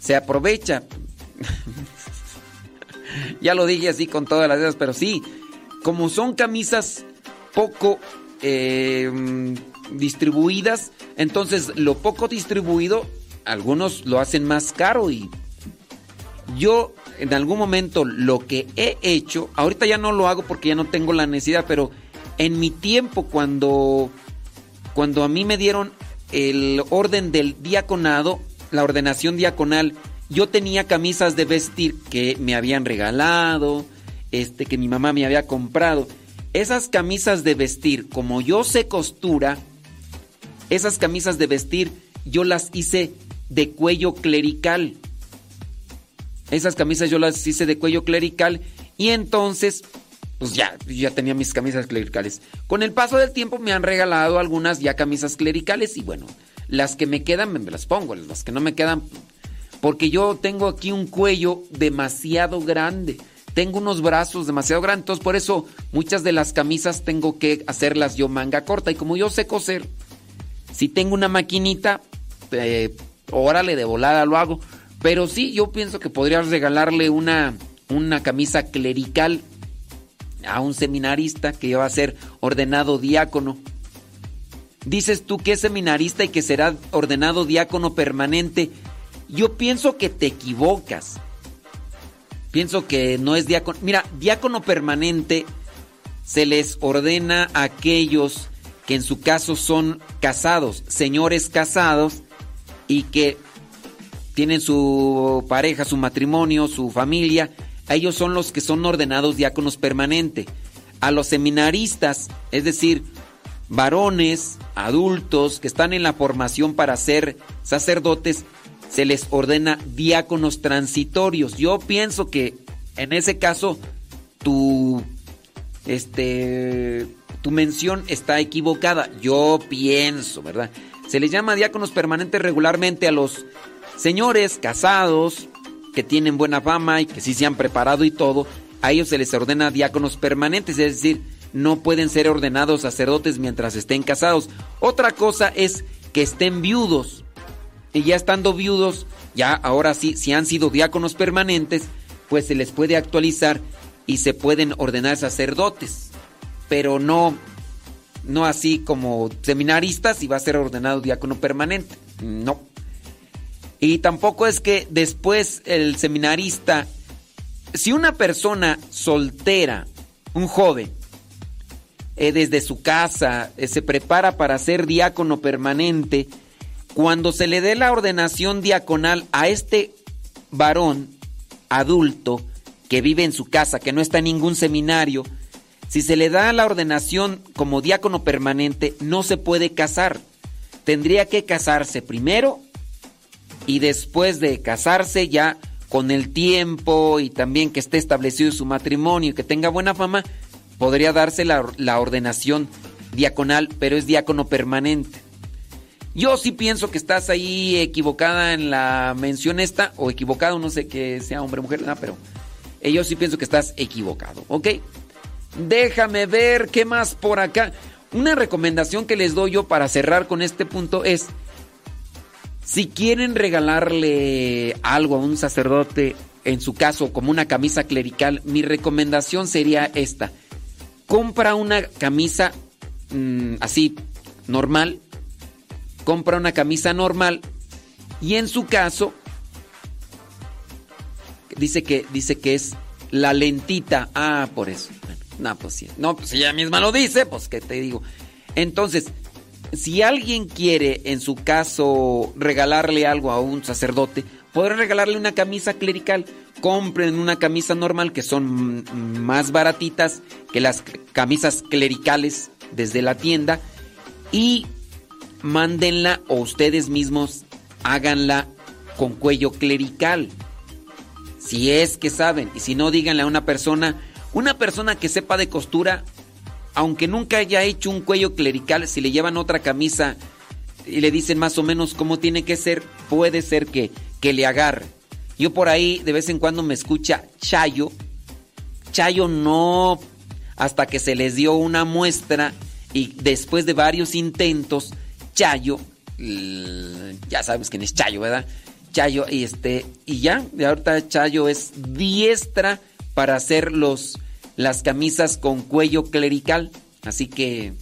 Se aprovecha. [laughs] ya lo dije así con todas las ideas, pero sí, como son camisas poco eh, distribuidas, entonces lo poco distribuido, algunos lo hacen más caro y yo en algún momento lo que he hecho, ahorita ya no lo hago porque ya no tengo la necesidad, pero en mi tiempo cuando, cuando a mí me dieron el orden del diaconado, la ordenación diaconal, yo tenía camisas de vestir que me habían regalado, este que mi mamá me había comprado. Esas camisas de vestir, como yo sé costura, esas camisas de vestir yo las hice de cuello clerical. Esas camisas yo las hice de cuello clerical y entonces, pues ya, ya tenía mis camisas clericales. Con el paso del tiempo me han regalado algunas ya camisas clericales y bueno, las que me quedan me las pongo, las que no me quedan, porque yo tengo aquí un cuello demasiado grande. Tengo unos brazos demasiado grandes, por eso muchas de las camisas tengo que hacerlas yo manga corta. Y como yo sé coser, si tengo una maquinita, eh, órale, de volada lo hago. Pero sí, yo pienso que podrías regalarle una, una camisa clerical a un seminarista que va a ser ordenado diácono. Dices tú que es seminarista y que será ordenado diácono permanente. Yo pienso que te equivocas. Pienso que no es diácono. Mira, diácono permanente se les ordena a aquellos que en su caso son casados, señores casados, y que tienen su pareja, su matrimonio, su familia, ellos son los que son ordenados diáconos permanente. A los seminaristas, es decir, varones, adultos que están en la formación para ser sacerdotes, se les ordena diáconos transitorios. Yo pienso que en ese caso tu este tu mención está equivocada. Yo pienso, ¿verdad? Se les llama diáconos permanentes regularmente a los señores casados que tienen buena fama y que sí se han preparado y todo. A ellos se les ordena diáconos permanentes, es decir, no pueden ser ordenados sacerdotes mientras estén casados. Otra cosa es que estén viudos. Y ya estando viudos, ya ahora sí, si han sido diáconos permanentes, pues se les puede actualizar y se pueden ordenar sacerdotes. Pero no, no así como seminaristas y va a ser ordenado diácono permanente. No. Y tampoco es que después el seminarista, si una persona soltera, un joven, eh, desde su casa eh, se prepara para ser diácono permanente, cuando se le dé la ordenación diaconal a este varón adulto que vive en su casa, que no está en ningún seminario, si se le da la ordenación como diácono permanente, no se puede casar. Tendría que casarse primero y después de casarse ya con el tiempo y también que esté establecido su matrimonio y que tenga buena fama, podría darse la, la ordenación diaconal, pero es diácono permanente. Yo sí pienso que estás ahí equivocada en la mención esta, o equivocado, no sé que sea hombre o mujer, nada, pero eh, yo sí pienso que estás equivocado, ¿ok? Déjame ver qué más por acá. Una recomendación que les doy yo para cerrar con este punto es, si quieren regalarle algo a un sacerdote, en su caso como una camisa clerical, mi recomendación sería esta. Compra una camisa mmm, así, normal. Compra una camisa normal. Y en su caso, dice que, dice que es la lentita. Ah, por eso. Bueno. No, pues sí. No, pues ella misma lo dice, pues qué te digo. Entonces, si alguien quiere, en su caso, regalarle algo a un sacerdote, podrá regalarle una camisa clerical. Compren una camisa normal que son más baratitas que las camisas clericales desde la tienda y mándenla o ustedes mismos háganla con cuello clerical. Si es que saben, y si no, díganle a una persona, una persona que sepa de costura, aunque nunca haya hecho un cuello clerical, si le llevan otra camisa y le dicen más o menos cómo tiene que ser, puede ser que, que le agarre. Yo por ahí de vez en cuando me escucha Chayo. Chayo no, hasta que se les dio una muestra y después de varios intentos, Chayo, ya sabes quién es Chayo, ¿verdad? Chayo, y este, y ya, de ahorita Chayo es diestra para hacer los, las camisas con cuello clerical. Así que,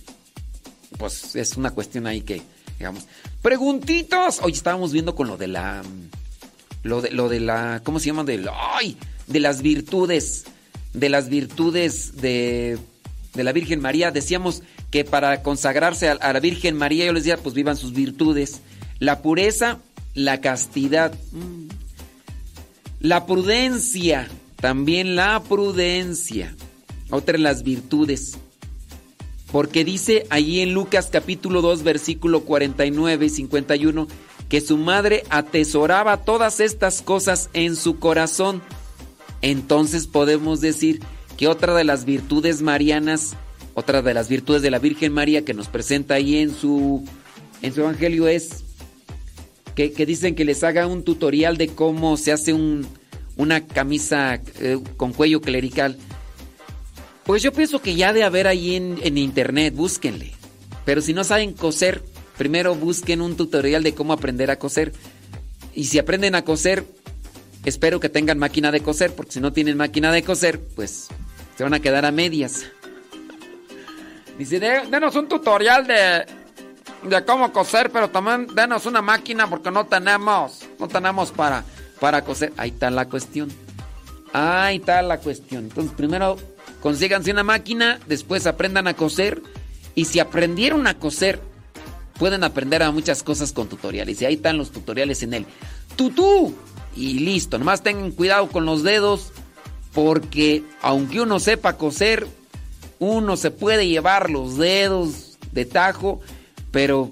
pues es una cuestión ahí que, digamos. Preguntitos. Hoy estábamos viendo con lo de la, lo de, lo de la, ¿cómo se llama? De, de las virtudes, de las virtudes de, de la Virgen María. Decíamos que para consagrarse a, la Virgen María, yo les decía, pues vivan sus virtudes. La pureza, la castidad, la prudencia, también la prudencia. Otra de las virtudes. Porque dice allí en Lucas capítulo 2 versículo 49 y 51 que su madre atesoraba todas estas cosas en su corazón. Entonces podemos decir que otra de las virtudes marianas, otra de las virtudes de la Virgen María que nos presenta ahí en su, en su evangelio es que, que dicen que les haga un tutorial de cómo se hace un, una camisa eh, con cuello clerical. Pues yo pienso que ya de haber ahí en, en, internet, búsquenle. Pero si no saben coser, primero busquen un tutorial de cómo aprender a coser. Y si aprenden a coser, espero que tengan máquina de coser, porque si no tienen máquina de coser, pues se van a quedar a medias. Dice, denos un tutorial de, de cómo coser, pero también denos una máquina porque no tenemos, no tenemos para para coser. Ahí está la cuestión. Ahí está la cuestión. Entonces, primero consíganse una máquina, después aprendan a coser. Y si aprendieron a coser, pueden aprender a muchas cosas con tutoriales. Y ahí están los tutoriales en el tutú. Y listo. Nomás tengan cuidado con los dedos. Porque aunque uno sepa coser, uno se puede llevar los dedos de tajo. Pero,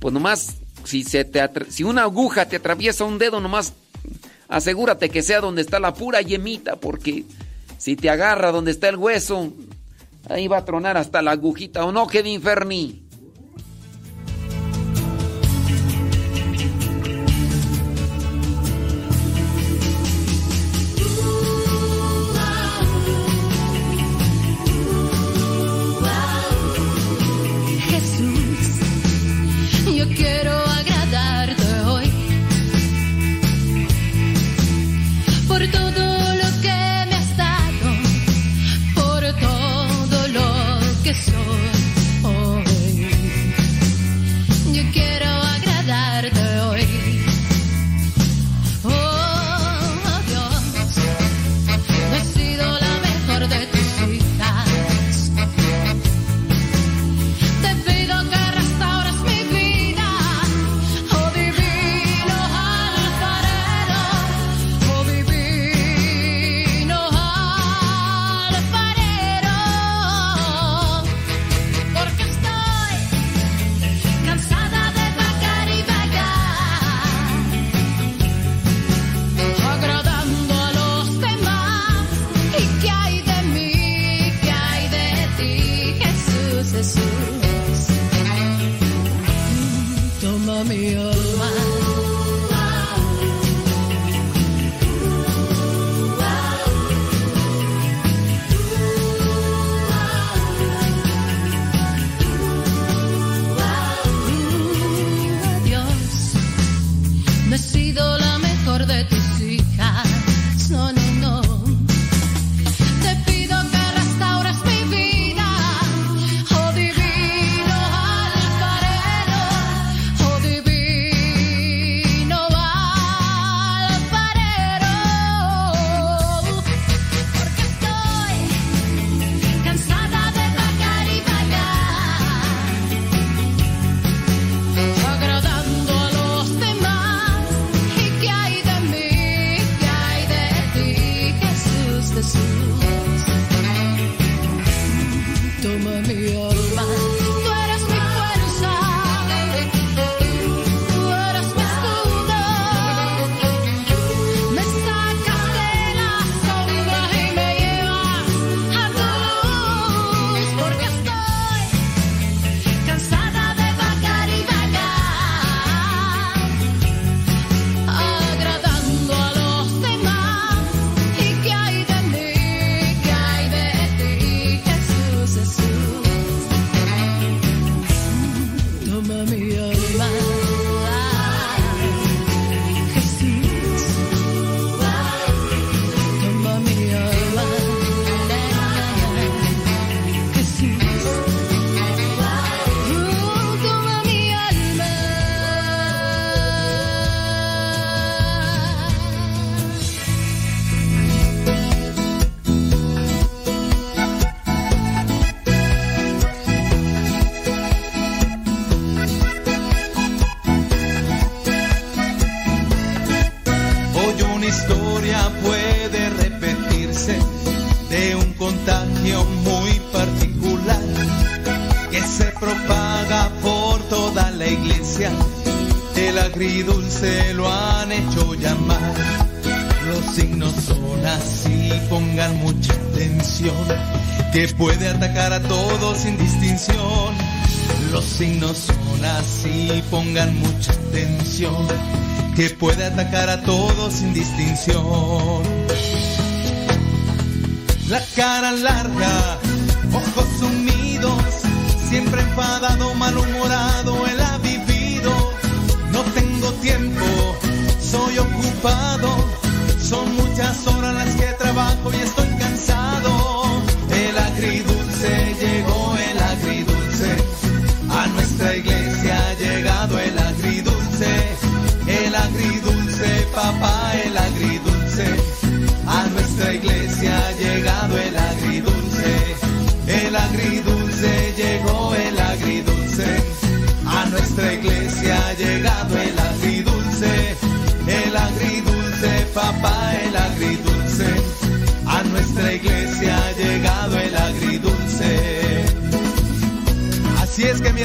pues nomás, si, se te si una aguja te atraviesa un dedo, nomás asegúrate que sea donde está la pura yemita, porque si te agarra donde está el hueso, ahí va a tronar hasta la agujita, ¿o no, Kevin Ferni? Que puede atacar a todos sin distinción. La cara larga,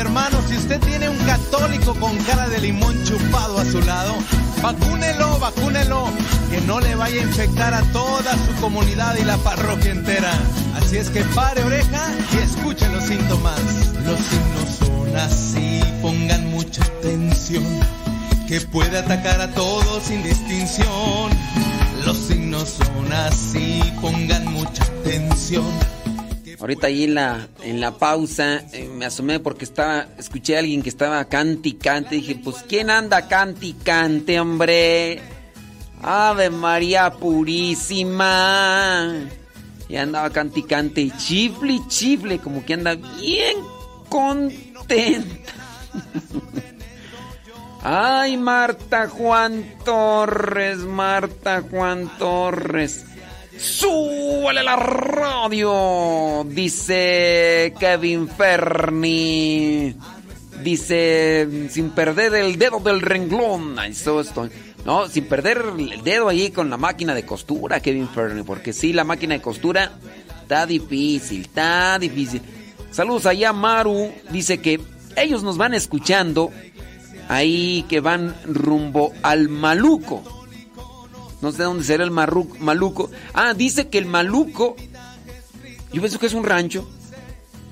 hermano, si usted tiene un católico con cara de limón chupado a su lado, vacúnelo, vacúnelo, que no le vaya a infectar a toda su comunidad y la parroquia entera. Así es que pare oreja y escuche los síntomas. Los signos son así, pongan mucha atención, que puede atacar a todos sin distinción. Los signos son así, pongan mucha atención. Ahorita ahí en la, en la pausa me asomé porque estaba, escuché a alguien que estaba canti cante. Dije, pues ¿quién anda canti cante, hombre? Ave María Purísima. Y andaba canti cante y chifle y chifle, como que anda bien contenta. [laughs] Ay, Marta Juan Torres, Marta Juan Torres. ¡Súbale la radio! Dice Kevin Ferni. Dice, sin perder el dedo del renglón. Eso estoy. No, sin perder el dedo ahí con la máquina de costura, Kevin Ferni. Porque sí, la máquina de costura está difícil, está difícil. Saludos allá, Maru. Dice que ellos nos van escuchando ahí que van rumbo al Maluco. No sé dónde será el Maluco. Ah, dice que el Maluco, yo pienso que es un rancho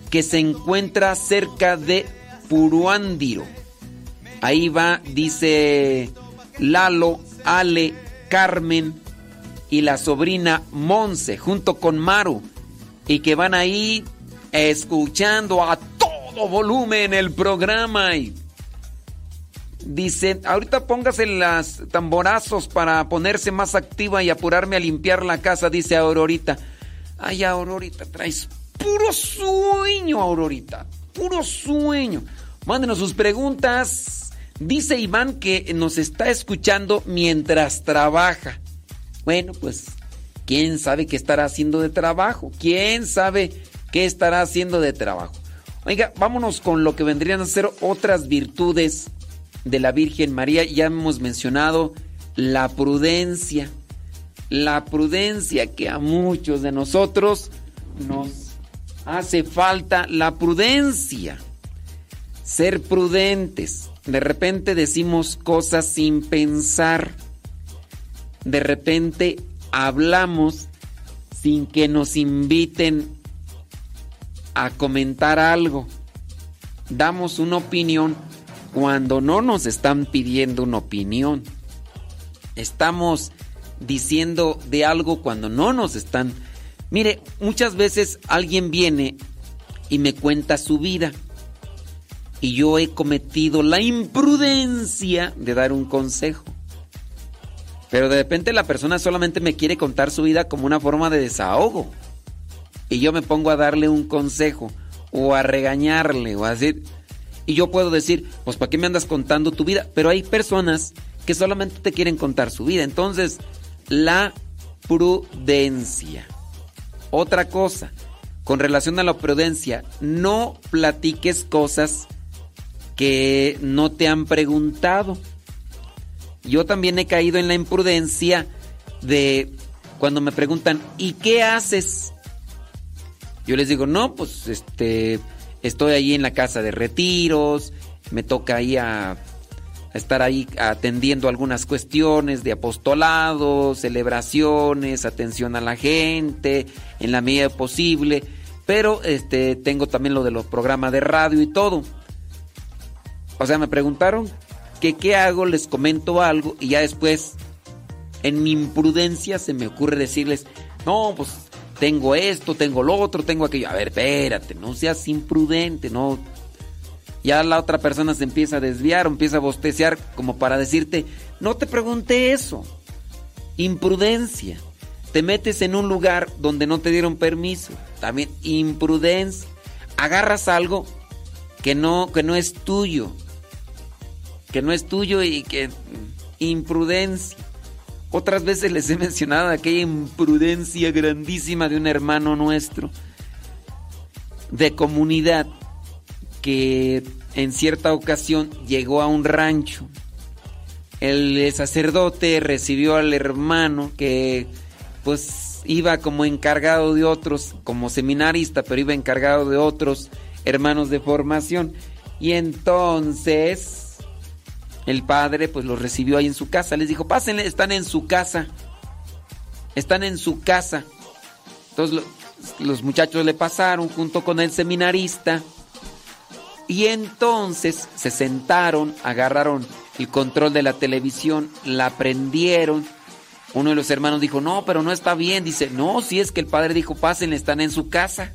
que se encuentra cerca de Puruándiro. Ahí va, dice Lalo, Ale, Carmen y la sobrina Monse junto con Maru. Y que van ahí escuchando a todo volumen el programa. Y Dice, ahorita póngase las tamborazos para ponerse más activa y apurarme a limpiar la casa, dice Aurorita. Ay, Aurorita, traes puro sueño, Aurorita. Puro sueño. Mándenos sus preguntas. Dice Iván que nos está escuchando mientras trabaja. Bueno, pues, ¿quién sabe qué estará haciendo de trabajo? ¿Quién sabe qué estará haciendo de trabajo? Oiga, vámonos con lo que vendrían a ser otras virtudes de la Virgen María. Ya hemos mencionado la prudencia. La prudencia que a muchos de nosotros nos hace falta la prudencia. Ser prudentes. De repente decimos cosas sin pensar. De repente hablamos sin que nos inviten a comentar algo. Damos una opinión cuando no nos están pidiendo una opinión. Estamos diciendo de algo cuando no nos están... Mire, muchas veces alguien viene y me cuenta su vida y yo he cometido la imprudencia de dar un consejo. Pero de repente la persona solamente me quiere contar su vida como una forma de desahogo. Y yo me pongo a darle un consejo o a regañarle o a decir... Y yo puedo decir, pues ¿para qué me andas contando tu vida? Pero hay personas que solamente te quieren contar su vida. Entonces, la prudencia. Otra cosa, con relación a la prudencia, no platiques cosas que no te han preguntado. Yo también he caído en la imprudencia de cuando me preguntan, ¿y qué haces? Yo les digo, no, pues este, estoy ahí en la casa de retiros, me toca ahí a, estar ahí atendiendo algunas cuestiones de apostolado, celebraciones, atención a la gente, en la medida posible, pero este, tengo también lo de los programas de radio y todo. O sea, me preguntaron que qué hago, les comento algo y ya después, en mi imprudencia, se me ocurre decirles, no, pues tengo esto, tengo lo otro, tengo aquello. A ver, espérate, no seas imprudente, no. Ya la otra persona se empieza a desviar empieza a bostecear como para decirte, no te pregunté eso. Imprudencia. Te metes en un lugar donde no te dieron permiso. También imprudencia. Agarras algo que no, que no es tuyo. Que no es tuyo y que imprudencia. Otras veces les he mencionado aquella imprudencia grandísima de un hermano nuestro de comunidad que en cierta ocasión llegó a un rancho. El sacerdote recibió al hermano que pues iba como encargado de otros, como seminarista, pero iba encargado de otros hermanos de formación. Y entonces el padre pues los recibió ahí en su casa. Les dijo, pásenle, están en su casa. Están en su casa. Entonces lo, los muchachos le pasaron junto con el seminarista. Y entonces se sentaron, agarraron el control de la televisión, la prendieron. Uno de los hermanos dijo, no, pero no está bien. Dice, no, si es que el padre dijo, pásenle, están en su casa.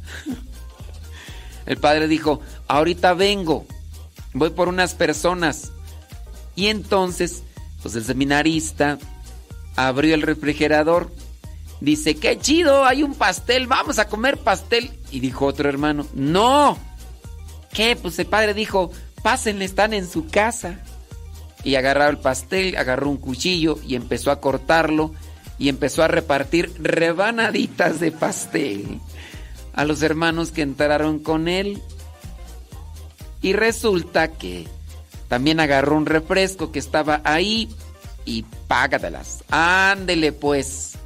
El padre dijo, ahorita vengo, voy por unas personas. Y entonces, pues el seminarista abrió el refrigerador. Dice, qué chido, hay un pastel, vamos a comer pastel. Y dijo otro hermano, no. ¿Qué? Pues el padre dijo, pásenle, están en su casa. Y agarró el pastel, agarró un cuchillo y empezó a cortarlo y empezó a repartir rebanaditas de pastel a los hermanos que entraron con él. Y resulta que también agarró un refresco que estaba ahí y págatelas. Ándele pues.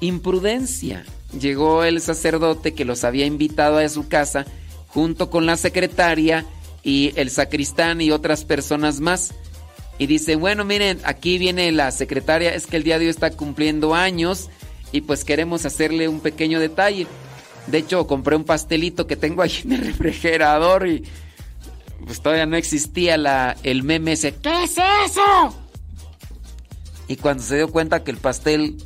Imprudencia. Llegó el sacerdote que los había invitado a su casa junto con la secretaria y el sacristán y otras personas más. Y dice, bueno, miren, aquí viene la secretaria, es que el día de hoy está cumpliendo años y pues queremos hacerle un pequeño detalle. De hecho, compré un pastelito que tengo ahí en el [laughs] refrigerador y pues todavía no existía la, el meme ese, ¿qué es eso? Y cuando se dio cuenta que el pastel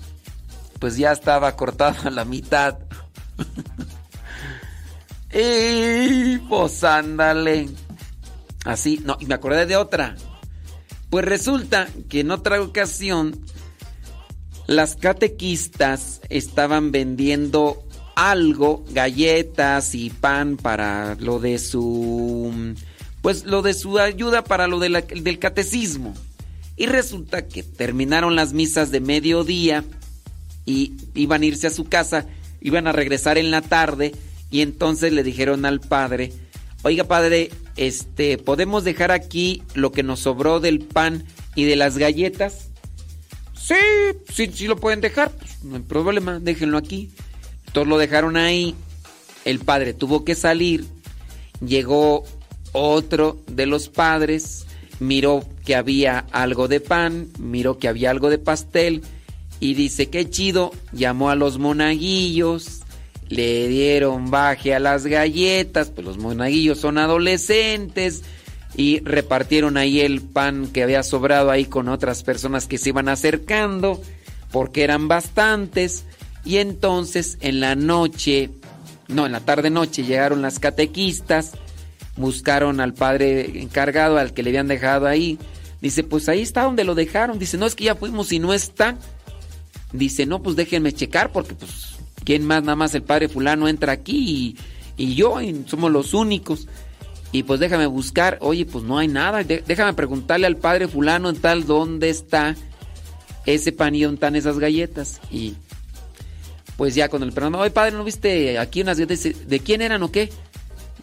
pues ya estaba cortado a la mitad. [laughs] y pues ándale. Así, no, y me acordé de otra. Pues resulta que en otra ocasión las catequistas estaban vendiendo algo, galletas y pan para lo de su pues lo de su ayuda para lo del catecismo. Y resulta que terminaron las misas de mediodía y iban a irse a su casa, iban a regresar en la tarde y entonces le dijeron al padre, "Oiga, padre, este, ¿podemos dejar aquí lo que nos sobró del pan y de las galletas?" Sí, sí, sí lo pueden dejar, pues, no hay problema, déjenlo aquí. Todos lo dejaron ahí el padre tuvo que salir, llegó otro de los padres, miró que había algo de pan, miró que había algo de pastel y dice, qué chido, llamó a los monaguillos, le dieron baje a las galletas, pues los monaguillos son adolescentes y repartieron ahí el pan que había sobrado ahí con otras personas que se iban acercando, porque eran bastantes, y entonces en la noche, no, en la tarde noche llegaron las catequistas, buscaron al padre encargado, al que le habían dejado ahí, dice, pues ahí está donde lo dejaron, dice, no es que ya fuimos y no está, dice, no, pues déjenme checar, porque pues, ¿quién más? Nada más el padre fulano entra aquí y, y yo, somos los únicos. Y pues déjame buscar, oye, pues no hay nada. Déjame preguntarle al padre fulano en tal dónde está ese pan y dónde están esas galletas. Y pues ya cuando le preguntan, oye padre, ¿no viste aquí unas galletas? ¿De quién eran o qué?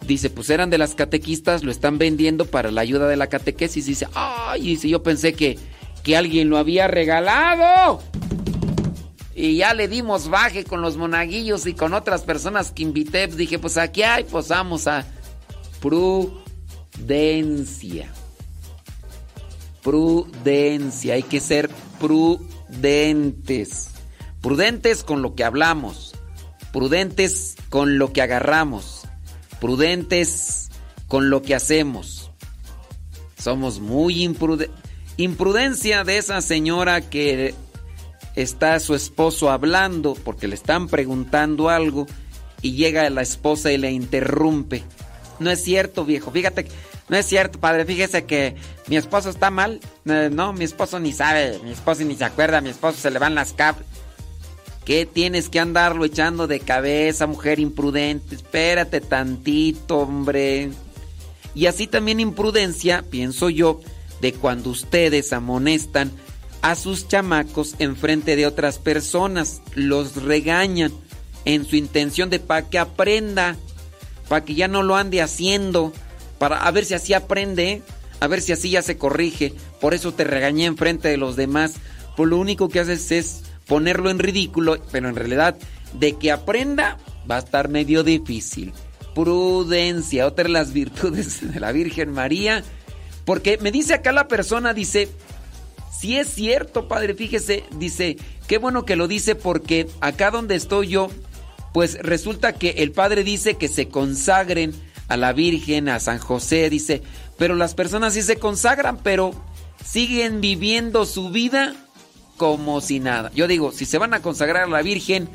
Dice, pues eran de las catequistas, lo están vendiendo para la ayuda de la catequesis. Dice, ay, dice, yo pensé que, que alguien lo había regalado. Y ya le dimos baje con los monaguillos y con otras personas que invité. Dije, pues aquí hay, pues vamos a prudencia. Prudencia, hay que ser prudentes. Prudentes con lo que hablamos. Prudentes con lo que agarramos. Prudentes con lo que hacemos. Somos muy imprudentes. Imprudencia de esa señora que está su esposo hablando porque le están preguntando algo y llega la esposa y le interrumpe. No es cierto, viejo. Fíjate, no es cierto, padre. Fíjese que mi esposo está mal. Eh, No, mi esposo ni sabe, mi esposo ni se acuerda, mi esposo se le van las cables. ¿Qué tienes que andarlo echando de cabeza, mujer imprudente? Espérate tantito, hombre. Y así también imprudencia, pienso yo, de cuando ustedes amonestan a sus chamacos en frente de otras personas, los regañan en su intención de para que aprenda, para que ya no lo ande haciendo, para a ver si así aprende, a ver si así ya se corrige. Por eso te regañé en frente de los demás. Pues lo único que haces es ponerlo en ridículo, pero en realidad de que aprenda va a estar medio difícil. Prudencia, otra de las virtudes [laughs] de la Virgen María. Porque me dice acá la persona, dice, si es cierto, padre, fíjese, dice, qué bueno que lo dice porque acá donde estoy yo, pues resulta que el padre dice que se consagren a la Virgen, a San José, dice, pero las personas sí se consagran, pero siguen viviendo su vida como si nada. Yo digo, si se van a consagrar a la Virgen,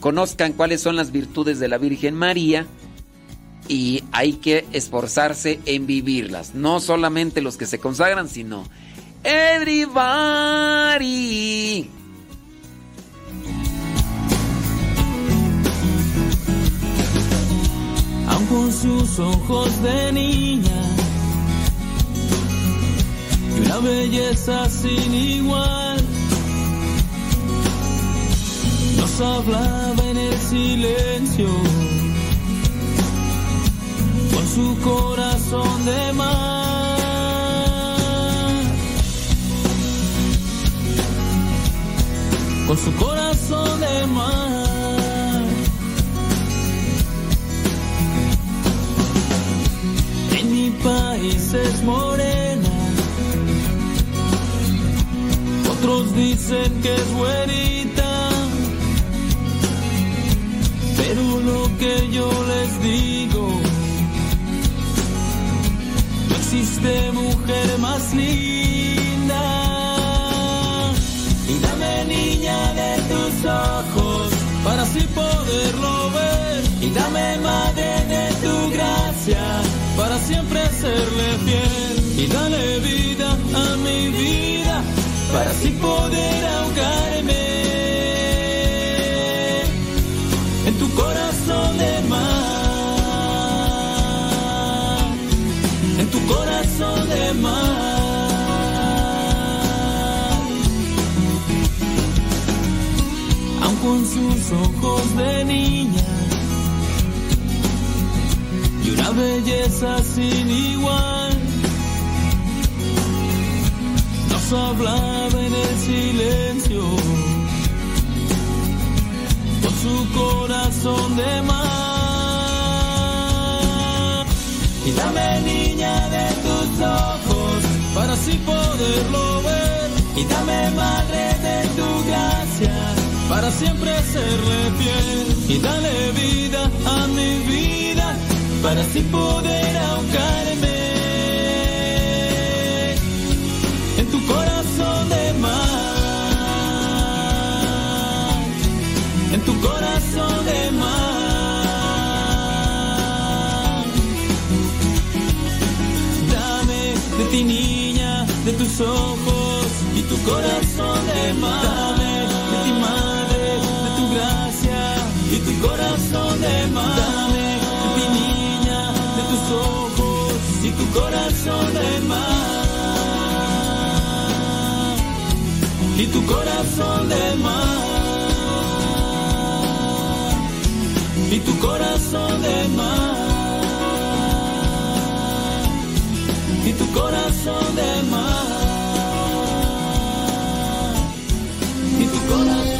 conozcan cuáles son las virtudes de la Virgen María y hay que esforzarse en vivirlas. No solamente los que se consagran, sino everybody. con sus ojos de niña y una belleza sin igual. Nos hablaba en el silencio con su corazón de mar. Con su corazón de mar. En mi país es morena. Otros dicen que es güerita. Pero lo que yo les digo, no existe mujer más linda. Y dame niña de tus ojos para así poderlo ver. Y dame madre de tu gracia para siempre serle fiel. Y dale vida a mi vida para así poder ahogarme corazón de mar. En tu corazón de mar. aun con sus ojos de niña y una belleza sin igual. Nos hablaba en el silencio con su corazón de mar. Y dame niña de tus ojos para así poderlo ver. Y dame madre de tu gracia para siempre serle fiel. Y dale vida a mi vida para así poder ahorcarme. Tu corazón de mar. Dame de ti niña, de tus ojos y tu corazón de mar. Dame de ti madre, de tu gracia y tu corazón de mar. Dame de ti niña, de tus ojos y tu corazón de mar. Y tu corazón de mar. Y tu corazón de mar. y tu corazón de mar y tu corazón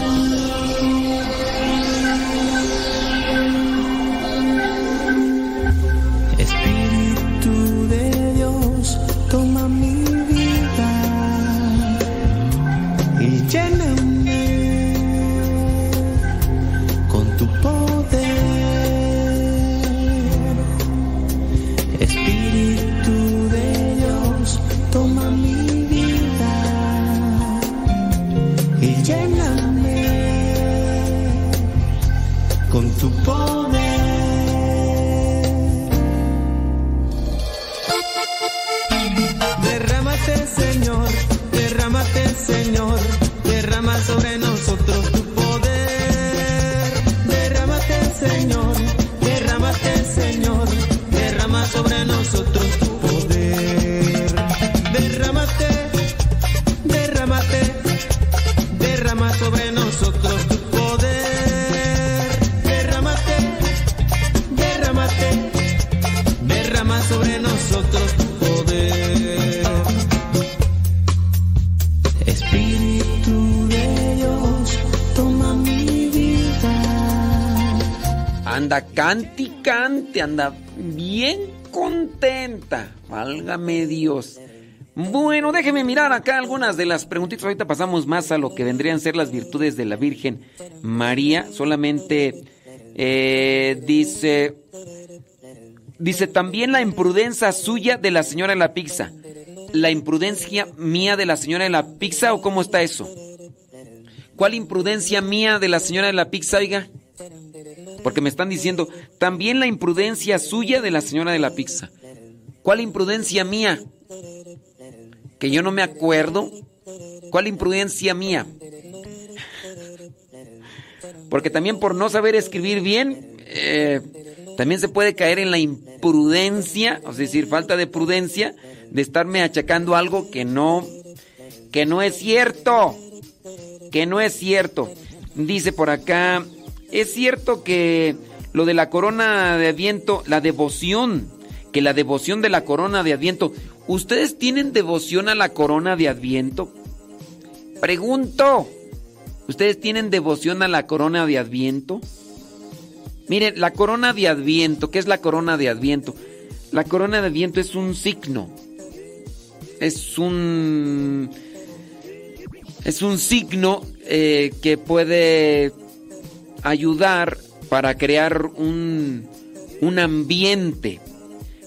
Anda cante y cante, anda bien contenta. Válgame Dios. Bueno, déjeme mirar acá algunas de las preguntitas. Ahorita pasamos más a lo que vendrían a ser las virtudes de la Virgen María. Solamente eh, dice, dice también la imprudencia suya de la señora de la pizza. La imprudencia mía de la señora de la pizza o cómo está eso? ¿Cuál imprudencia mía de la señora de la pizza, oiga? Porque me están diciendo, también la imprudencia suya de la señora de la pizza. ¿Cuál imprudencia mía? Que yo no me acuerdo. ¿Cuál imprudencia mía? Porque también por no saber escribir bien, eh, también se puede caer en la imprudencia, es decir, falta de prudencia, de estarme achacando algo que no, que no es cierto, que no es cierto. Dice por acá, es cierto que lo de la corona de Adviento, la devoción, que la devoción de la corona de Adviento, ¿ustedes tienen devoción a la corona de Adviento? Pregunto, ¿ustedes tienen devoción a la corona de Adviento? Miren, la corona de Adviento, ¿qué es la corona de Adviento? La corona de Adviento es un signo. Es un. Es un signo eh, que puede ayudar para crear un, un ambiente.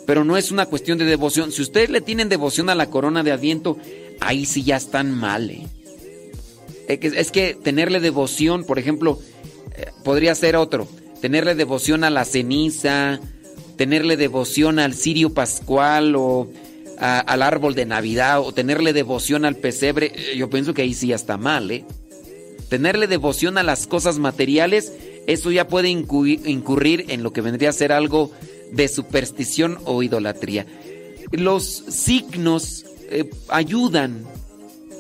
Pero no es una cuestión de devoción. Si ustedes le tienen devoción a la corona de Adviento, ahí sí ya están mal. ¿eh? Es que- tenerle devoción, por ejemplo, eh, podría ser otro. Tenerle devoción a la ceniza, tenerle devoción al cirio pascual o al árbol de Navidad o tenerle devoción al pesebre, eh, yo pienso que ahí sí ya está mal, ¿eh? Tenerle devoción a las cosas materiales, eso ya puede incu- incurrir en lo que vendría a ser algo de superstición o idolatría. Los signos eh, ayudan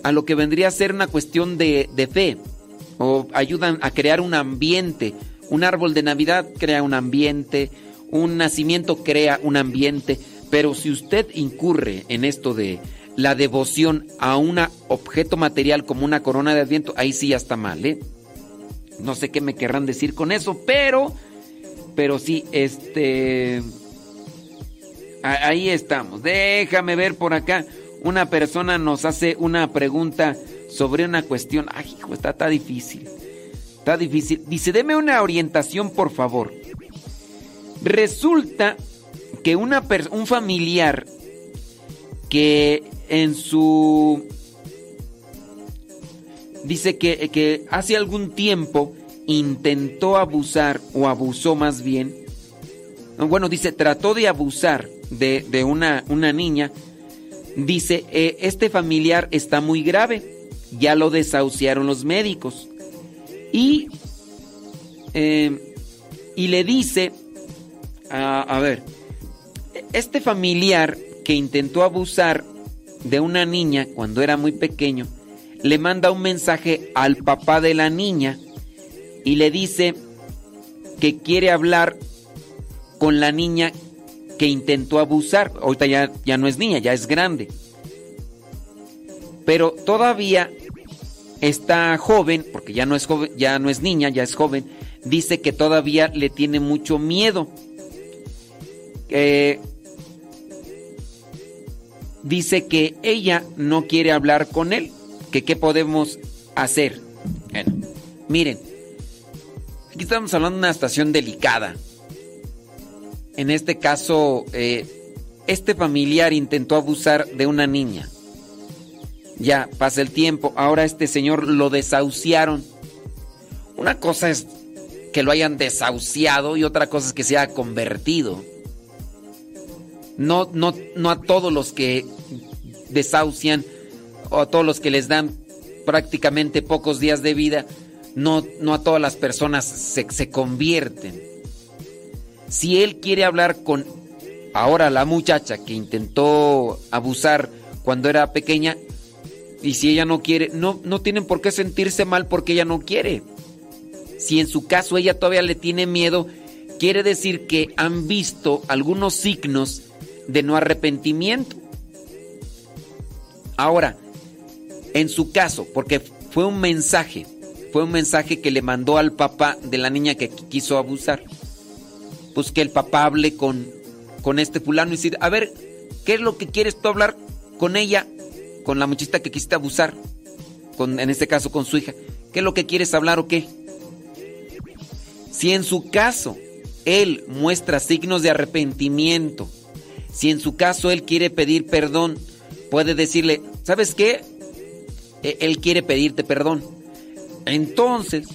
a lo que vendría a ser una cuestión de fe o ayudan a crear un ambiente. Un árbol de Navidad crea un ambiente, un nacimiento crea un ambiente, pero si usted incurre en esto de la devoción a un objeto material como una corona de adviento, ahí sí ya está mal, ¿eh? No sé qué me querrán decir con eso, pero, pero sí, este, Ahí estamos. Déjame ver por acá. Una persona nos hace una pregunta sobre una cuestión. Ay, hijo, está, difícil. Está difícil. Dice, deme una orientación, por favor. Resulta que una un familiar que en su... Dice que, que hace algún tiempo intentó abusar, o abusó más bien. no, Bueno, dice, trató de abusar de, de una, una niña. Dice, eh, este familiar está muy grave. Ya lo desahuciaron los médicos. Y, eh, y le dice, a, a ver, este familiar que intentó abusar de una niña cuando era muy pequeño, le manda un mensaje al papá de la niña y le dice que quiere hablar con la niña que intentó abusar. Ahorita ya, ya no es niña, ya es grande. Pero todavía está joven, porque ya no es joven, ya no es niña, ya es joven. Dice que todavía le tiene mucho miedo. Eh, dice que ella no quiere hablar con él, que qué podemos hacer. Bueno, miren, aquí estamos hablando de una estación delicada. En este caso, eh, este familiar intentó abusar de una niña. Ya pasa el tiempo, ahora este señor lo desahuciaron. Una cosa es que lo hayan desahuciado y otra cosa es que se haya convertido. No, no, no a todos los que desahucian o a todos los que les dan prácticamente pocos días de vida, no, no a todas las personas se, se convierten. Si él quiere hablar con ahora la muchacha que intentó abusar cuando era pequeña, y si ella no quiere, no, no tienen por qué sentirse mal porque ella no quiere. Si en su caso ella todavía le tiene miedo, quiere decir que han visto algunos signos de no arrepentimiento. Ahora, en su caso, porque fue un mensaje, fue un mensaje que le mandó al papá de la niña que quiso abusar. Pues que el papá hable con, con este fulano y decir, a ver, ¿qué es lo que quieres tú hablar con ella, con la muchachita que quisiste abusar? Con, en este caso con su hija. ¿Qué es lo que quieres hablar o qué? Si en su caso él muestra signos de arrepentimiento, si en su caso él quiere pedir perdón, puede decirle, ¿sabes qué? E- Él quiere pedirte perdón. Entonces,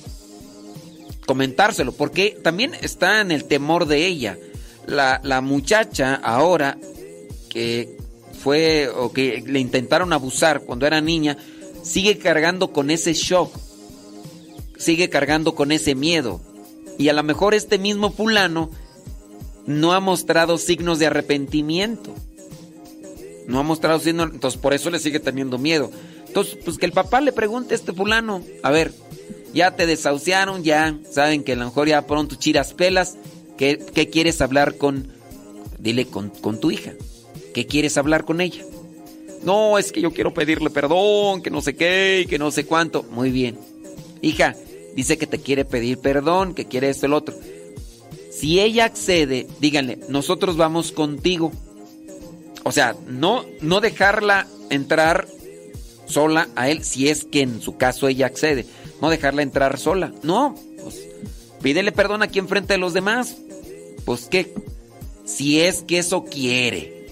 comentárselo, porque también está en el temor de ella. La, la muchacha ahora que fue o que le intentaron abusar cuando era niña, sigue cargando con ese shock, sigue cargando con ese miedo. Y a lo mejor este mismo fulano no ha mostrado signos de arrepentimiento. No ha mostrado signos, entonces por eso le sigue teniendo miedo. Entonces, pues que el papá le pregunte a este fulano, a ver, ya te desahuciaron, ya saben que a lo mejor ya pronto chiras pelas, ¿qué, qué quieres hablar con, dile con, con tu hija? ¿Qué quieres hablar con ella? No, es que yo quiero pedirle perdón, que no sé qué, que no sé cuánto. Muy bien. Hija, dice que te quiere pedir perdón, que quiere esto el otro. Si ella accede, díganle, nosotros vamos contigo. O sea, no, no dejarla entrar sola a él, si es que en su caso ella accede. No dejarla entrar sola. No, pues pídele perdón aquí enfrente de los demás. Pues qué, si es que eso quiere.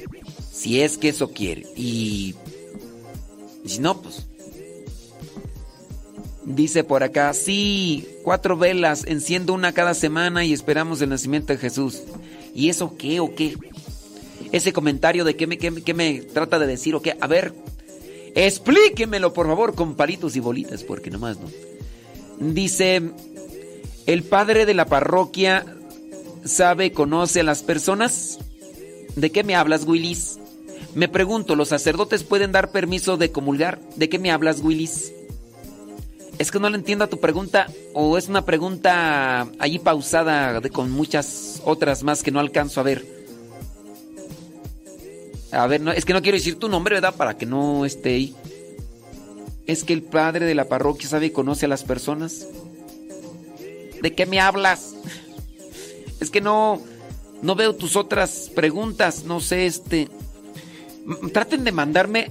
Si es que eso quiere. Y, y si no, pues Dice por acá, sí, cuatro velas, enciendo una cada semana y esperamos el nacimiento de Jesús. ¿Y eso qué o qué? Ese comentario de qué me, qué qué me trata de decir o qué. A ver, explíquemelo por favor con palitos y bolitas, porque nomás no. Dice, el padre de la parroquia sabe, conoce a las personas. ¿De qué me hablas, Willis? Me pregunto, ¿los sacerdotes pueden dar permiso de comulgar? ¿De qué me hablas, Willis? Es que no le entiendo a tu pregunta o es una pregunta allí pausada de- con muchas otras más que no alcanzo a ver. A ver, no, es que no quiero decir tu nombre, ¿verdad? Para que no esté ahí. Es que el padre de la parroquia sabe y conoce a las personas. ¿De qué me hablas? [laughs] Es que no, no veo tus otras preguntas. No sé, este. Traten de mandarme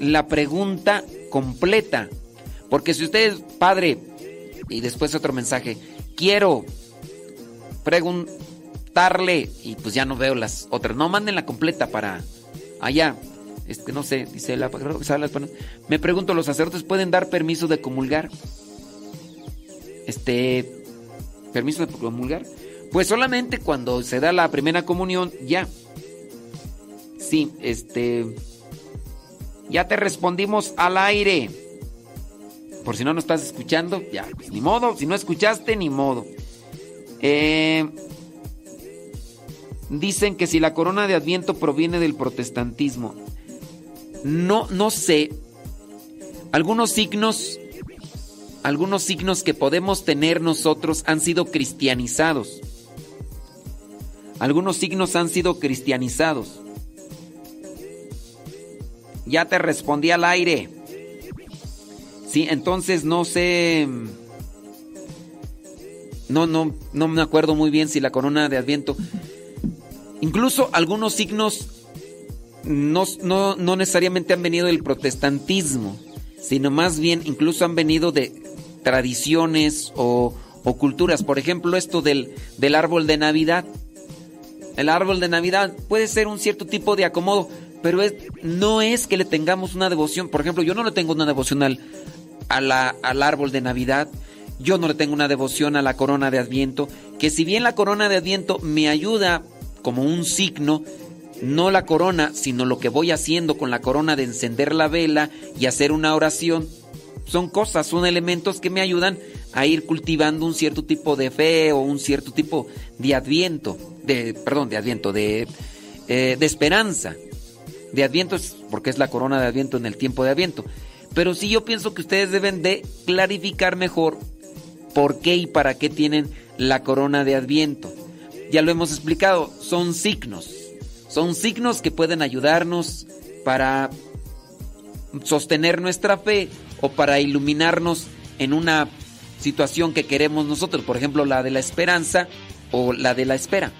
la pregunta completa. Porque si usted es padre, y después otro mensaje, quiero preguntarle, y pues ya no veo las otras. No, manden la completa para allá. Este, no sé, dice la que. Me pregunto, ¿los sacerdotes pueden dar permiso de comulgar? Este, permiso de comulgar. Pues solamente cuando se da la primera comunión, ya. Sí, este. Ya te respondimos al aire. Por si no nos estás escuchando, ya, pues ni modo. Si no escuchaste, ni modo. Eh, dicen que si la corona de Adviento proviene del protestantismo. No, no sé. Algunos signos, algunos signos que podemos tener nosotros han sido cristianizados. Algunos signos han sido cristianizados. Ya te respondí al aire. Sí, entonces no sé. No, no, no me acuerdo muy bien si la corona de Adviento. Incluso algunos signos no, no, no necesariamente han venido del protestantismo, sino más bien incluso han venido de tradiciones o, o culturas. Por ejemplo, esto del, del árbol de Navidad. El árbol de Navidad puede ser un cierto tipo de acomodo, pero es, no es que le tengamos una devoción. Por ejemplo, yo no le tengo una devocional a la, al árbol de Navidad. Yo no le tengo una devoción a la corona de Adviento. Que si bien la corona de Adviento me ayuda como un signo, no la corona, sino lo que voy haciendo con la corona de encender la vela y hacer una oración. Son cosas, son elementos que me ayudan a ir cultivando un cierto tipo de fe o un cierto tipo de adviento, de, perdón, de adviento, de, eh, esperanza. De adviento porque es la corona de adviento en el tiempo de adviento. Pero sí yo pienso que ustedes deben de clarificar mejor por qué y para qué tienen la corona de adviento. Ya lo hemos explicado, son signos. Son signos que pueden ayudarnos para sostener nuestra fe o para iluminarnos en una situación que queremos nosotros, por ejemplo la de la esperanza o la de la espera.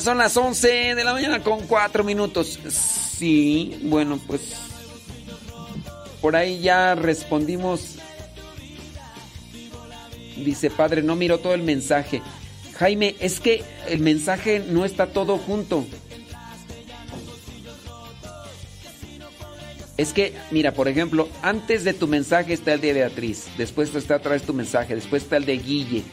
Son las 11 de la mañana con 4 minutos. Sí, bueno, pues por ahí ya respondimos. Dice, padre, no miro todo el mensaje. Jaime, es que el mensaje no está todo junto. Es que, mira, por ejemplo, antes de tu mensaje está el de Beatriz, después está vez tu mensaje, después está el de Guille.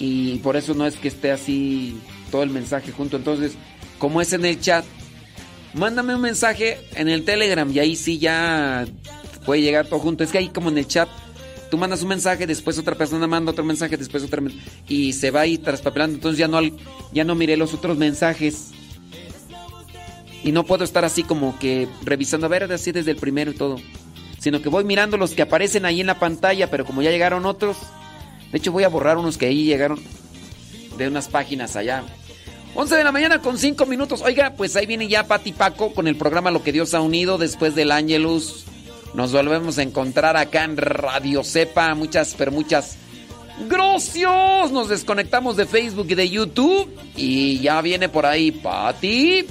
Y por eso no es que esté así todo el mensaje junto. Entonces, como es en el chat, mándame un mensaje en el Telegram y ahí sí ya puede llegar todo junto. Es que ahí como en el chat, tú mandas un mensaje, después otra persona manda otro mensaje, después otra y se va ahí traspapelando. Entonces ya no ya no miré los otros mensajes. Y no puedo estar así como que revisando a ver así desde el primero y todo. Sino que voy mirando los que aparecen ahí en la pantalla, pero como ya llegaron otros, de hecho voy a borrar unos que ahí llegaron de unas páginas allá. 11 de la mañana con 5 minutos. Oiga, pues ahí viene ya Pati Paco con el programa Lo que Dios ha unido después del Ángelus. Nos volvemos a encontrar acá en Radio Cepa. Muchas, pero muchas gracias. Nos desconectamos de Facebook y de YouTube. Y ya viene por ahí Pati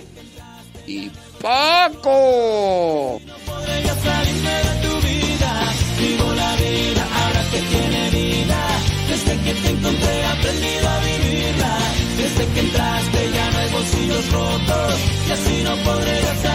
y Paco. encontré, he aprendido a vivirla. Desde que entraste ya no hay bolsillos rotos y así no podré hacer